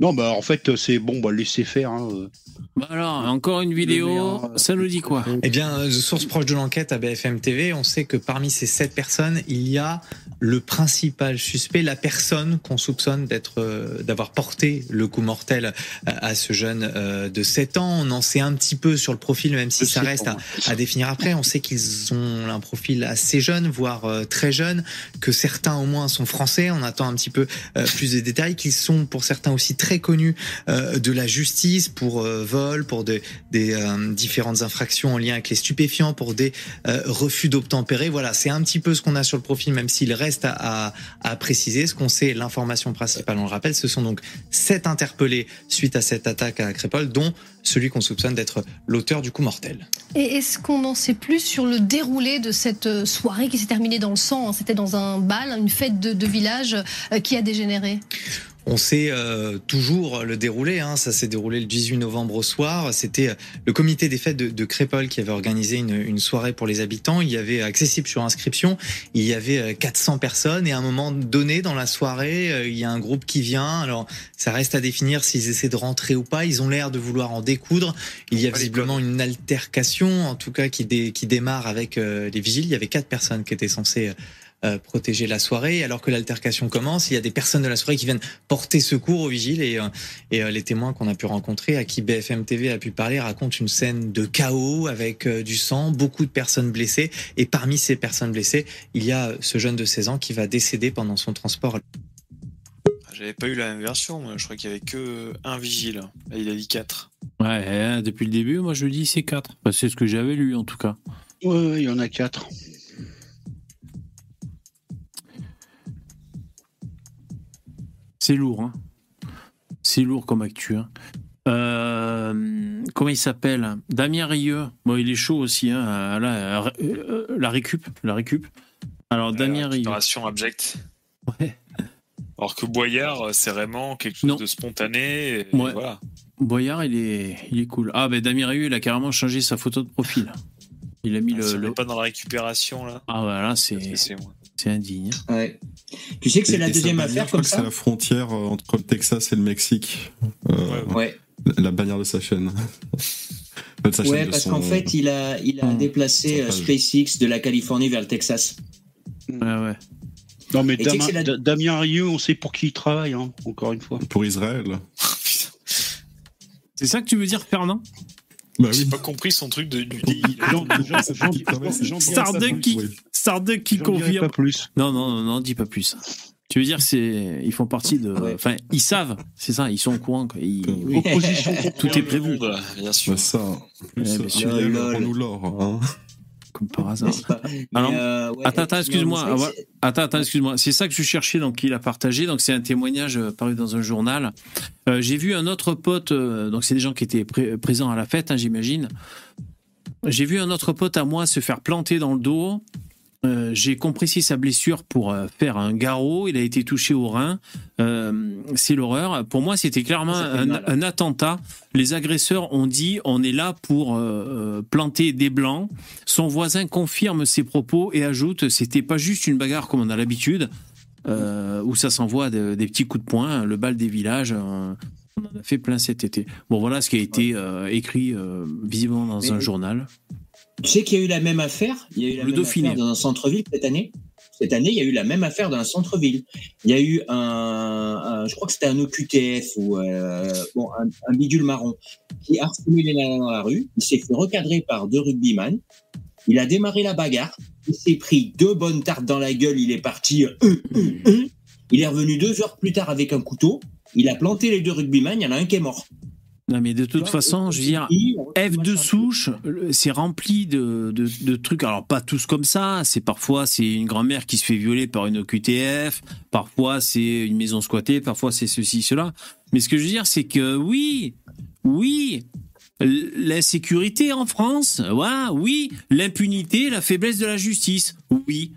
Non, bah en fait, c'est bon, bah laissez faire. hein, euh. Bah alors, encore une vidéo, ça nous dit quoi? Eh bien, de sources proches de l'enquête à BFM TV, on sait que parmi ces sept personnes, il y a le principal suspect, la personne qu'on soupçonne d'être, euh, d'avoir porté le coup mortel à, ce jeune euh, de 7 ans. On en sait un petit peu sur le profil, même si ça 7 reste à, à définir après. On sait qu'ils ont un profil assez jeune, voire euh, très jeune, que certains au moins sont français. On attend un petit peu euh, plus de détails, qu'ils sont pour certains aussi très connus euh, de la justice pour euh, vol, pour de- des euh, différentes infractions en lien avec les stupéfiants, pour des refus d'obtempérer. Voilà, c'est un petit peu ce qu'on a sur le profil, même s'il reste à, préciser. Ce qu'on sait, l'information principale, on le rappelle, ce sont donc sept interpellés suite à cette attaque à Crépole, dont celui qu'on soupçonne d'être l'auteur du coup mortel. Et est-ce qu'on en sait plus sur le déroulé de cette soirée qui s'est terminée dans le sang? C'était dans un bal, une fête de, village qui a dégénéré? On sait euh, toujours le déroulé. Hein. Ça s'est déroulé le 18 novembre au soir. C'était euh, le comité des fêtes de, de Crépole qui avait organisé une, une soirée pour les habitants. Il y avait accessible sur inscription. Il y avait euh, 400 personnes et à un moment donné dans la soirée, euh, il y a un groupe qui vient. Alors ça reste à définir s'ils essaient de rentrer ou pas. Ils ont l'air de vouloir en découdre. Il y a visiblement une altercation, en tout cas qui, dé- qui démarre avec euh, les vigiles. Il y avait quatre personnes qui étaient censées euh, protéger la soirée. Alors que l'altercation commence, il y a des personnes de la soirée qui viennent porter secours aux vigiles et, euh, et euh, les témoins qu'on a pu rencontrer, à qui BFM TV a pu parler, racontent une scène de chaos avec euh, du sang, beaucoup de personnes blessées. Et parmi ces personnes blessées, il y a ce jeune de 16 ans qui va décéder pendant son transport. J'avais pas eu la même version, moi. je crois qu'il y avait que un vigile. Là, il a dit 4. Ouais, hein, depuis le début, moi je dis c'est 4. c'est ce que j'avais lu en tout cas. Ouais, ouais, il y en a quatre. C'est lourd, hein. C'est lourd comme actu. hein. Euh, comment il s'appelle? Damien Rieu. Bon, il est chaud aussi. Hein, là, euh, la récup, la récup. Alors Damien Rieu. Récupération abjecte. Alors que Boyard, c'est vraiment quelque chose de spontané. et Ouais. Voilà. Boyard, il est, il est cool. Ah, ben Damien Rieu, il a carrément changé sa photo de profil. Il a mis Ah, le. si on le- pas dans la récupération là. Ah, voilà, c'est c'est indigne. Ouais. Tu sais que c'est la deuxième bannière, affaire je crois comme que c'est ça la frontière euh, entre le Texas et le Mexique. Euh, Ouais. la- La bannière de sa chaîne. Pas de sa Ouais, chaîne, parce son- qu'en fait, il a, il a déplacé euh, SpaceX de la Californie vers le Texas. Ouais, ouais. Non, mais Damien, c'est la- Da- Damien Rieu, on sait pour qui il travaille, hein, encore une fois. Pour Israël. C'est ça que tu veux dire, Fernand? Bah J'ai pas compris son truc de du DI. Jean- Jean- Jean- Jean- Starduck qui, Starduck qui confirme. pas plus. Non, non, non, non, dis pas plus. Tu veux dire, c'est, ils font partie de, enfin, ils savent, c'est ça, ils sont au courant. Quoi. Ils- oui. Tout est prévu. Bien sûr. Bah ça. Plus, Ouais, bien sûr. Rends-nous l'or. Hein. Comme par hasard. Alors, euh, ouais, attends, attends, excuse-moi. Ah, voilà. Attends, attends, excuse-moi. C'est ça que je cherchais, donc il a partagé. Donc c'est un témoignage euh, paru dans un journal. Euh, J'ai vu un autre pote. euh, donc c'est des gens qui étaient pré- présents à la fête, hein, j'imagine. J'ai vu un autre pote à moi se faire planter dans le dos. Euh, J'ai compressé sa blessure pour euh, faire un garrot. Il a été touché au rein. Euh, c'est l'horreur. Pour moi, c'était clairement un, un attentat. Les agresseurs ont dit on est là pour planter des blancs. Son voisin confirme ses propos et ajoute c'était pas juste une bagarre comme on a l'habitude, où ça s'envoie de- des petits coups de poing, le bal des villages. on en a fait plein cet été. Bon, voilà ce qui a été écrit visiblement dans Mais- un journal. Tu sais qu'il y a eu la même affaire? Il y a eu la Le même Dauphiné. affaire dans un centre-ville cette année Cette année, il y a eu la même affaire dans un centre-ville. Il y a eu un, un- je crois que c'était un OQTF ou euh, bon, un, un bidule marron qui a harcelé les nanas dans la rue. Il s'est fait recadrer par deux rugbyman. Il a démarré la bagarre. Il s'est pris deux bonnes tartes dans la gueule. Il est parti. euh, euh, euh. Il est revenu deux heures plus tard avec un couteau. Il a planté les deux rugbyman. Il y en a un qui est mort. Non, mais de toute façon, je veux dire, F de souche, c'est rempli de, de, de trucs. Alors, pas tous comme ça. C'est parfois, c'est une grand-mère qui se fait violer par une OQTF. Parfois, c'est une maison squattée. Parfois, c'est ceci, cela. Mais ce que je veux dire, c'est que oui, oui, l'insécurité en France, voilà, oui, l'impunité, la faiblesse de la justice, oui.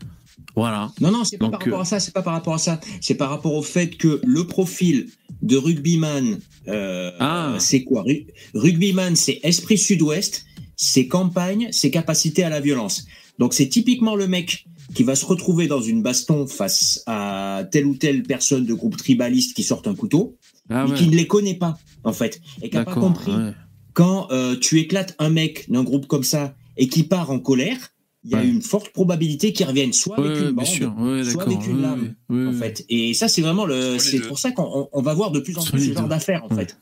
Voilà. Non, non, c'est pas Donc, par rapport euh, à ça, c'est pas par rapport à ça. C'est par rapport au fait que le profil de rugbyman, euh, Ah. c'est quoi? Ru- Rugbyman, c'est esprit sud-ouest, c'est campagne, c'est capacité à la violence. Donc c'est typiquement le mec qui va se retrouver dans une baston face à telle ou telle personne de groupe tribaliste qui sort un couteau, Ah et ouais. qui ne les connaît pas, en fait, et qui n'a pas compris ouais. quand euh, tu éclates un mec d'un groupe comme ça et qui part en colère, il y a Ouais. une forte probabilité qu'il revienne soit avec Ouais, une bien bande, ouais, soit avec une lame, ouais, en fait. Et ça, c'est vraiment le. C'est pour ça qu'on on- on va voir de plus en plus ce genre d'affaires, en fait.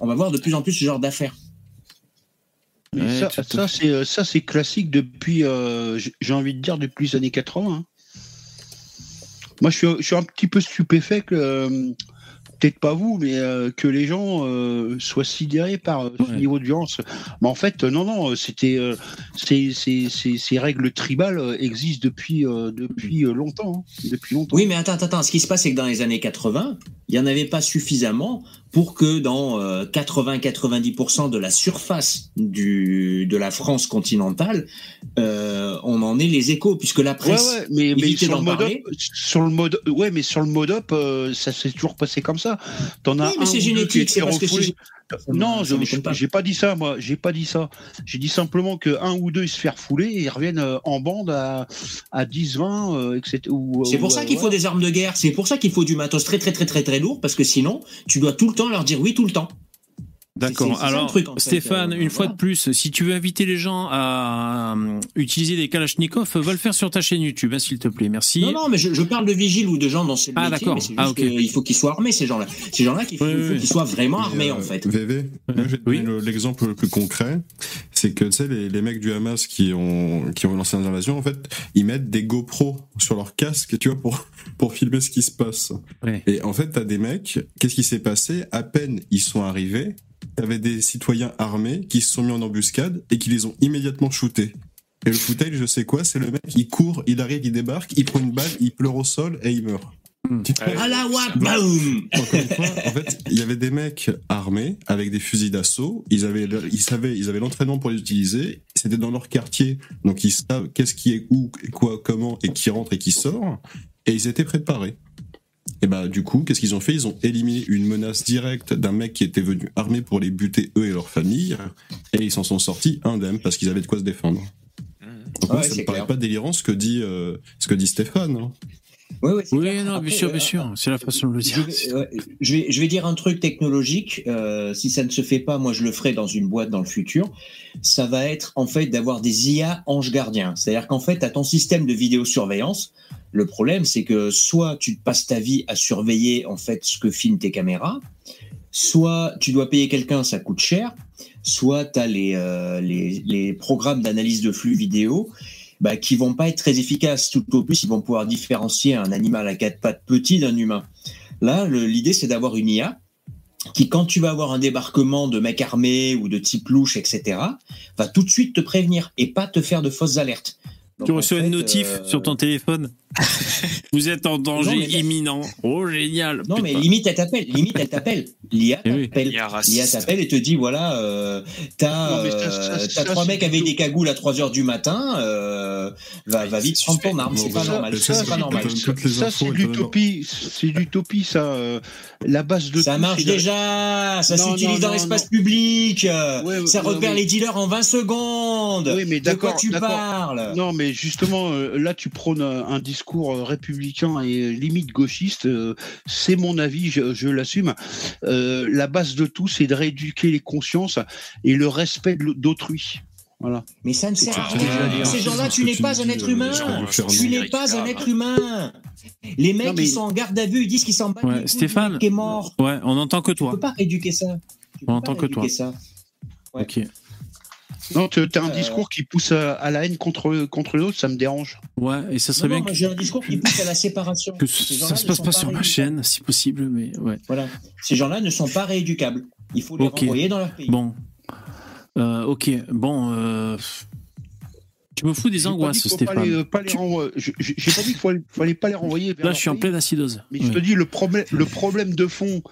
On va voir de plus en plus ce genre d'affaires. Ça, ça, c'est euh, ça c'est classique depuis euh, j'ai j'ai envie de dire depuis les années 80. hein. Moi je suis je suis un petit peu stupéfait que euh, peut-être pas vous mais euh, que les gens euh, soient sidérés par euh, ce niveau de violence. Mais en fait non non c'était euh, ces, ces, ces, ces règles tribales existent depuis depuis longtemps hein. depuis longtemps. Oui, mais attends, attends, attends. Ce qui se passe, c'est que dans les années 80, il n'y en avait pas suffisamment pour que dans 80-90% de la surface du, de la France continentale, euh, on en ait les échos, puisque la Ouais, presse ouais, mais, mais sur, le mode parler. up, sur le mode ouais mais sur le mode up euh, ça s'est toujours passé comme ça t'en as mais un c'est génétique, qui c'est parce que non je m'étonne pas. j'ai pas dit ça moi j'ai pas dit ça j'ai dit simplement que un ou deux ils se font refouler et ils reviennent euh, en bande à, à 10 20 euh, etc C'est ou, pour ça qu'il faut des armes de guerre. C'est pour ça qu'il faut du matos très très très très très lourd parce que sinon tu dois tout le temps leur dire oui tout le temps. D'accord. Alors, truc, en fait, Stéphane, euh, une fois voilà. de plus, si tu veux inviter les gens à euh, utiliser des Kalachnikov, va le faire sur ta chaîne YouTube, hein, s'il te plaît. Merci. Non non mais je, je parle de vigiles ou de gens dans ces Ah, métiers. d'accord. mais Ah, qu'il faut qu'ils soient armés ces gens-là. Ces gens-là qu'il faut, il faut qu'ils soient vraiment armés en fait. VV, le- l'exemple le plus concret, c'est que tu sais les, les mecs du Hamas qui ont qui ont lancé l'invasion en fait, ils mettent des GoPro sur leur casque, tu vois pour pour filmer ce qui se passe. Et en fait, t'as des mecs, qu'est-ce qui s'est passé? À peine ils sont arrivés, t'avais des citoyens armés qui se sont mis en embuscade et qui les ont immédiatement shootés. Et le footage, je sais quoi, c'est le mec, il court, il arrive, il débarque, il prend une balle, il pleure au sol et il meurt. À la wap, boum Encore une fois, en fait, il y avait des mecs armés avec des fusils d'assaut. Ils avaient, ils savaient, ils avaient l'entraînement pour les utiliser. C'était dans leur quartier, donc ils savent qu'est-ce qui est où, quoi, comment, et qui rentre et qui sort. Et ils étaient préparés. Et bah du coup, qu'est-ce qu'ils ont fait? Ils ont éliminé une menace directe d'un mec qui était venu armé pour les buter eux et leur famille, et ils s'en sont sortis indemnes parce qu'ils avaient de quoi se défendre. Donc, moi, Ouais, ça me paraît pas délirant ce que dit euh, ce que dit Stéphane. hein. Oui, oui, c'est Oui, clair. non, Après, bien sûr, euh, bien sûr. C'est la façon de le Je dire. vais, ouais, je, vais, je vais dire un truc technologique. euh, si ça ne se fait pas, moi je le ferai dans une boîte dans le futur. Ça va être en fait d'avoir des IA anges gardiens. C'est-à-dire qu'en fait, à ton système de vidéosurveillance, le problème c'est que soit tu passes ta vie à surveiller en fait ce que filment tes caméras, soit tu dois payer quelqu'un, ça coûte cher, soit tu as les, euh, les, programmes d'analyse de flux vidéo bah, qui vont pas être très efficaces. Tout au plus, ils vont pouvoir différencier un animal à quatre pattes petit d'un humain. Là, l'idée, c'est d'avoir une IA qui, quand tu vas avoir un débarquement de mecs armés ou de type louche, etc., va tout de suite te prévenir et pas te faire de fausses alertes. Donc, Tu en reçois fait, une notif euh, sur ton téléphone. Vous êtes en danger Non, imminent. Oh, génial. Non, mais limite, elle t'appelle. Limite, elle t'appelle. L'IA Eh oui. t'appelle. L'IA t'appelle et te dit voilà, euh, t'as euh, trois mecs avec des cagoules à 3 heures du matin, euh, va, va vite prendre ton arme. C'est pas normal. ça, C'est pas normal. Ça, c'est l'utopie. C'est l'utopie, ça. La base de Ça marche déjà, ça s'utilise dans l'espace public, ça repère les dealers en 20 secondes. Oui, mais de quoi d'accord, tu parles? Non, mais justement, euh, là, tu prônes euh, un discours euh, républicain et limite gauchiste. C'est mon avis, je, je l'assume. Euh, la base de tout, c'est de rééduquer les consciences et le respect d'autrui. Voilà. Mais ça ne sert à rien. Ces gens-là, tu n'es pas un être humain. Tu n'es pas un être humain. Les mecs qui sont en garde à vue, ils disent qu'ils s'en battent. Ouais, Stéphane. qui est mort. Ouais, on n'entend que Tu toi. peux pas rééduquer ça. Tu peux On pas entend que toi. ça. Ouais. Ok. Non, tu as un Euh, discours qui pousse à, la haine contre, contre l'autre, ça me dérange. Ouais, et ça Non, serait non, bien moi, que, j'ai un discours qui pousse à la séparation. que ça gens-là se ne passe pas sur ma chaîne, si possible, mais ouais. Voilà. Ces gens-là ne sont pas rééducables. Il faut les Ok. renvoyer dans leur pays. Bon. Euh, ok, bon. Euh... Tu me fous des angoisses, Stéphane. les- pas les renvoyer- je- je- J'ai pas dit qu'il fallait, fallait pas les renvoyer. vers Là, je suis en pleine acidose. Mais je te dis, le problème, le problème de fond,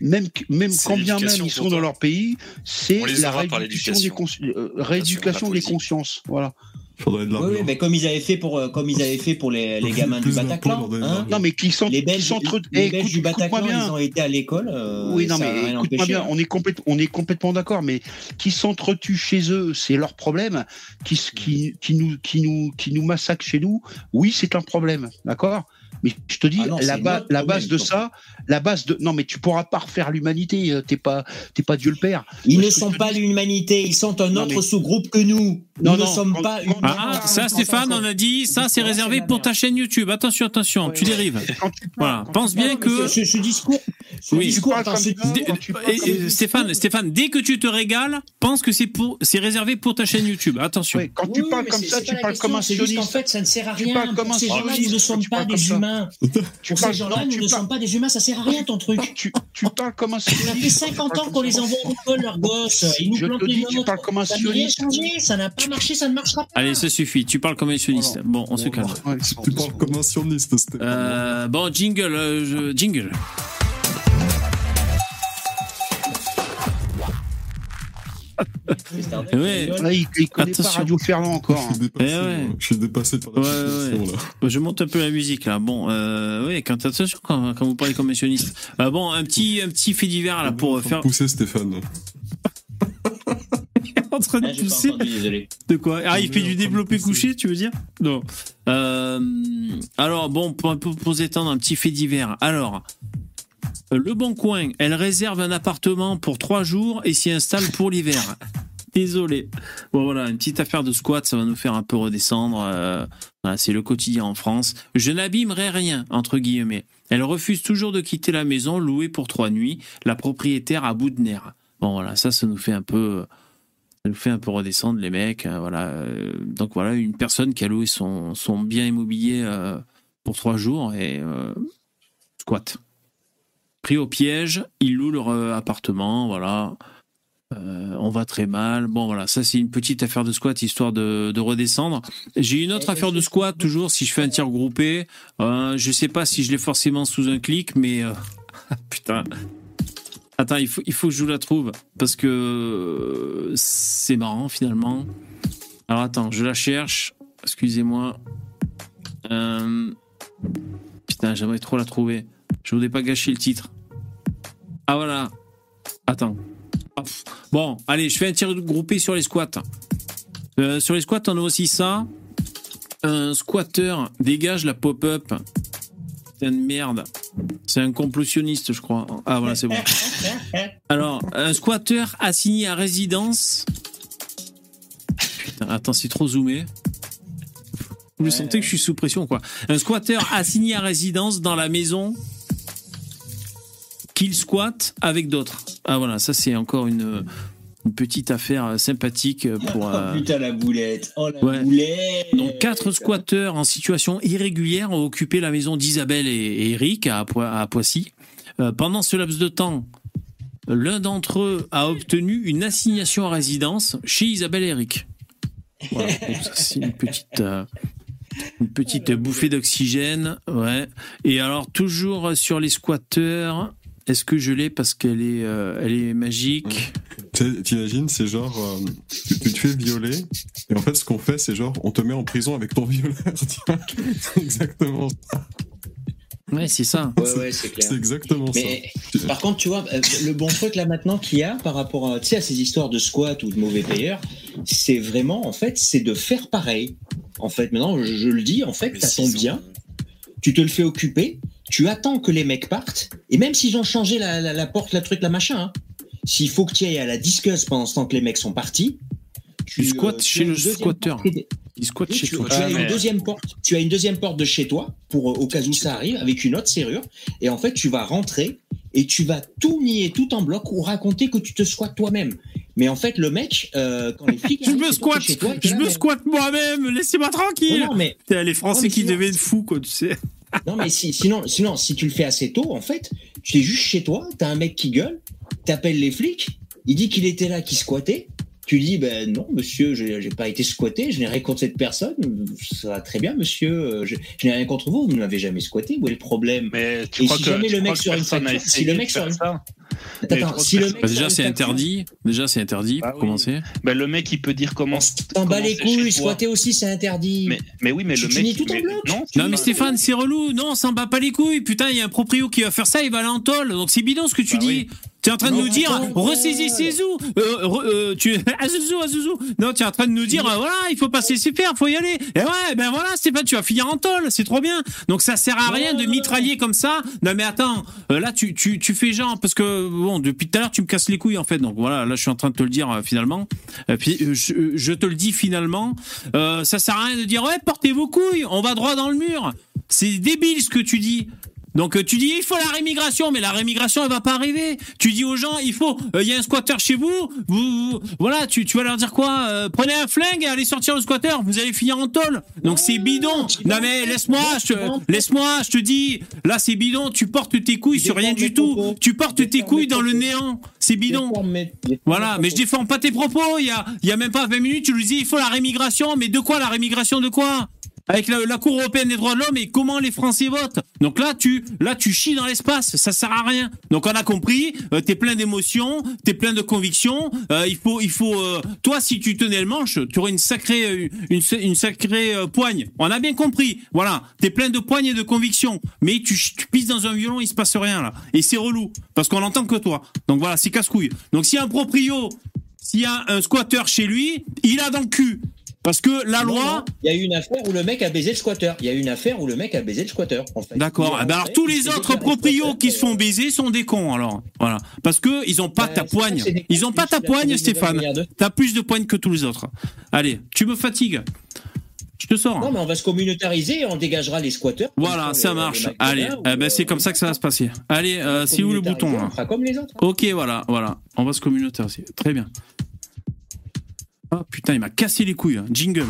même, même quand bien même ils sont dans leur pays, c'est les la rééducation des, euh, rééducation des consciences. Voilà. Faudrait de Oui, l'argent. oui, mais comme ils avaient fait pour, euh, comme ils avaient fait pour les, les gamins du Bataclan. hein. Non, mais qui sont, les qui Belges, s'entre- les Eh, Belges écoute- du Bataclan, bien. ils ont été à l'école. euh, Oui, non, mais écoute-moi bien, on est, complète- on est complètement d'accord, mais qui s'entretuent chez eux, c'est leur problème. Qui, qui, qui, nous, qui, nous, qui nous massacrent chez nous, oui, c'est un problème, d'accord? Mais je te dis, Ah non, la, ba- la base de ça, la base de. Non, mais tu pourras pas refaire l'humanité, euh, t'es pas, t'es pas Dieu le Père. Ils ne sont pas dis- l'humanité, ils sont un autre mais- sous-groupe que nous. Non, nous non, ne sommes quand- pas quand-. Ah, ça, Stéphane, on a dit, ça, c'est réservé pour ta chaîne YouTube. Attention, attention, tu dérives. Quand tu parles- Voilà, quand pense bien parles- que. Ce, ce discours. Ce Oui. discours, attends, ce parles Stéphane, Stéphane, dès que tu te régales, pense que c'est pour, c'est réservé pour ta chaîne YouTube. Attention. Ouais, quand tu Oui, parles comme ça, c'est tu parles comme un question, C'est juste sioniste. qu'en fait, ça ne sert à Tu rien. parles comme un Pour ces gens-là, ne tu pas des humains. Tu Pour parles- ces gens-là, ne sommes pas des humains, ça sert à rien ton truc. tu, tu parles comme un Ça fait sioniste. 50 ans qu'on les envoie à l'école, leurs gosses. Ils nous Je plantent te les dis, tu parles comme un Ça n'a rien sioniste. changé, ça n'a pas marché, ça ne marchera pas. Allez, ça suffit. Tu parles comme un sioniste. Bon, on se calme. Tu parles comme un sioniste. Euh, bon, jingle, euh, jingle. Ouais. Là, il, il connaît pas Attention. Radio Ferland encore. Je suis dépassé, ouais. Je suis dépassé par la Ouais, situation, ouais. là. Je monte un peu la musique là. Bon, euh, oui, quand attention quand, quand vous parlez comme un sioniste. Euh, bon, un petit, un petit fait divers là pour faire. pousser Stéphane. en train de Ah, pas pousser. entendu, désolé. De quoi? Ah, il fait du développé couché, tu veux dire? Non. Euh, alors, bon, pour, pour, vous étendre un petit fait divers. Alors, Le Bon Coin, elle réserve un appartement pour trois jours et s'y installe pour l'hiver. Désolé. Bon, voilà, une petite affaire de squat, ça va nous faire un peu redescendre. euh, voilà, c'est le quotidien en France. Je n'abîmerai rien, entre guillemets. Elle refuse toujours de quitter la maison louée pour trois nuits. La propriétaire à bout de nerfs. Bon, voilà, ça, ça nous fait un peu ça nous fait un peu redescendre les mecs. euh, voilà. euh, donc voilà, une personne qui a loué son, son bien immobilier euh, pour trois jours et squat. Pris au piège, ils louent leur euh, appartement, voilà. Euh, on va très mal. Bon, voilà, ça c'est une petite affaire de squat histoire de, de redescendre. J'ai une autre affaire de squat toujours si je fais un tir groupé. Euh, je sais pas si je l'ai forcément sous un clic, mais euh, putain. Attends, il faut, il faut que je vous la trouve parce que c'est marrant finalement. Alors attends, je la cherche. Excusez-moi. Putain, j'aimerais trop la trouver. Je voudrais pas gâcher le titre. Ah voilà. Attends. Ah. Bon, allez, je fais un tir groupé sur les squats. Euh, sur les squats, on a aussi ça. Un squatter dégage la pop-up. Putain de merde. C'est un complottionniste, je crois. Ah voilà, c'est bon. Alors, un squatter assigné à résidence. Putain, attends, c'est trop zoomé. Vous sentez que je suis sous pression, quoi. Un squatter assigné à résidence dans la maison qu'il squatte avec d'autres. Ah voilà, ça c'est encore une, une petite affaire sympathique pour. euh, Oh putain, la boulette. Oh la Ouais. boulette. Donc quatre squatteurs en situation irrégulière ont occupé la maison d'Isabelle et, et Eric à, Poi- à Poissy. Euh, pendant ce laps de temps, l'un d'entre eux a obtenu une assignation à résidence chez Isabelle et Eric. Voilà, c'est une petite, euh, une petite bouffée d'oxygène. Ouais. Et alors toujours sur les squatteurs. Est-ce que je l'ai parce qu'elle est, euh, elle est magique? T'imagines, c'est genre, euh, tu, tu te fais violer, et en fait, ce qu'on fait, c'est genre, on te met en prison avec ton violeur. exactement ça. Ouais, c'est ça. Ouais, ouais, c'est clair. C'est exactement Mais ça. par contre, tu vois, euh, le bon truc là maintenant qu'il y a par rapport à, tu sais, à ces histoires de squat ou de mauvais payeurs, c'est vraiment, en fait, c'est de faire pareil. En fait, maintenant, je, je le dis, en fait, t'as ton bien, tu te le fais occuper, tu attends que les mecs partent, et même s'ils ont changé la, la- la porte, la truc, la machin, hein, s'il faut que tu ailles à la discuss pendant ce temps que les mecs sont partis, tu squattes euh, chez le est- Il squatte oui, chez tu, toi. tu as une deuxième porte. Tu as une deuxième porte de chez toi pour euh, au cas où ça arrive avec une autre serrure. Et en fait, tu vas rentrer et tu vas tout nier tout en bloc ou raconter que tu te squattes toi-même. Mais en fait, le mec, euh, quand les flics Je me squatte, qui je me squatte moi-même, laissez-moi tranquille. Non, non, mais- les Français Non, mais qui sinon- deviennent fous, quoi, tu sais. Non, mais si- sinon, sinon, si tu le fais assez tôt, en fait, tu es juste chez toi, t'as un mec qui gueule, t'appelles les flics, il dit qu'il était là, qu'il squattait. Tu dis, ben non, monsieur, j'ai j'ai pas été squatté, je n'ai rien contre cette personne, ça va très bien, monsieur, euh, je, je n'ai rien contre vous, vous ne m'avez jamais squatté, où est le problème Mais tu Et crois si que, jamais tu le mec sur une facture, si le mec sur une Attends, je si le mec Bah, déjà, c'est interdit. Déjà, c'est interdit Ah pour oui. commencer. Ben, le mec, il peut dire comment. T'en bats les couilles, squatter aussi, c'est interdit. Mais, mais oui, mais Tu- le tu mec. en bloc. Non, Non, mais Stéphane, c'est relou. Non, on s'en bat pas les couilles. Putain, il y a un proprio qui va faire ça, il va aller en tôle. Donc c'est bidon ce que tu Bah dis. Tu es en train de nous dire, attends, ressaisis ses sous. Euh, re- euh, tu, Azuzu, Azuzu. Non, tu es en train de nous dire, euh, voilà, il faut pas se laisser faire, faut y aller. Et ouais, ben voilà, Stéphane, tu vas finir en tôle. C'est trop bien. Donc ça sert à rien de mitrailler comme ça. Non, mais attends, euh, là, tu, tu, tu fais genre, parce que, bon, depuis tout à l'heure, tu me casses les couilles, en fait. Donc voilà, là, je suis en train de te le dire, euh, finalement. Et puis, euh, je, je te le dis finalement. Ça sert à rien de dire, ouais, portez vos couilles, on va droit dans le mur. C'est débile ce que tu dis. Donc euh, tu dis il faut la rémigration, mais la rémigration elle va pas arriver. Tu dis aux gens il faut, euh, il y a un squatter chez vous, vous, voilà, tu, vas leur dire quoi Euh, Prenez un flingue et allez sortir le squatter, vous allez finir en tôle. Donc c'est bidon. Non mais laisse-moi, je laisse-moi, je te dis, là c'est bidon. Tu portes tes couilles sur rien du tout. Tu portes tes couilles dans le néant. C'est bidon. Voilà, mais je défends pas tes propos. Il y a, il y a même pas 20 minutes, tu nous dis il faut la rémigration, mais de quoi la rémigration de quoi? Avec la, la Cour européenne des droits de l'homme et comment les Français votent. Donc là, tu, là, tu chies dans l'espace, ça sert à rien. Donc on a compris, euh, t'es plein d'émotions, t'es plein de convictions. euh, il faut, il faut, euh, toi, si tu tenais le manche, tu aurais une sacrée, euh, une, sacrée euh, poigne. On a bien compris. Voilà, t'es plein de poignes et de convictions. Mais tu, tu pisses dans un violon, il se passe rien là. Et c'est relou parce qu'on l'entend que toi. Donc voilà, c'est casse-couille. Donc s'il y a un proprio, s'il y a un squatter chez lui, il a dans le cul. Parce que la Non, loi. Il y a eu une affaire où le mec a baisé le squatter. Il y a eu une affaire où le mec a baisé le squatter. En fait. D'accord. Eh ben alors tous les autres proprios qui se font baiser sont des cons alors. Voilà. Parce que ils ont pas ta poigne. Ils ont pas ta poigne, Stéphane. T'as plus de poigne que tous les autres. Allez, tu me fatigues. Je te sors. Non, mais on va se communautariser et on dégagera les squatteurs. Voilà, ça les- marche. les Allez, eh ben, euh, c'est comme ça que ça va se passer. Allez, euh, c'est où le bouton là On fera comme les autres. Ok, voilà, voilà. On va se communautariser. Très bien. Oh putain, il m'a cassé les couilles. hein. Jingle.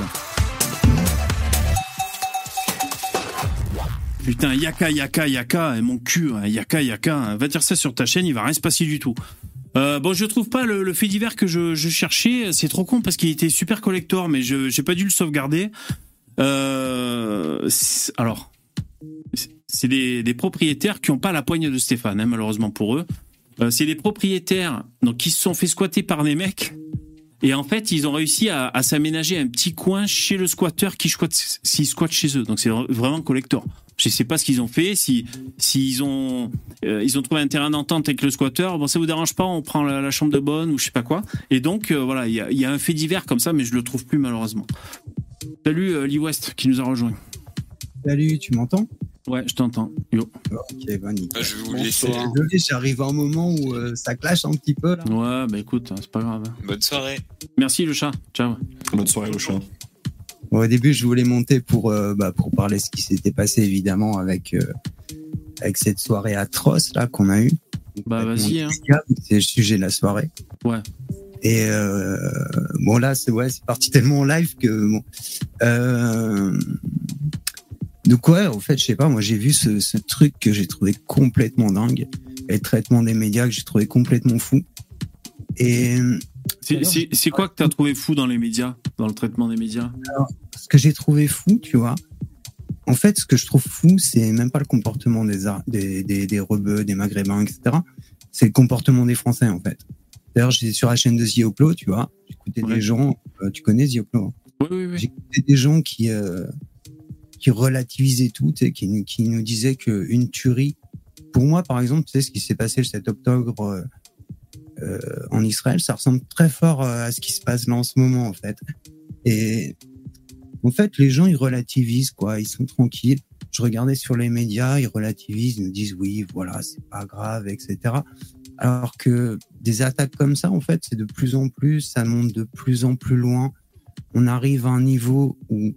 Putain, yaka, yaka, yaka, et mon cul, hein, yaka, yaka. hein. Va dire ça sur ta chaîne, il va rien se passer du tout. Euh, bon, je trouve pas le, fait divers que je, cherchais. C'est trop con parce qu'il était super collector, mais je j'ai pas dû le sauvegarder. Euh, alors, c'est- des, propriétaires qui ont pas la poigne de Stéphane, malheureusement pour eux. Euh, c'est des propriétaires qui se sont fait squatter par des mecs. Et en fait, ils ont réussi à, s'aménager un petit coin chez le squatteur qui squatte, s'il squatte chez eux. Donc c'est vraiment collector. Je sais pas ce qu'ils ont fait, si s'ils ont euh, ils ont trouvé un terrain d'entente avec le squatteur. Bon, ça vous dérange pas, on prend la, chambre de bonne ou je sais pas quoi. Et donc euh, voilà, il y a, il y a un fait divers comme ça, mais je le trouve plus malheureusement. Salut euh, Lee West qui nous a rejoint. Salut, tu m'entends? Ouais, je t'entends. Yo. Ok, bon, nickel. je vais vous Bon, laisser. Désolé, j'arrive à un moment où euh, ça clash un petit peu là. Ouais, bah écoute, c'est pas grave. Bonne soirée. Merci le chat. Ciao. Bonne soirée le chat. Bon, au début, je voulais monter pour, euh, bah, pour parler ce qui s'était passé évidemment avec, euh, avec cette soirée atroce là qu'on a eue. Bah vas-y. Hein. C'est le sujet de la soirée. Ouais. Et euh, bon là, c'est ouais, c'est parti tellement en live que bon. Euh, donc ouais, au fait, je sais pas, moi j'ai vu ce, ce truc que j'ai trouvé complètement dingue, et le traitement des médias que j'ai trouvé complètement fou. Et C'est- quoi que t'as trouvé fou dans les médias, dans le traitement des médias? Alors, ce que j'ai trouvé fou, tu vois, en fait, ce que je trouve fou, c'est même pas le comportement des, des, des, des rebeux, des maghrébins, etc. C'est le comportement des Français, en fait. D'ailleurs, j'étais sur la chaîne de Zioplo, tu vois, j'écoutais des gens, euh, tu connais Zioplo hein? Oui, oui, oui. J'écoutais des gens qui, euh, qui relativisaient tout, sais, qui, nous- qui nous disaient qu'une tuerie, pour moi, par exemple, tu sais, ce qui s'est passé le 7 octobre euh, euh, en Israël, ça ressemble très fort euh, à ce qui se passe là en ce moment, en fait. Et en fait, les gens, ils relativisent, quoi. Ils sont tranquilles. Je regardais sur les médias, ils relativisent, ils me disent oui, voilà, c'est pas grave, etc. Alors que des attaques comme ça, en fait, c'est de plus en plus, ça monte de plus en plus loin. On arrive à un niveau où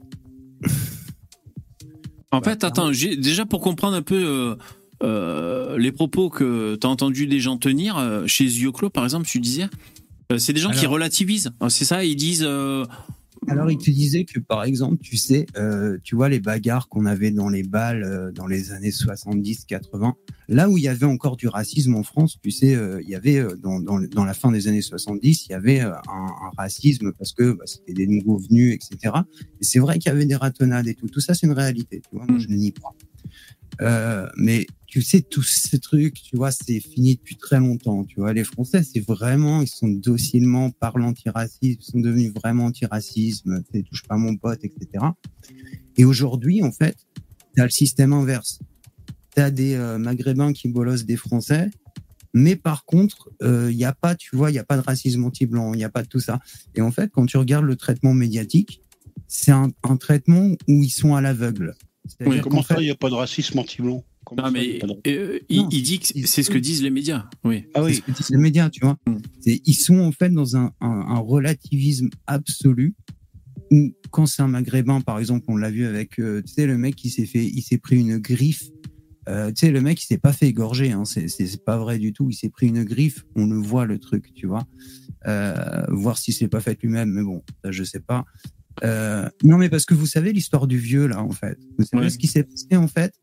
En fait, attends, j'ai- déjà pour comprendre un peu euh, euh, les propos que tu as entendu des gens tenir, euh, chez Zioclo par exemple, tu disais, euh, c'est des gens qui relativisent. Ah, C'est ça, ils disent. Alors, il te disait que, par exemple, tu sais, euh, tu vois les bagarres qu'on avait dans les balles euh, dans les années 70-80, là où il y avait encore du racisme en France, tu sais, euh, il y avait, dans, dans, dans la fin des années 70, il y avait un, un racisme parce que bah, c'était des nouveaux venus, etc. Et c'est vrai qu'il y avait des ratonnades et tout. Tout ça, c'est une réalité, tu vois, moi, je ne nie pas. Euh, mais tu sais, tous ces trucs, tu vois, c'est fini depuis très longtemps. Tu vois, les Français, c'est vraiment, ils sont docilement par l'antiracisme, ils sont devenus vraiment antiracisme, tu touche pas mon pote, etc. Et aujourd'hui, en fait, tu as le système inverse. Tu as des euh, Maghrébins qui bolossent des Français, mais par contre, il n'y a pas, tu vois, il n'y a pas de racisme anti-blanc, il n'y a pas de tout ça. Et en fait, quand tu regardes le traitement médiatique, c'est un, un traitement où ils sont à l'aveugle. Oui, comment ça, fait- il n'y a pas de racisme anti-blanc? Ça, mais il euh, dit que c'est ce que disent les médias. Oui. Ah C'est ce que disent les médias, tu vois. C'est- Ils sont en fait dans un, un- un relativisme absolu où quand c'est un maghrébin, par exemple, on l'a vu avec, euh, tu sais, le mec qui s'est fait, il s'est pris une griffe. Euh, tu sais, le mec, il s'est pas fait égorger, hein, c'est pas vrai du tout. Il s'est pris une griffe, on le voit le truc, tu vois. Euh, voir s'il s'est pas fait lui-même, mais bon, ça, je sais pas. Euh, non, mais parce que vous savez l'histoire du vieux là, en fait. Vous savez Ouais. ce qui s'est passé en fait.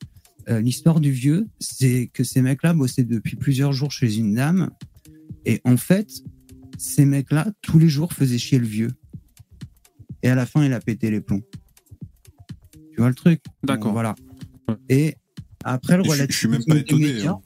Euh, l'histoire du vieux, c'est que ces mecs-là bossaient depuis plusieurs jours chez une dame, et en fait, ces mecs-là tous les jours faisaient chier le vieux. Et à la fin, il a pété les plombs. Tu vois le truc? D'accord. Bon, Voilà. Et après le Et je, je suis même pas relativisme des étonné. médias, hein.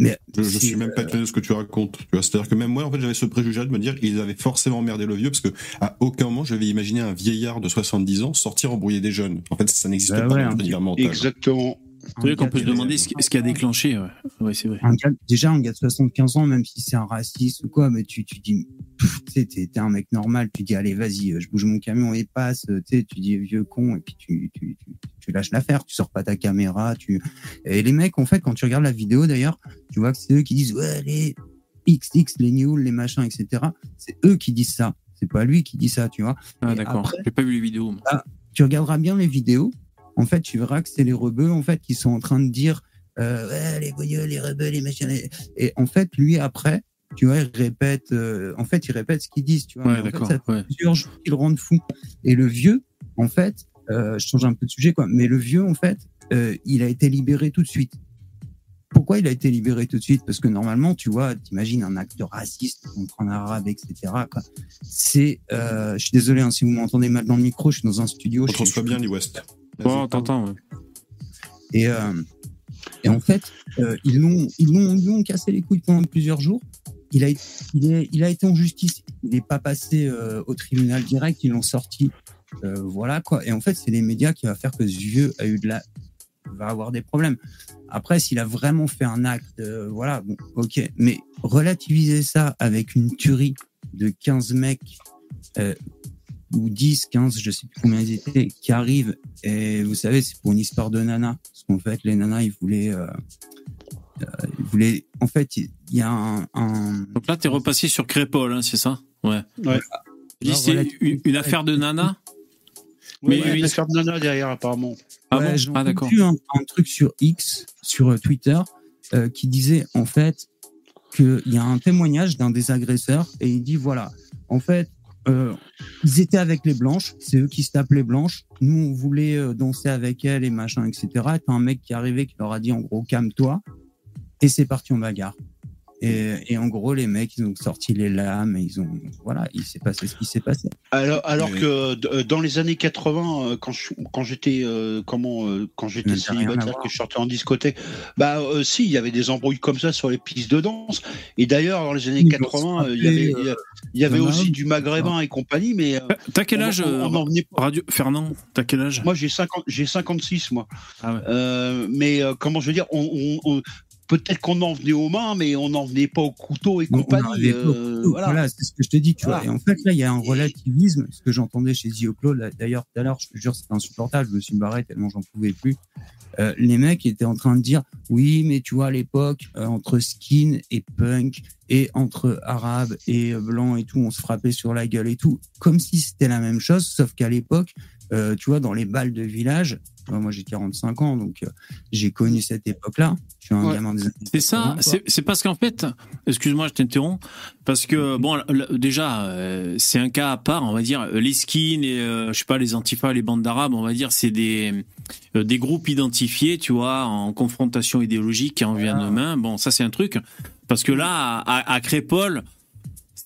Mais Je, c'est, suis même pas étonné de ce que tu racontes. Tu vois, c'est-à-dire que même moi, en fait, j'avais ce préjugé de me dire qu'ils avaient forcément emmerdé le vieux, parce que à aucun moment j'avais imaginé un vieillard de 70 ans sortir embrouiller des jeunes. En fait, ça n'existe Bah pas ouais, dans univers mental. Exactement. C'est vrai qu'on peut se demander ce qui, ce qui a déclenché. Ouais, Ouais, c'est vrai. un gars, déjà un gars de 75 ans, même si c'est un raciste ou quoi, mais tu, tu dis, pff, tu sais, t'es t'es un mec normal, tu dis, allez, vas-y, euh, je bouge mon camion et passe, euh, tu sais, tu dis, vieux con, et puis tu, tu, tu, tu lâches l'affaire, tu sors pas ta caméra, tu, et les mecs, en fait, quand tu regardes la vidéo, d'ailleurs, tu vois que c'est eux qui disent, ouais, les XX, les new, les machins, etc. C'est eux qui disent ça. C'est pas lui qui dit ça, tu vois. Ah, d'accord. J'ai pas vu les vidéos. moi. ah, tu regarderas bien les vidéos. En fait, tu verras que c'est les rebeux en fait qui sont en train de dire euh, ouais, les voyeux, les rebeux, les machins. les- Et en fait, lui après, tu vois, il répète. euh, en fait, il répète ce qu'ils disent. Tu vois. Ouais, en fait, d'accord, ça fait ouais. plusieurs jours qu'il le rend fou. Et le vieux, en fait, euh, je change un peu de sujet quoi. Mais le vieux, en fait, euh, il a été libéré tout de suite. pourquoi il a été libéré tout de suite? Parce que normalement, tu vois, t'imagines un acte raciste contre un arabe, etc. C'est, euh, je suis désolé hein, si vous m'entendez mal dans le micro, je suis dans un studio. On je te suis- reçoit bien, West. Bon, t'entends, ouais. Et, euh, et en fait, euh, ils l'ont, ils l'ont, ils cassé les couilles pendant plusieurs jours. Il a, été- il est, il a été en justice. Il n'est pas passé euh, au tribunal direct. Ils l'ont sorti. Euh, voilà quoi. Et en fait, c'est les médias qui va faire que ce vieux a eu de la, va avoir des problèmes. Après, s'il a vraiment fait un acte, euh, voilà, bon, ok. Mais relativiser ça avec une tuerie de 15 mecs euh, ou 10, 15, je sais plus combien ils étaient, qui arrivent. Et vous savez, c'est pour une histoire de nana. Parce qu'en fait, les nanas, ils voulaient. euh, euh, ils voulaient en fait, il y a un. un- Donc là, t'es repassé sur Crépol, hein, c'est ça? Ouais. Ouais. Tu dis, C'est une, une affaire de nana? Mais Mais- il y a faire de nana derrière, apparemment. Ah Ouais, bon j'ai Ah, d'accord. entendu un, un truc sur X, sur euh, Twitter, euh, qui disait en fait qu'il y a un témoignage d'un des agresseurs et il dit voilà, en fait, euh, ils étaient avec les blanches, c'est eux qui se tapent les blanches. Nous, on voulait euh, danser avec elles et machin, etc. Et t'as un mec qui est arrivé qui leur a dit en gros, calme-toi. Et c'est parti en bagarre. Et, et en gros, les mecs, ils ont sorti les lames et ils ont. Voilà, il s'est passé ce qui s'est passé. Alors, alors que euh, dans les années 80, euh, quand je- quand j'étais euh, comment euh, quand j'étais célibataire, que je sortais en discothèque, bah euh, si, il y avait des embrouilles comme ça sur les pistes de danse. Et d'ailleurs, dans les années Ils vont 80, se euh, il y avait il y aussi du maghrébin et compagnie, mais euh, T'as quel on- âge, on- on en venait pas. Radio Fernand, t'as quel âge? Moi, j'ai 50, j'ai 56, moi. Ah ouais. Euh, mais euh, comment je veux dire, on, on- on- peut-être qu'on en venait aux mains, mais on n'en venait pas au couteau et On- on compagnie. au euh, voilà. voilà, c'est ce que je te dis, tu Voilà. vois. Et en fait, là, il y a un relativisme, ce que j'entendais chez Zioclo, d'ailleurs, tout à l'heure, je te jure, c'était insupportable, je me suis barré tellement j'en pouvais plus. Euh, les mecs étaient en train de dire, oui, mais tu vois, à l'époque, euh, entre skin et punk, et entre arabe et blanc et tout, on se frappait sur la gueule et tout, comme si c'était la même chose, sauf qu'à l'époque, euh, tu vois, dans les balles de village, tu vois, moi j'ai 45 ans, donc euh, j'ai connu cette époque-là. Je suis un Ouais. gamin des années C'est ça, 80, quoi. c'est parce qu'en fait, excuse-moi, je t'interromps, parce que bon, là, là, déjà, euh, c'est un cas à part, on va dire, les skins et euh, je sais pas, les antifas, les bandes d'arabes, on va dire, c'est des euh, des groupes identifiés, tu vois, en confrontation idéologique qui en viennent demain. Bon, ça c'est un truc, parce que là, à, à Crépol.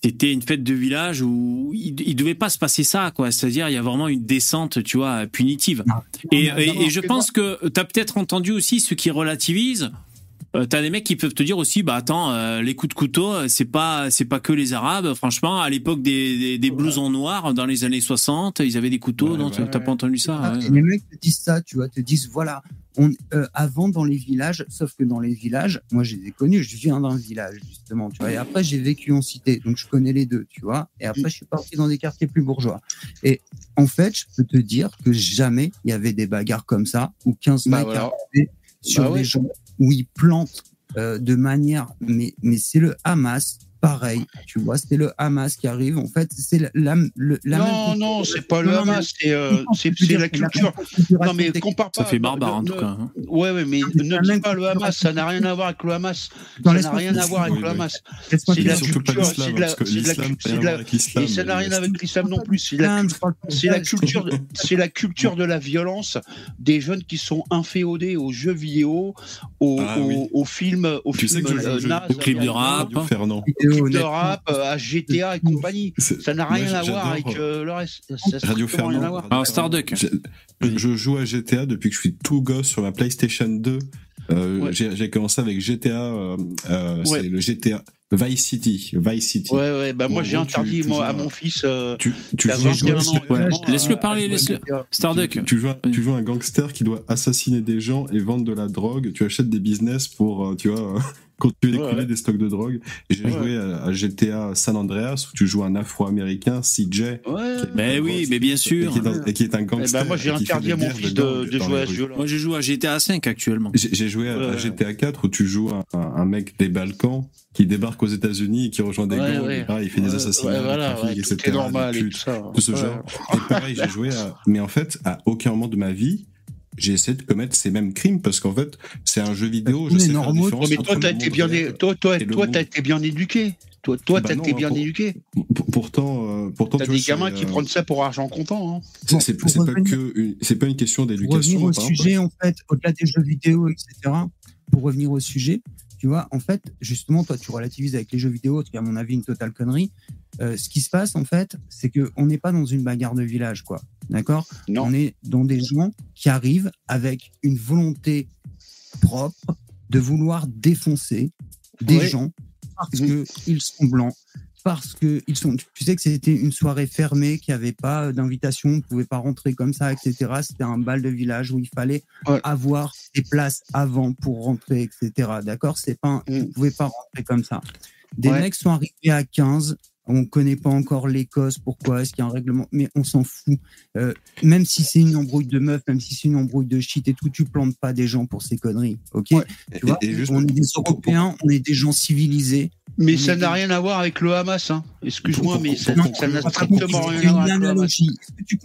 C'était une fête de village où il, il devait pas se passer ça, quoi. C'est-à-dire, il y a vraiment une descente, tu vois, punitive. Et, non, et- non, et je pense que tu as peut-être entendu aussi ceux qui relativisent. Euh, T'as des mecs qui peuvent te dire aussi, bah attends, euh, les coups de couteau, euh, c'est pas, c'est pas que les Arabes. Franchement, à l'époque des, des, des blousons noirs, dans les années 60, ils avaient des couteaux. non, t'as pas entendu ça ouais. Les mecs te disent ça, tu vois, te disent voilà, on, euh, avant dans les villages, sauf que dans les villages, moi je les ai connus, je viens d'un village justement, tu vois, et après j'ai vécu en cité, donc je connais les deux, tu vois, et après je suis parti dans des quartiers plus bourgeois. Et en fait, je peux te dire que jamais il y avait des bagarres comme ça, où 15 Bah mecs voilà. sur Bah des ouais. gens, où ils plantent euh, de manière, mais, mais c'est le Hamas. Pareil, tu vois, c'est le Hamas qui arrive. En fait, c'est la, la, le- la non, même non, c'est pas le Non, Hamas, c'est euh, la c'est la culture. Non, mais compare pas. Ça fait barbare, en tout cas, hein. Ouais, ouais, mais c'est ne dis pas le Hamas, ça n'a rien à voir avec le Hamas. Ça n'a rien à voir avec le. Hamas. C'est la culture, c'est de la, et ça n'a rien avec l'islam non plus. C'est culture, de- c'est la culture de la violence des jeunes qui sont inféodés aux jeux vidéo, aux, Ah aux- oui. aux films, aux Tu sais films que je joue euh, clips de rap. Fernand. Clips de rap, euh, à GTA et compagnie. Ça n'a rien à voir avec euh, euh, le reste. Ça n'a Radio rien à voir. Ah, Starduck. Je joue à GTA depuis que je suis tout gosse sur ma PlayStation 2. Euh, Ouais. J'ai commencé avec GTA, euh, euh, Ouais. c'est le GTA Vice City. Vice City. Ouais, ouais, bah moi j'ai interdit tu moi, joues à mon fils. euh, Tu, tu joues un 21 ans. gangster- Ouais, laisse-le parler, laisse-le. Starduck. Tu, tu joues, un- tu joues un gangster qui doit assassiner des gens et vendre de la drogue. Tu achètes des business pour, euh, tu vois, euh, continuer d'écouler ouais. des stocks de drogue. Et j'ai Ouais. joué à, à GTA San Andreas où tu joues un Afro-américain, CJ. Ouais. Ben oui, mais bien Et sûr. qui est, un- et qui est un Eh gangster. ben, moi j'ai et interdit des à mon fils de jouer à ce jeu-là. Moi, je joue à GTA 5 actuellement. J'ai joué à. GTA 4 où tu joues un, un mec des Balkans qui débarque aux États-Unis et qui rejoint des Ouais, gangs. ouais. et pareil, il fait des assassinats, ouais, des voilà, trafics, tout etc. est normal des et tout ça. tout ce Ouais. genre. Et pareil, j'ai joué à... Mais en fait, à aucun moment de ma vie, j'ai essayé de commettre ces mêmes crimes parce qu'en fait, c'est un jeu vidéo. Je Mais sais faire la normaux, différence mais toi t'as été bien, é- toi, toi, t'as été bien éduqué. Toi, toi, Bah t'as été bien pour- éduqué. Pourtant, euh, pourtant, T'as des vois, gamins qui euh, prennent ça pour argent comptant. Hein. C'est pas revenir- que une- c'est pas une question Pour d'éducation. revenir au sujet, en fait, au-delà des jeux vidéo, etc., pour revenir au sujet, tu vois, en fait, justement, toi, tu relativises avec les jeux vidéo, qui est à mon avis une totale connerie. Euh, ce qui se passe, en fait, c'est qu'on n'est pas dans une bagarre de village, quoi. D'accord? On est dans des gens qui arrivent avec une volonté propre de vouloir défoncer des gens parce qu'ils sont blancs, parce que ils sont. Tu sais que c'était une soirée fermée, qu'il n'y avait pas d'invitation, on ne pouvait pas rentrer comme ça, etc. C'était un bal de village où il fallait avoir des places avant pour rentrer, etc. D'accord? C'est pas, vous ne pouvez pas rentrer comme ça. Des Ouais. mecs sont arrivés à 15. On ne connaît pas encore l'Écosse, pourquoi est-ce qu'il y a un règlement, mais on s'en fout. Euh, même si c'est une embrouille de meufs, même si c'est une embrouille de shit et tout, tu plantes pas des gens pour ces conneries, ok? Tu vois, juste On est des Européens, on est des gens civilisés. Mais ça n'a rien à voir avec le Hamas. Hein. Excuse-moi, mais ça n'a strictement rien une à voir avec le Hamas. analogie.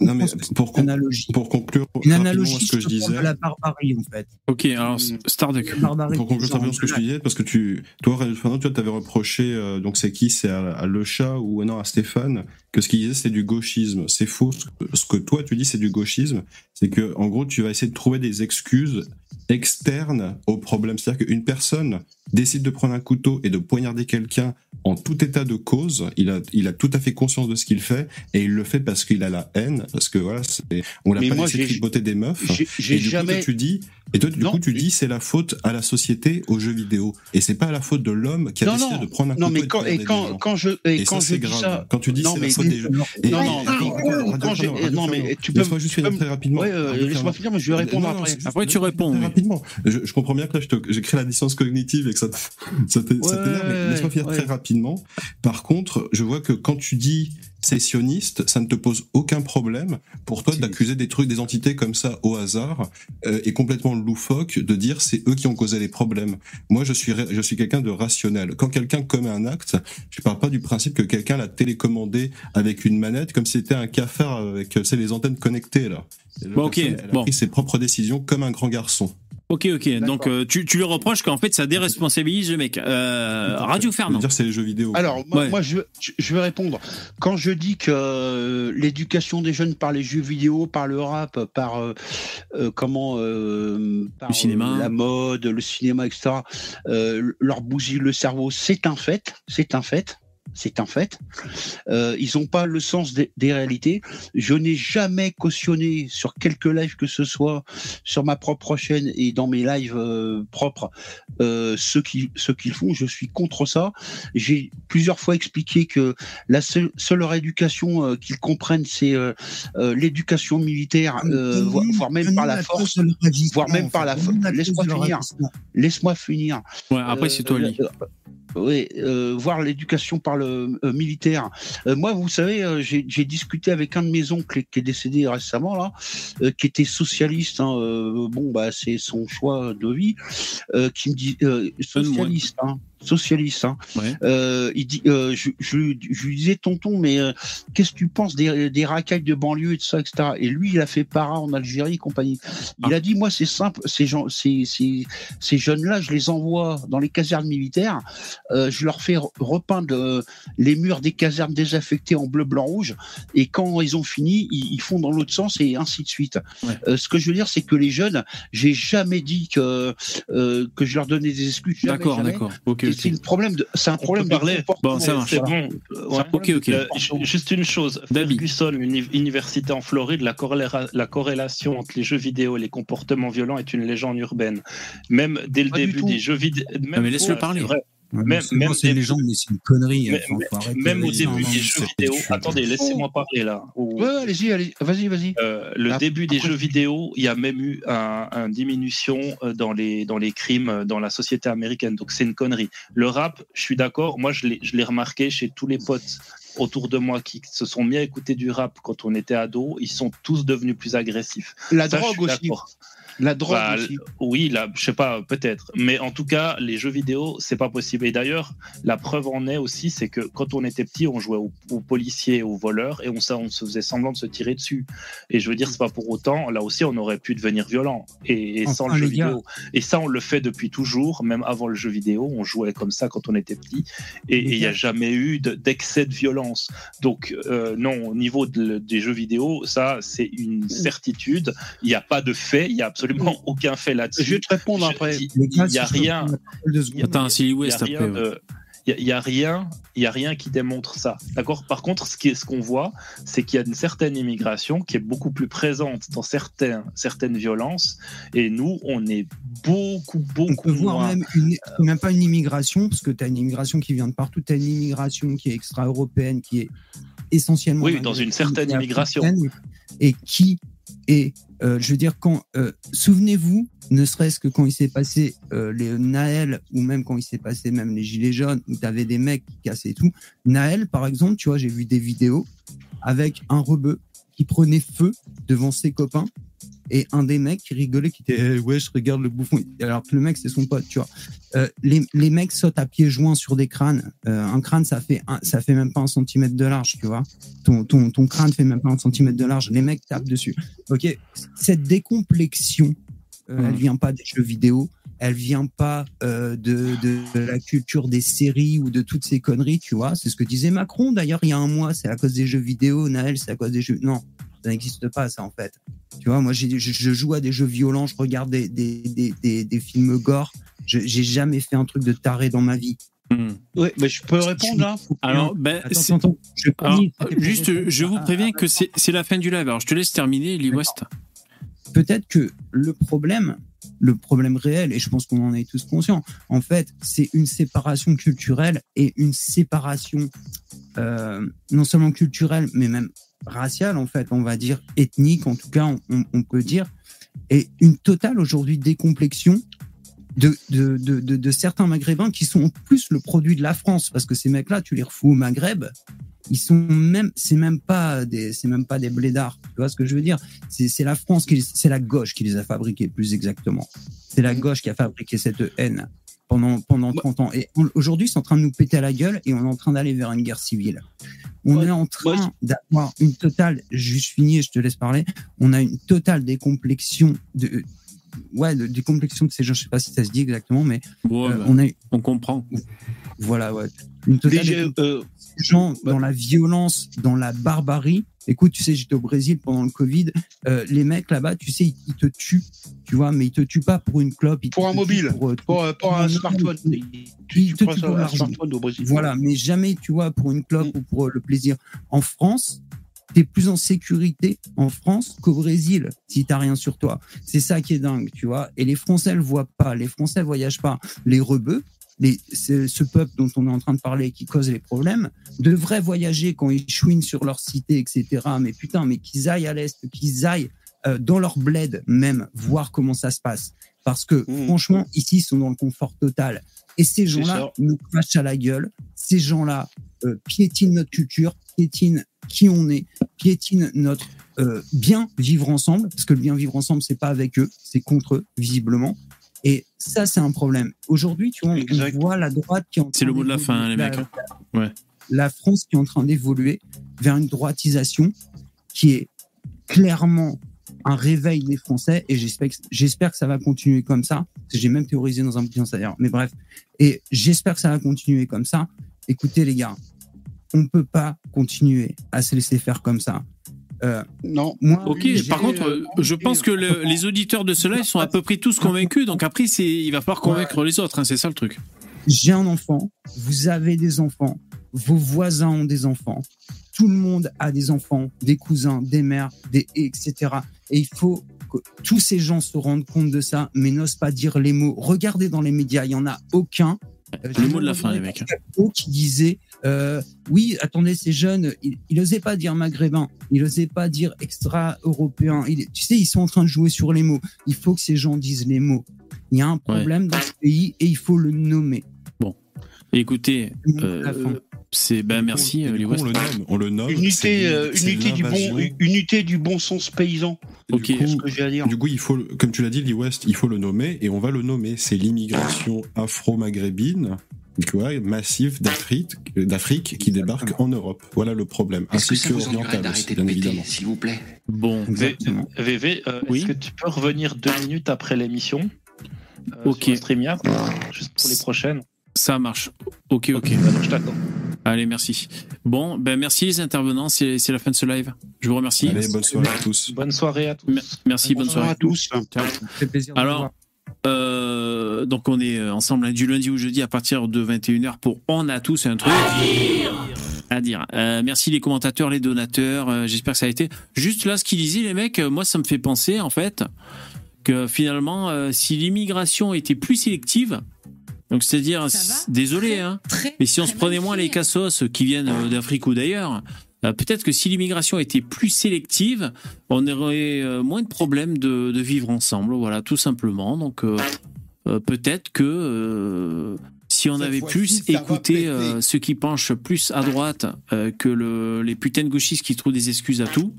Non, mais pour, con- pour conclure Une analogie ce que je disais. de la barbarie, en fait. Ok, alors Starduck. Barbarie Pour conclure ce que je disais, parce que tu, toi, Fernand, tu avais reproché, euh, donc c'est qui? C'est à, à Le Chat ou non à Stéphane, que ce qu'il disait c'est du gauchisme. C'est faux. Ce que, toi tu dis c'est du gauchisme. C'est que, en gros, tu vas essayer de trouver des excuses externes au problème. C'est-à-dire qu'une personne décide de prendre un couteau et de poignarder quelqu'un en tout état de cause. Il a, il a tout à fait conscience de ce qu'il fait et il le fait parce qu'il a la haine, parce que voilà, on l'a Mais pas moi, laissé tripoter des meufs. j'ai- et du coup, jamais- toi, tu dis, et toi, du coup, tu dis c'est la faute à la société, aux jeux vidéo. Et c'est pas la faute de l'homme qui a Non, décidé non. de prendre un Non, couteau mais et de quand- et poignarder quand- quand je- et Et quand ça, je c'est dis grave. ça- Quand tu dis Non, c'est la mais- faute des jeux. Et- Non, non, non, mais tu peux- Laisse-moi juste finir très rapidement. Euh, laisse-moi finir, mais je vais répondre après. Après, tu réponds. Rapidement. Je, je comprends bien que là, je te- j'ai créé la distance cognitive et que ça t'énerve, mais laisse-moi finir très rapidement. Par contre, je vois que quand tu dis sécessionniste, ça ne te pose aucun problème pour toi d'accuser des trucs, des entités comme ça au hasard euh, et complètement loufoque de dire c'est eux qui ont causé les problèmes. Moi, je suis, je suis quelqu'un de rationnel. Quand quelqu'un commet un acte, je parle pas du principe que quelqu'un l'a télécommandé avec une manette comme si c'était un cafard avec tu sais, les antennes connectées là. Bon, ok, elle a bon. pris ses propres décisions comme un grand garçon. Ok, ok. Donc euh, tu, tu lui reproches qu'en fait ça déresponsabilise le mec. Euh, Radio Fernand. dire c'est les jeux vidéo. Alors, moi, Ouais. moi, je, je- je vais répondre. Quand je dis que euh, l'éducation des jeunes par les jeux vidéo, par le rap, par euh, euh, comment, euh, par Le cinéma. euh, la mode, le cinéma, etc., euh, leur bousille le cerveau, c'est un fait. C'est un fait. C'est un fait. Euh, ils n'ont pas le sens des, des réalités. Je n'ai jamais cautionné sur quelques lives que ce soit, sur ma propre chaîne et dans mes lives euh, propres, euh, ce qui- ce qu'ils font. Je suis contre ça. J'ai plusieurs fois expliqué que la seule, seule éducation euh, qu'ils comprennent, c'est euh, euh, l'éducation militaire, euh, voire, voire même par la force, voire même par la force. Laisse-moi finir. Laisse-moi finir. Ouais, après c'est toi. Euh, oui, euh, voir l'éducation par le euh, militaire. Euh, moi, vous savez, euh, j'ai discuté avec un de mes oncles qui est décédé récemment là, euh, qui était socialiste. hein, euh, bon, bah c'est son choix de vie. euh, qui me dit euh, socialiste, hein, socialiste. Hein. Euh, il dit, euh, je, je, lui- je lui disais tonton, mais euh, qu'est-ce que tu penses des, des racailles de banlieue et tout ça, etc. Et lui, il a fait para en Algérie et compagnie. Il a dit, moi, c'est simple, ces gens, ces, ces, ces jeunes-là, je les envoie dans les casernes militaires, euh, je leur fais re- repeindre euh, les murs des casernes désaffectées en bleu, blanc, rouge, et quand ils ont fini, ils, ils font dans l'autre sens et ainsi de suite. Euh, ce que je veux dire, c'est que les jeunes, j'ai jamais dit que euh, que je leur donnais des excuses. D'accord, d'accord. Ok. C'est un problème de, c'est un problème de. Bon, ça marche. C'est bon. Ouais. ok. de Euh, juste une chose. Ferguson, uni- université en Floride, la, corréla- la corrélation entre les jeux vidéo et les comportements violents est une légende urbaine. Même dès le Pas début des jeux vidéo. Ah, mais laisse-le parler. Même, c'est bon, même c'est une des- légende, mais c'est une connerie. Mais- enfin, faut arrêter même au début non, des mais jeux vidéo, attendez, laissez-moi parler là. Ouais, allez-y, allez, vas-y, vas-y. Euh, le début des après- jeux vidéo, il y a même eu un, un diminution euh, dans les, dans les crimes euh, dans la société américaine. Donc c'est une connerie. Le rap, je suis d'accord. Moi, je l'ai je l'ai remarqué chez tous les potes autour de moi qui se sont mis à écouter du rap quand on était ado. Ils sont tous devenus plus agressifs. La Ça, drogue aussi. La drogue Bah, aussi. Oui, là, je sais pas, peut-être. Mais en tout cas, les jeux vidéo, c'est pas possible. Et d'ailleurs, la preuve en est aussi, c'est que quand on était petit, on jouait aux, aux policiers, aux voleurs, et on, ça, on se faisait semblant de se tirer dessus. Et je veux dire, c'est pas pour autant. Là aussi, on aurait pu devenir violent. Et, et sans Enfin, le jeu vidéo. Et ça, on le fait depuis toujours, même avant le jeu vidéo. On jouait comme ça quand on était petit. Et il n'y a jamais eu de- d'excès de, violence. Donc, euh, non, au niveau de- des jeux vidéo, ça, c'est une certitude. Il n'y a pas de fait, il n'y a absolument absolument aucun fait là-dessus. Je vais te répondre après. Il n'y a rien. Attends, Silly Il y a West rien après. il y a- rien, il y a rien qui démontre ça. D'accord? Par contre, ce est- ce qu'on voit, c'est qu'il y a une certaine immigration qui est beaucoup plus présente dans certains, certaines violences, et nous, on est beaucoup, On beaucoup peut voir moins. même, une, même pas une immigration, parce que tu as une immigration qui vient de partout, tu as une immigration qui est extra-européenne, qui est essentiellement. Oui, dans une certaine immigration. Et qui est, euh, je veux dire, quand. euh, Souvenez-vous, ne serait-ce que quand il s'est passé euh, les Naël, ou même quand il s'est passé même les Gilets jaunes, où tu avais des mecs qui cassaient tout. Naël, par exemple, tu vois, j'ai vu des vidéos avec un rebeu qui prenait feu devant ses copains et un des mecs qui rigolait qui était Eh, ouais je regarde le bouffon. Alors que le mec c'est son pote tu vois. Euh, les, les mecs sautent à pieds joints sur des crânes. Euh, un crâne ça fait un, ça fait même pas un centimètre de large tu vois. Ton, ton, ton crâne fait même pas un centimètre de large. Les mecs tapent dessus. Ok? Cette décomplexion euh, elle vient pas des jeux vidéo. Elle vient pas euh, de, de, de la culture des séries ou de toutes ces conneries, tu vois. C'est ce que disait Macron d'ailleurs il y a un mois, c'est à cause des jeux vidéo, Naël, c'est à cause des jeux. Non, ça n'existe pas ça en fait. Tu vois, moi je, je joue à des jeux violents, je regarde des, des, des, des, des films gore, Je- j'ai jamais fait un truc de taré dans ma vie. Oui, mais je peux répondre là Alors, ben, Attends, je Alors, juste, je vous préviens que c'est c'est la fin du live. Alors, je te laisse terminer, Lee West. peut-être que le problème, le problème réel, et je pense qu'on en est tous conscients, en fait, c'est une séparation culturelle et une séparation euh, non seulement culturelle, mais même raciale, en fait, on va dire ethnique, en tout cas, on, peut dire, et une totale aujourd'hui décomplexion de, de, de, de, de certains maghrébins qui sont en plus le produit de la France, parce que ces mecs-là, tu les refous au Maghreb, ils sont même, c'est même pas des, c'est même pas des blédards. Tu vois ce que je veux dire? C'est, c'est la France qui, c'est la gauche qui les a fabriqués, plus exactement. C'est la gauche qui a fabriqué cette haine pendant pendant 30 ans. Et aujourd'hui, c'est en train de nous péter à la gueule et on est en train d'aller vers une guerre civile. On est en train d'avoir une totale, juste fini et je te laisse parler. On a une totale décomplexion de, ouais, de décomplexion de ces gens. Je sais pas si ça se dit exactement, mais Ouais, euh, bah, on a, on comprend. voilà, ouais, une totale Déjà, gens dans la violence, dans la barbarie. Écoute, tu sais, j'étais au Brésil pendant le Covid. euh, les mecs là-bas, tu sais, ils, ils te tuent, tu vois, mais ils te tuent pas pour une clope. Ils Pour un mobile, pour, pour, euh, pour un smartphone. ils- ils te tuent pour un smartphone au Brésil. Voilà, mais jamais, tu vois, pour une clope ou pour euh, le plaisir. En France, t'es plus en sécurité en France qu'au Brésil si t'as rien sur toi. C'est ça qui est dingue, tu vois. Et les Français le voient pas. Les Français voyagent pas. Les rebeux, les, ce, ce peuple dont on est en train de parler qui cause les problèmes, devraient voyager quand ils chouinent sur leur cité, etc. Mais putain, mais qu'ils aillent à l'Est, qu'ils aillent euh, dans leur bled même, voir comment ça se passe. Parce que franchement, ici, ils sont dans le confort total. Et ces gens-là nous crachent à la gueule. Ces gens-là euh, piétinent notre culture, piétinent qui on est, piétinent notre euh, bien vivre ensemble. Parce que le bien vivre ensemble, c'est pas avec eux, c'est contre eux, visiblement. Et ça, c'est un problème. Aujourd'hui, tu vois, on- voit la droite qui est en C'est le train mot de la fin, hein, les d'évoluer. mecs. La- Ouais. la France qui est en train d'évoluer vers une droitisation qui est clairement un réveil des Français et j'espère que, j'espère que ça va continuer comme ça. J'ai même théorisé dans un bouquin d'ailleurs, mais bref. Et j'espère que ça va continuer comme ça. Écoutez les gars, on peut pas continuer à se laisser faire comme ça. Euh, non. Moi, Ok, par contre, euh, je pense que le- les auditeurs de cela, ils sont à peu près tous convaincus. Donc après, il va falloir convaincre les autres. hein, c'est ça le truc. j'ai un enfant, vous avez des enfants, vos voisins ont des enfants, tout le monde a des enfants, des cousins, des mères, des etc. Et il faut que tous ces gens se rendent compte de ça, mais n'osent pas dire les mots. Regardez dans les médias, il y en a aucun. Euh, Le mot de la fin, les mecs. hein. Qui disait euh, oui attendez ces jeunes il, il osait pas dire maghrébin il osait pas dire extra européen il, tu sais ils sont en train de jouer sur les mots il faut que ces gens disent les mots il y a un problème dans ce pays et il faut le nommer Bon, écoutez, euh. C'est ben merci, euh, Lee West. on le nomme, on le nomme. Unité, c'est- euh, unité, du bon, l'invasion. unité du bon sens paysan. Ok. C'est ce que j'ai à dire. Du coup, il faut, comme tu l'as dit, Lee West, il faut le nommer et on va le nommer. C'est l'immigration afro-maghrébine, tu vois, massive d'Afrique, qui débarque en Europe. Voilà le problème. Est-ce que Ainsi ça que vous aussi, bien péter, évidemment. s'il vous plaît? Bon, VV, euh, est-ce que tu peux revenir deux minutes après l'émission euh, Ok. sur StreamYard, juste pour les prochaines? Ça marche. Ok, ok. Bah, donc, je t'attends. Allez, merci. Bon, ben merci les intervenants, c'est la fin de ce live. Je vous remercie. Allez, bonne soirée à tous. Bonne soirée à tous. Merci, bonne, soirée à tous. Ciao. plaisir Alors, euh, donc on est ensemble hein, du lundi au jeudi à partir de 21h pour On a tous un truc à dire. Euh, merci les commentateurs, les donateurs. euh, J'espère que ça a été. Juste là, ce qu'ils disaient les mecs, moi ça me fait penser en fait que finalement, euh, si l'immigration était plus sélective, donc c'est-à-dire, désolé, hein, mais si on se prenait moins les cassos qui viennent euh, d'Afrique ou d'ailleurs, euh, peut-être que si l'immigration était plus sélective, on aurait euh, moins de problèmes de, de vivre ensemble, voilà, tout simplement. Donc euh, euh, peut-être que euh, si on Cette avait plus écouté euh, ceux qui penchent plus à droite euh, que le, les putains de gauchistes qui trouvent des excuses à tout,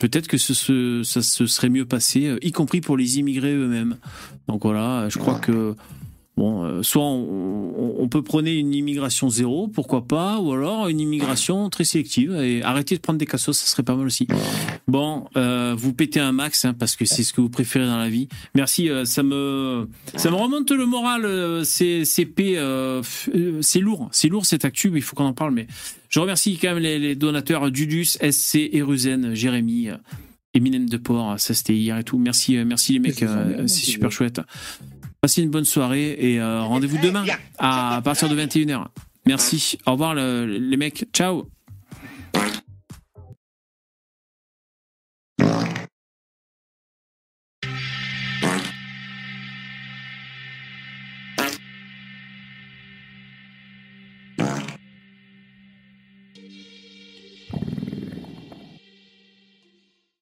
peut-être que ce, ce- ça se serait mieux passé, euh, y compris pour les immigrés eux-mêmes. Donc voilà, je crois que bon, euh, soit on, peut prôner une immigration zéro, pourquoi pas, ou alors une immigration très sélective et arrêter de prendre des cassos, ça serait pas mal aussi. Bon, euh, vous pétez un max hein, parce que c'est ce que vous préférez dans la vie. Merci, euh, ça me ça me remonte le moral. c'est c'est lourd, c'est lourd cette actu, mais il faut qu'on en parle. Mais je remercie quand même les, les donateurs Dudus, SC, Eruzen, Jérémy. Eminem de Port, ça c'était hier et tout. Merci, merci les mecs, c'est super chouette. Passez une bonne soirée et euh, rendez-vous demain à partir de 21h. Merci, au revoir le- les mecs, ciao.